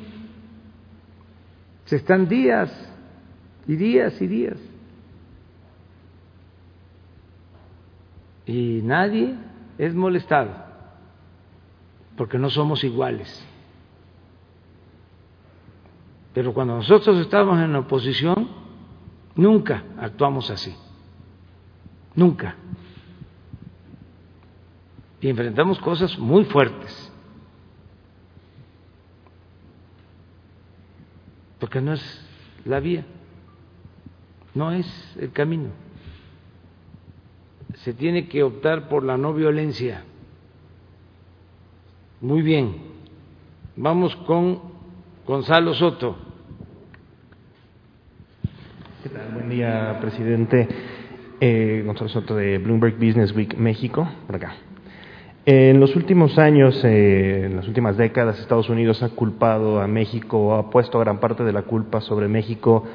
se están días y días y días. Y nadie es molestado, porque no somos iguales. Pero cuando nosotros estamos en oposición, nunca actuamos así. Nunca. Y enfrentamos cosas muy fuertes. Porque no es la vía, no es el camino. Se tiene que optar por la no violencia. Muy bien. Vamos con Gonzalo Soto. ¿Qué tal? Buen día, presidente. Eh, Gonzalo Soto de Bloomberg Business Week México, por acá. En los últimos años, eh, en las últimas décadas, Estados Unidos ha culpado a México, ha puesto gran parte de la culpa sobre México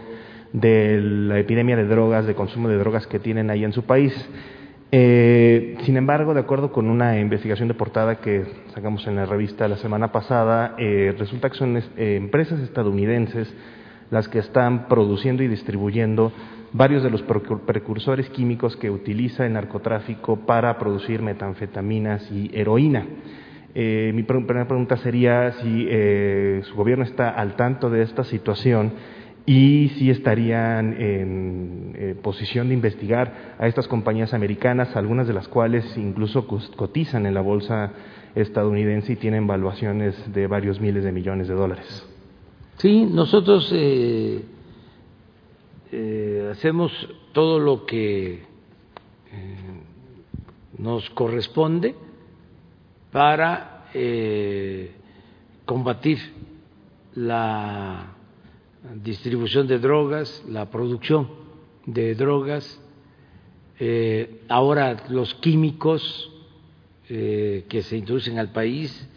de la epidemia de drogas, de consumo de drogas que tienen ahí en su país. Eh, sin embargo, de acuerdo con una investigación de portada que sacamos en la revista la semana pasada, eh, resulta que son eh, empresas estadounidenses las que están produciendo y distribuyendo varios de los precursores químicos que utiliza el narcotráfico para producir metanfetaminas y heroína. Mi primera pregunta sería si su gobierno está al tanto de esta situación y si estarían en eh, posición de investigar a estas compañías americanas, algunas de las cuales incluso cotizan en la bolsa estadounidense y tienen valuaciones de varios miles de millones de dólares. Sí, nosotros eh, eh, hacemos todo lo que nos corresponde para combatir la distribución de drogas, la producción de drogas, ahora los químicos que se introducen al país,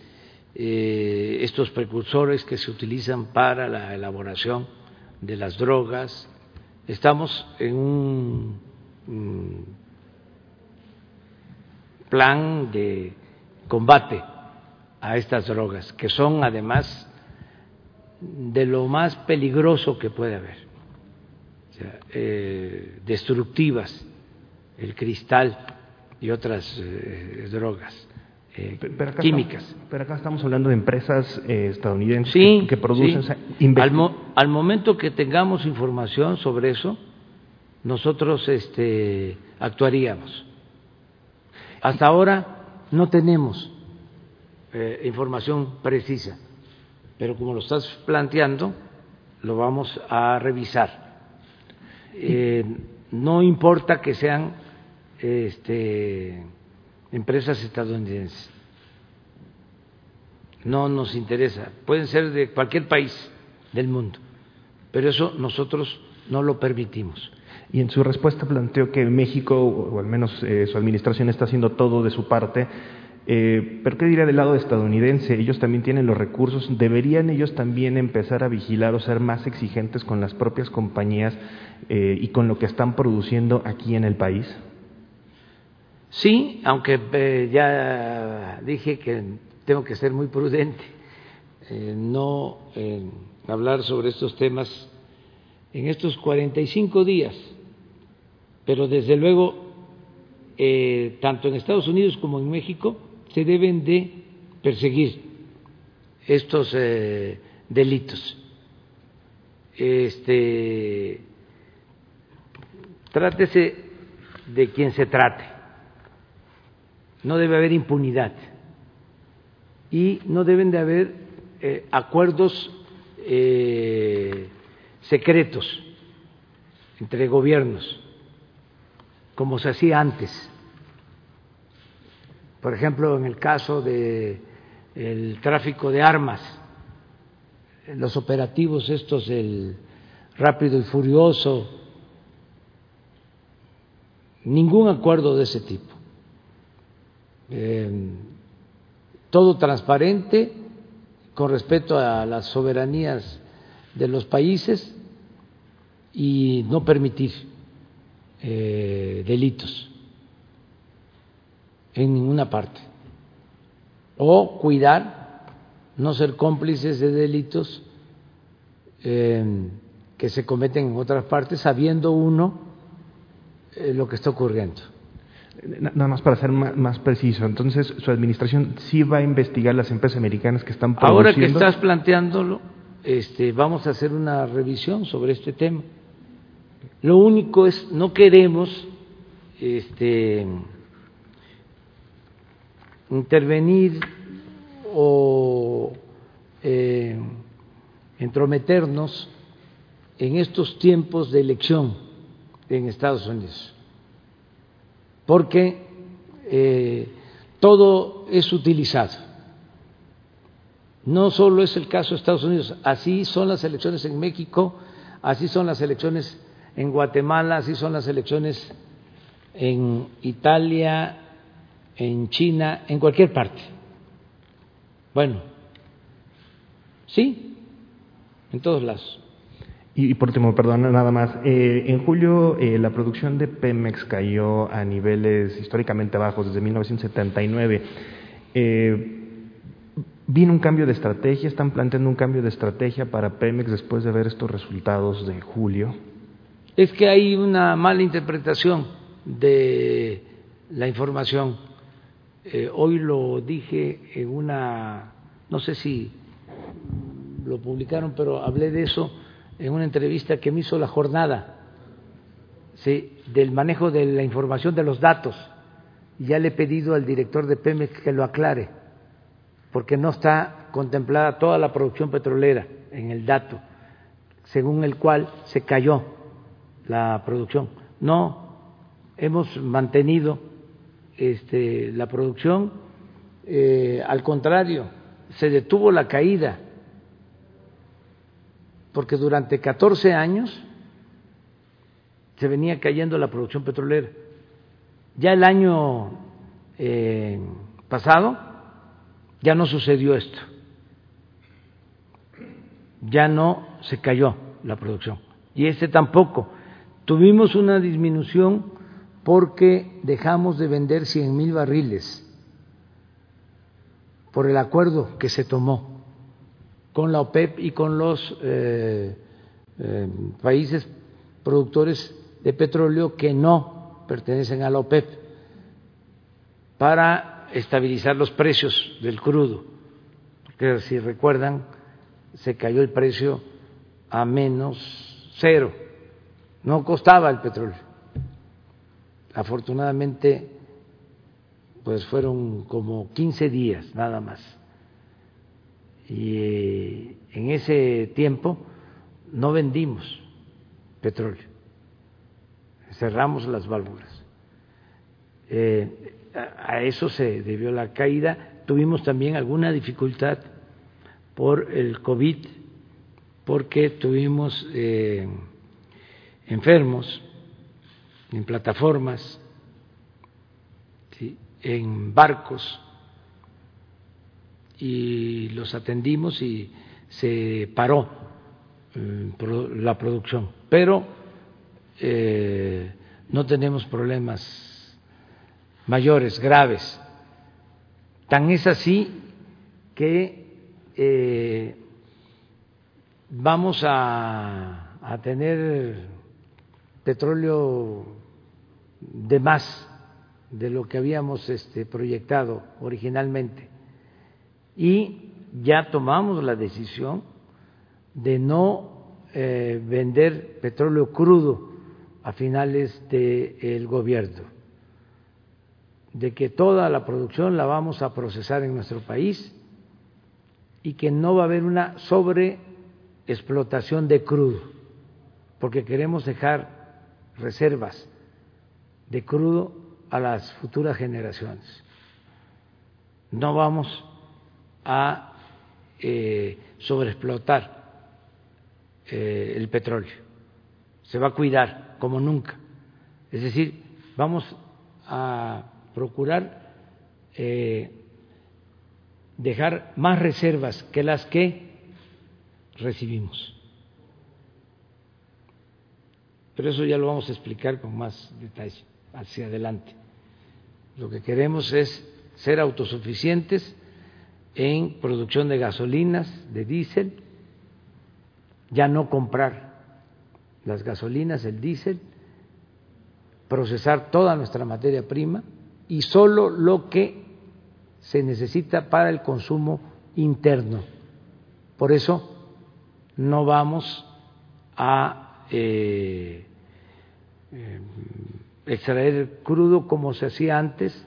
estos precursores que se utilizan para la elaboración de las drogas, Estamos en un plan de combate a estas drogas, que son además de lo más peligroso que puede haber, eh, destructivas, el cristal y otras eh, drogas. Eh, químicas. pero acá estamos hablando de empresas estadounidenses que, producen. al, momento que tengamos información sobre eso, nosotros este, actuaríamos. Hasta ahora no tenemos información precisa, pero como lo estás planteando, lo vamos a revisar. no importa que sean este, empresas estadounidenses. No nos interesa. Pueden ser de cualquier país del mundo, pero eso nosotros no lo permitimos. Y en su respuesta planteó que México, o al menos eh, su administración, está haciendo todo de su parte. Eh, pero ¿qué diría del lado estadounidense? Ellos también tienen los recursos. ¿Deberían ellos también empezar a vigilar o ser más exigentes con las propias compañías eh, y con lo que están produciendo aquí en el país? Sí, aunque eh, ya dije que tengo que ser muy prudente, eh, no hablar sobre estos temas en estos 45 días, pero desde luego, tanto en Estados Unidos como en México, se deben de perseguir estos delitos. Este, trátese de quien se trate no debe haber impunidad y no deben de haber eh, acuerdos eh, secretos entre gobiernos, como se hacía antes. Por ejemplo, en el caso de el tráfico de armas, los operativos estos del rápido y furioso, ningún acuerdo de ese tipo. Eh, todo transparente, con respeto a las soberanías de los países y no permitir eh, delitos en ninguna parte. O cuidar, no ser cómplices de delitos eh, que se cometen en otras partes, sabiendo uno eh, lo que está ocurriendo. Nada más para ser más, preciso, entonces su administración sí va a investigar las empresas americanas que están produciendo. Ahora que estás planteándolo, este, vamos a hacer una revisión sobre este tema. Lo único es no queremos este, intervenir o eh, entrometernos en estos tiempos de elección en Estados Unidos, porque eh, todo es utilizado. No solo es el caso de Estados Unidos, así son las elecciones en México, así son las elecciones en Guatemala, así son las elecciones en Italia, en China, en cualquier parte. Bueno, sí, en todos lados. Y, por último, perdón, nada más. Eh, en julio eh, la producción de Pemex cayó a niveles históricamente bajos desde 1979. Eh, ¿Vino un cambio de estrategia? ¿Están planteando un cambio de estrategia para Pemex después de ver estos resultados de julio? Es que hay una mala interpretación de la información. Hoy lo dije en una, no sé si lo publicaron, pero hablé de eso en una entrevista que me hizo la jornada, ¿sí? del manejo de la información de los datos. Ya le he pedido al director de Pemex que lo aclare, porque no está contemplada toda la producción petrolera en el dato, según el cual se cayó la producción. No, hemos mantenido este, la producción, eh, al contrario, se detuvo la caída porque durante 14 años se venía cayendo la producción petrolera. Ya el año eh, pasado ya no sucedió esto, ya no se cayó la producción y este tampoco. Tuvimos una disminución porque dejamos de vender 100 mil barriles por el acuerdo que se tomó con la OPEP y con los eh, eh, países productores de petróleo que no pertenecen a la OPEP para estabilizar los precios del crudo. Porque si recuerdan, se cayó el precio a menos cero, no costaba el petróleo. Afortunadamente, pues fueron como 15 días nada más y eh, en ese tiempo no vendimos petróleo, cerramos las válvulas. Eh, a eso se debió la caída. Tuvimos también alguna dificultad por el COVID, porque tuvimos eh, enfermos en plataformas, en barcos y los atendimos y se paró eh, la producción. Pero eh, no tenemos problemas mayores, graves. Tan es así que eh, vamos a, a tener petróleo de más de lo que habíamos este, proyectado originalmente. Y ya tomamos la decisión de no eh, vender petróleo crudo a finales del gobierno, de que toda la producción la vamos a procesar en nuestro país y que no va a haber una sobre explotación de crudo, porque queremos dejar reservas de crudo a las futuras generaciones. No vamos a eh, sobreexplotar eh, el petróleo, se va a cuidar como nunca. Es decir, vamos a procurar eh, dejar más reservas que las que recibimos. Pero eso ya lo vamos a explicar con más detalle hacia adelante. Lo que queremos es ser autosuficientes en producción de gasolinas, de diésel, ya no comprar las gasolinas, el diésel, procesar toda nuestra materia prima y solo lo que se necesita para el consumo interno. Por eso no vamos a eh, eh, extraer crudo como se hacía antes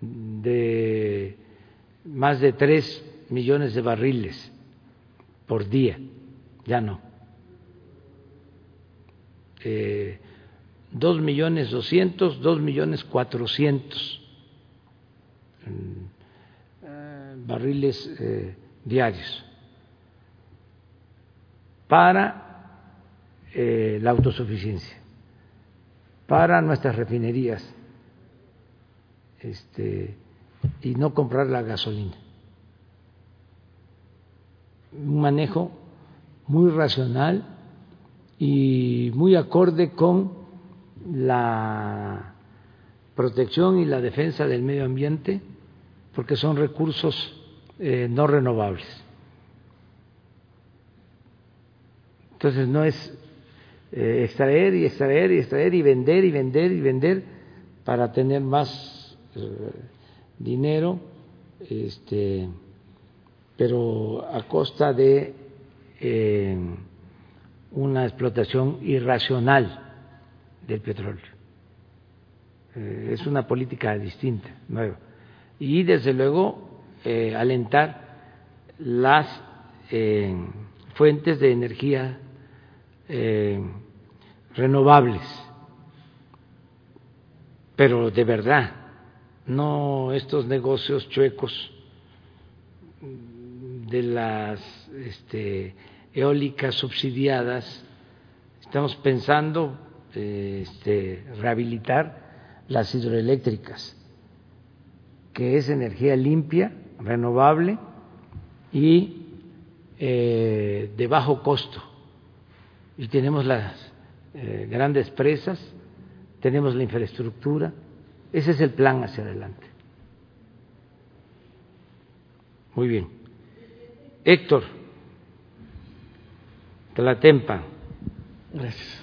de más de tres millones de barriles por día, ya no. Eh, dos millones doscientos, dos millones cuatrocientos eh, barriles eh, diarios. Para la autosuficiencia, para nuestras refinerías este, y no comprar la gasolina. Un manejo muy racional y muy acorde con la protección y la defensa del medio ambiente, porque son recursos eh, no renovables. Entonces no es eh, extraer y extraer y extraer y vender y vender y vender para tener más eh, dinero, este, pero a costa de eh, una explotación irracional del petróleo. Es una política distinta, nueva. Y desde luego alentar las fuentes de energía renovables, pero de verdad, no estos negocios chuecos de las este, eólicas subsidiadas. Estamos pensando este, rehabilitar las hidroeléctricas, que es energía limpia, renovable y eh, de bajo costo. Y tenemos las eh, grandes presas, tenemos la infraestructura ese es el plan hacia adelante. Muy bien. Héctor, Tlatempa. Gracias.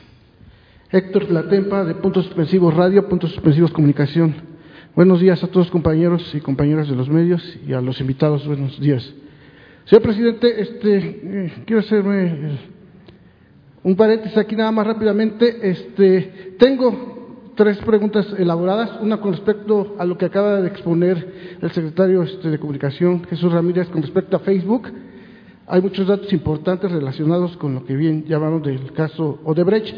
Héctor Tlatempa, de Puntos Suspensivos Radio, Puntos Suspensivos Comunicación. Buenos días a todos compañeros y compañeras de los medios y a los invitados. Buenos días. Señor presidente, este, eh, quiero hacerme un paréntesis aquí nada más rápidamente. Este, tengo tres preguntas elaboradas, una con respecto a lo que acaba de exponer el secretario este, de Comunicación, Jesús Ramírez, con respecto a Facebook. Hay muchos datos importantes relacionados con lo que bien llamamos del caso Odebrecht,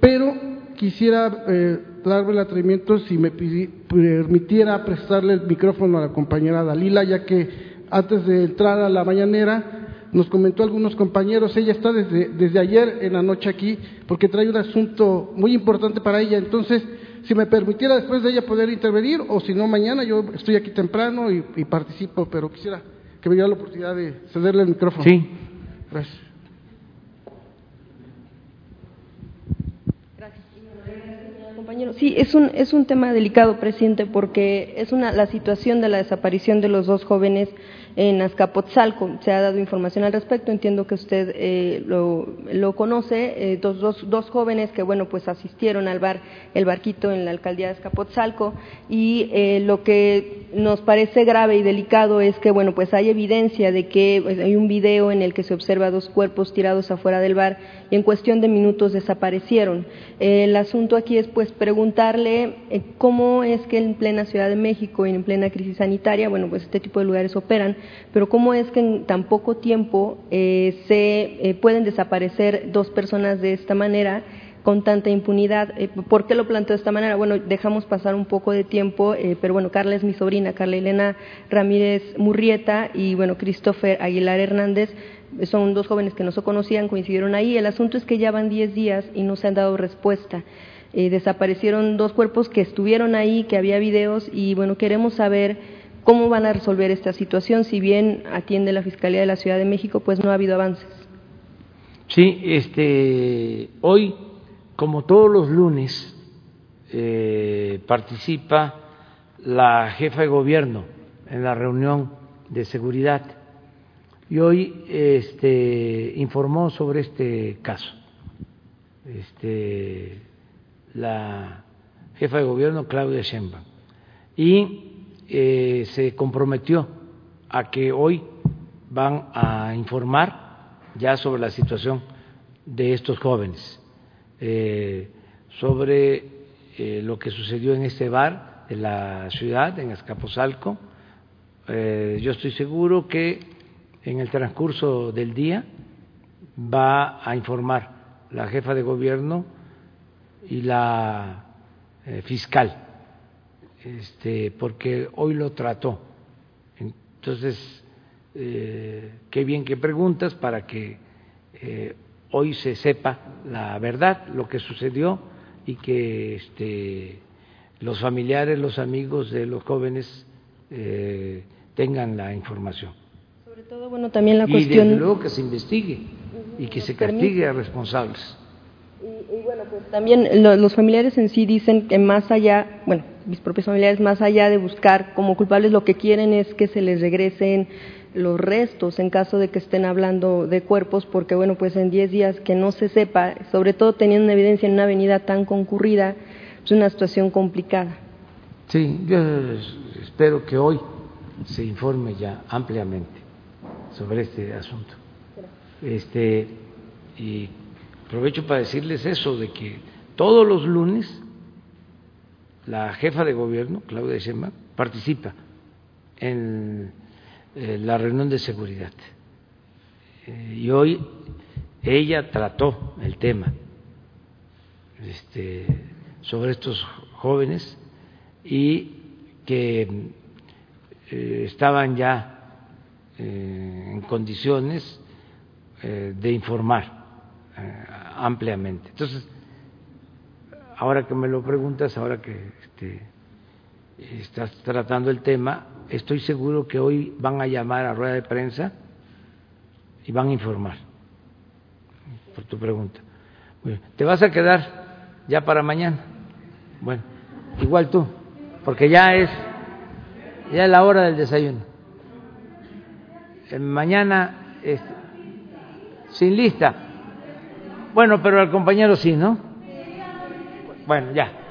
pero quisiera eh, darme el atrevimiento si me permitiera prestarle el micrófono a la compañera Dalila, ya que antes de entrar a la mañanera nos comentó algunos compañeros, ella está desde, desde ayer en la noche aquí porque trae un asunto muy importante para ella. Entonces, si me permitiera después de ella poder intervenir o si no mañana, yo estoy aquí temprano y, participo, pero quisiera que me diera la oportunidad de cederle el micrófono. Sí. Gracias. Compañero, sí, es un, es un tema delicado, presidente, porque es una, la situación de la desaparición de los dos jóvenes en Azcapotzalco. Se ha dado información al respecto, entiendo que usted eh, lo, conoce, eh, dos, dos, dos, jóvenes que, bueno, pues asistieron al bar El Barquito en la alcaldía de Azcapotzalco. Y eh, lo que nos parece grave y delicado es que, bueno, pues hay evidencia de que pues, hay un video en el que se observa dos cuerpos tirados afuera del bar en cuestión de minutos desaparecieron. el asunto aquí es, pues, pues preguntarle eh, cómo es que en plena Ciudad de México y en plena crisis sanitaria, bueno, pues este tipo de lugares operan, pero cómo es que en tan poco tiempo eh, se eh, pueden desaparecer dos personas de esta manera con tanta impunidad. ¿Por qué lo planteo de esta manera? Bueno, dejamos pasar un poco de tiempo, pero bueno, Carla es mi sobrina, Carla Elena Ramírez Murrieta y bueno, Christopher Aguilar Hernández son dos jóvenes que no se conocían, coincidieron ahí. El asunto es que ya van 10 días y no se han dado respuesta. Eh, desaparecieron dos cuerpos que estuvieron ahí, que había videos y bueno, queremos saber cómo van a resolver esta situación. Si bien atiende la Fiscalía de la Ciudad de México, pues no ha habido avances. Sí, este, hoy, como todos los lunes, eh, participa la jefa de gobierno en la reunión de seguridad y hoy este, informó sobre este caso. Este, la jefa de gobierno Claudia Sheinbaum y eh, se comprometió a que hoy van a informar ya sobre la situación de estos jóvenes, eh, sobre eh, lo que sucedió en este bar de la ciudad, en Azcapotzalco. yo estoy seguro que en el transcurso del día va a informar la jefa de gobierno y la eh, fiscal, este, porque hoy lo trató. Entonces, eh, qué bien que preguntas para que eh, hoy se sepa la verdad, lo que sucedió y que este, los familiares, los amigos de los jóvenes tengan la información todo, bueno, también la y cuestión... desde luego que se investigue y que se castigue a responsables. Y, bueno, pues también los familiares en sí dicen que más allá, bueno, mis propios familiares, más allá de buscar como culpables, lo que quieren es que se les regresen los restos en caso de que estén hablando de cuerpos, porque bueno, pues en 10 días que no se sepa, sobre todo teniendo una evidencia en una avenida tan concurrida, es una situación complicada. Sí, yo espero que hoy se informe ya ampliamente sobre este asunto. Este, y aprovecho para decirles eso, de que todos los lunes la jefa de gobierno, Claudia Sheinbaum, participa en eh, la reunión de seguridad. Eh, y hoy ella trató el tema este, sobre estos jóvenes y que eh, estaban ya eh, en condiciones eh, de informar eh, ampliamente. Entonces, ahora que me lo preguntas, ahora que este, estás tratando el tema, estoy seguro que hoy van a llamar a rueda de prensa y van a informar por tu pregunta. ¿Te vas a quedar ya para mañana? Bueno, igual tú, porque ya es ya es la hora del desayuno. Mañana sin lista. Bueno, pero al compañero sí, ¿no? Bueno, ya.